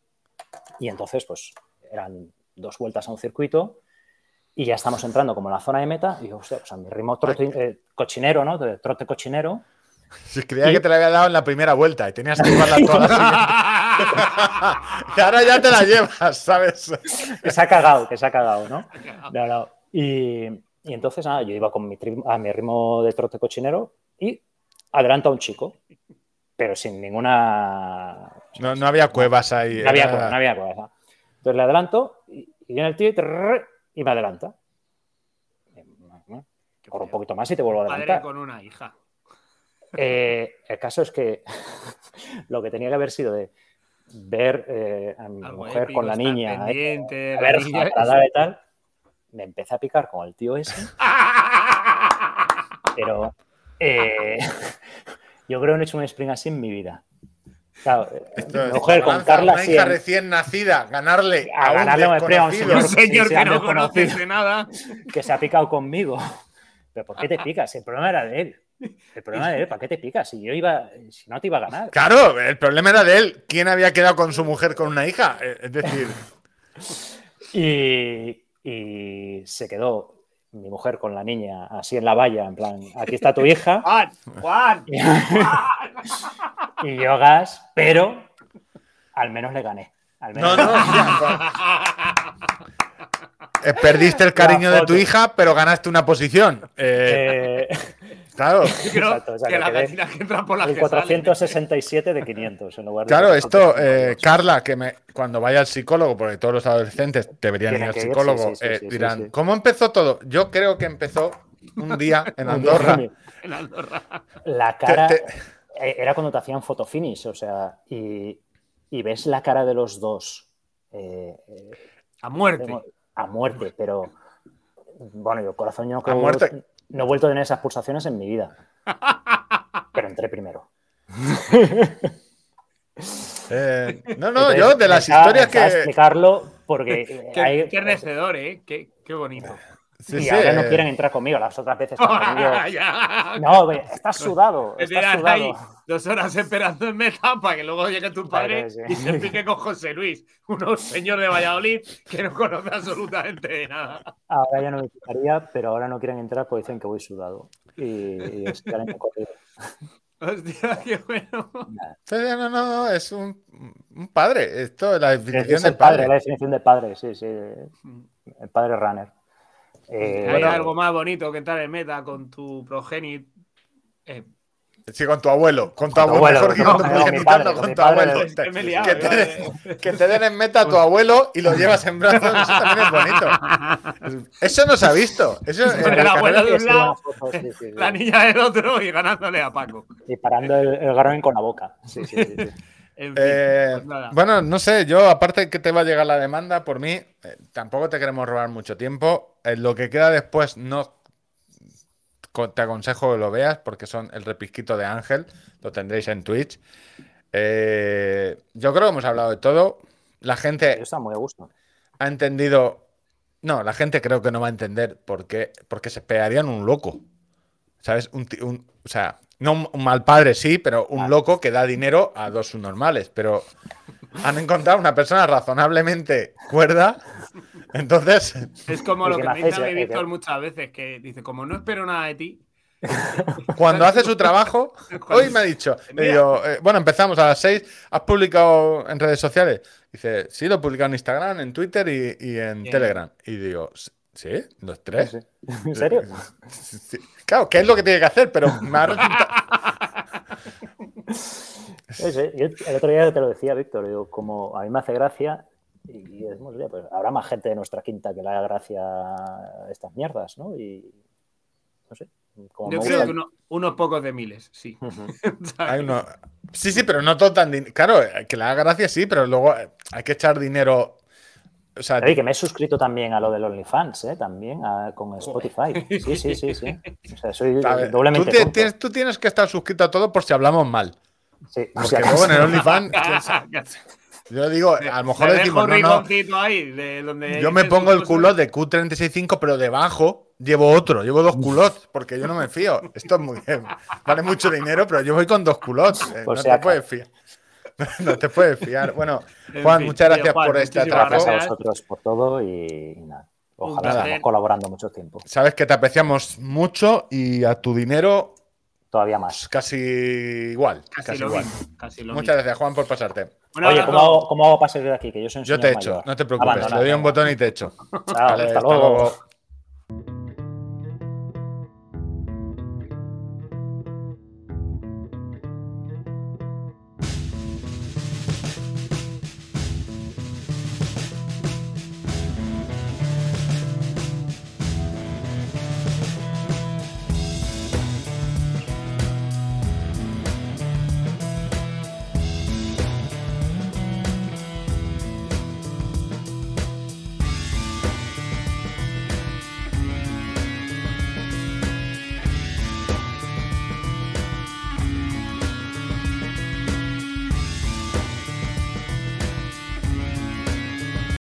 [SPEAKER 2] Y entonces, pues, eran dos vueltas a un circuito y ya estamos entrando como en la zona de meta. Y yo, o sea, mi ritmo eh, cochinero, ¿no? De trote cochinero
[SPEAKER 1] si creía que te la había dado en la primera vuelta y tenías que llevarla toda la y ahora ya te la llevas, ¿sabes?
[SPEAKER 2] que se ha cagado, que se ha cagado, ¿no? Y, y, entonces, nada, yo iba con mi a mi ritmo de trote cochinero y adelanto a un chico, pero sin ninguna.
[SPEAKER 1] No, no había cuevas ahí.
[SPEAKER 2] No había cuevas, no había cuevas. Entonces le adelanto y, viene el tío y, me adelanta. Corro un poquito más y te vuelvo a adelantar.
[SPEAKER 3] Padre con una hija.
[SPEAKER 2] Eh, el caso es que lo que tenía que haber sido de ver eh, a mi mujer con la niña, eh, a ver, y tal, me empecé a picar con el tío ese. pero yo creo que no he hecho un spring así en mi vida. Claro, mujer con Carla
[SPEAKER 1] una hija recién nacida, ganarle a, ganarle un,
[SPEAKER 3] un señor, un señor que no conoce de nada,
[SPEAKER 2] que se ha picado conmigo. Pero ¿por qué te picas? El problema era de él. El problema de él, ¿para qué te picas? Si yo iba, si no te iba a ganar.
[SPEAKER 1] Claro, el problema era de él. ¿Quién había quedado con su mujer con una hija? Eh, es decir.
[SPEAKER 2] y, se quedó mi mujer con la niña así en la valla, en plan, aquí está tu hija.
[SPEAKER 3] Juan, Juan.
[SPEAKER 2] y yo gas, pero al menos le gané. No, no,
[SPEAKER 1] eh, Perdiste el cariño de tu hija, pero ganaste una posición. eh... eh Claro.
[SPEAKER 3] que la gallina que entra por la
[SPEAKER 2] El 467 de 500 en lugar de
[SPEAKER 1] Claro, esto, eh, Carla, que me, cuando vaya al psicólogo, porque todos los adolescentes deberían ir al psicólogo, eh, dirán, ¿cómo empezó todo? Yo creo que empezó un día en Andorra.
[SPEAKER 3] en Andorra.
[SPEAKER 2] La cara eh, era cuando te hacían fotofinish, o sea, y, y, ves la cara de los dos.
[SPEAKER 3] a muerte.
[SPEAKER 2] A muerte, pero bueno, yo corazón yo
[SPEAKER 1] A muerte
[SPEAKER 2] no he vuelto a tener esas pulsaciones en mi vida. Pero entré primero.
[SPEAKER 1] Eh, no, no, yo de las historias que.
[SPEAKER 2] explicarlo porque.
[SPEAKER 3] Qué, hay... qué ¿eh? Qué, qué bonito.
[SPEAKER 2] Y ahora no quieren entrar conmigo. Las otras veces No, estás sudado. Estás sudado.
[SPEAKER 3] dos horas esperando en meta para que luego llegue tu padre y se pique con José Luis, un señor de Valladolid que no conoce absolutamente de nada.
[SPEAKER 2] Ahora ya no me picaría, pero ahora no quieren entrar porque dicen que voy sudado. Y, y
[SPEAKER 3] Hostia, qué bueno.
[SPEAKER 1] No, no, no, es un, un padre. Esto es la definición
[SPEAKER 2] del
[SPEAKER 1] padre. padre.
[SPEAKER 2] La definición de padre, sí, sí. El padre runner.
[SPEAKER 3] Eh, Hay algo más bonito que entrar en meta con tu progenitor. Eh,
[SPEAKER 1] Sí, con tu abuelo. Con tu abuelo. Mejor que con tu progenitor, con tu abuelo. Que te, den en meta a tu abuelo y lo llevas en brazos. Eso también es bonito. Eso no se ha visto. Eso
[SPEAKER 3] el abuelo de un lado, la niña del otro y ganándole a Paco.
[SPEAKER 2] Y parando el, el con la boca. Sí, sí, sí.
[SPEAKER 1] Eh, pues bueno, no sé, yo aparte que te va a llegar la demanda, por mí, eh, tampoco te queremos robar mucho tiempo. Eh, lo que queda después no te aconsejo que lo veas porque son el repisquito de Ángel, lo tendréis en Twitch. yo creo que hemos hablado de todo. La gente
[SPEAKER 2] está muy a gusto.
[SPEAKER 1] ha entendido. No, la gente creo que no va a entender por qué, porque se pegarían un loco. ¿Sabes? Un, un, o sea, no un mal padre, sí, pero un loco que da dinero a dos subnormales. Pero han encontrado una persona razonablemente cuerda. Entonces.
[SPEAKER 3] Es como lo que me dice Víctor muchas veces, que dice, como no espero nada de ti.
[SPEAKER 1] Cuando hace su trabajo, hoy me ha dicho, eh, bueno, empezamos a las seis, ¿has publicado en redes sociales? Dice, sí, lo he publicado en Instagram, en Twitter y, en Telegram. Y digo, ¿Sí? ¿Los tres?
[SPEAKER 2] ¿En serio?
[SPEAKER 1] Claro, ¿qué es lo que tiene que hacer? Pero me ha
[SPEAKER 2] el otro día te lo decía, Víctor, digo, como a mí me hace gracia y decimos, pues habrá más gente de nuestra quinta que le haga gracia a estas mierdas, ¿no? Y no sé.
[SPEAKER 3] Yo creo que unos pocos de miles, sí.
[SPEAKER 1] Sí, sí, pero no todo tan. Claro, que le haga gracia, sí, pero luego hay que echar dinero
[SPEAKER 2] o sea, que me he suscrito también a lo del OnlyFans, ¿eh? también con Spotify. Sí, sí, sí, sí. O sea, soy doblemente.
[SPEAKER 1] Tú, tienes, tú, tienes, que estar suscrito a todo por si hablamos mal.
[SPEAKER 2] Sí,
[SPEAKER 1] Porque luego en el OnlyFans. Yo digo, a lo mejor decimos, no, no, yo me pongo el culot de Q365, pero debajo llevo otro, llevo dos culots, porque yo no me fío. Esto es muy, vale mucho dinero, pero yo voy con dos culots. Eh, no te puedes fiar. no te puedes fiar. Bueno, Juan, muchas gracias por este atraco.
[SPEAKER 2] Gracias a vosotros por todo y, nada. Ojalá estemos colaborando mucho tiempo.
[SPEAKER 1] Sabes que te apreciamos mucho y a tu dinero
[SPEAKER 2] todavía más.
[SPEAKER 1] Casi igual. Casi, igual. Muchas gracias, Juan, por pasarte.
[SPEAKER 2] Oye, ¿cómo hago, ¿cómo hago, para salir de aquí? Que yo soy un
[SPEAKER 1] Yo te echo, no te preocupes. Le doy un botón y te echo.
[SPEAKER 2] hasta, luego.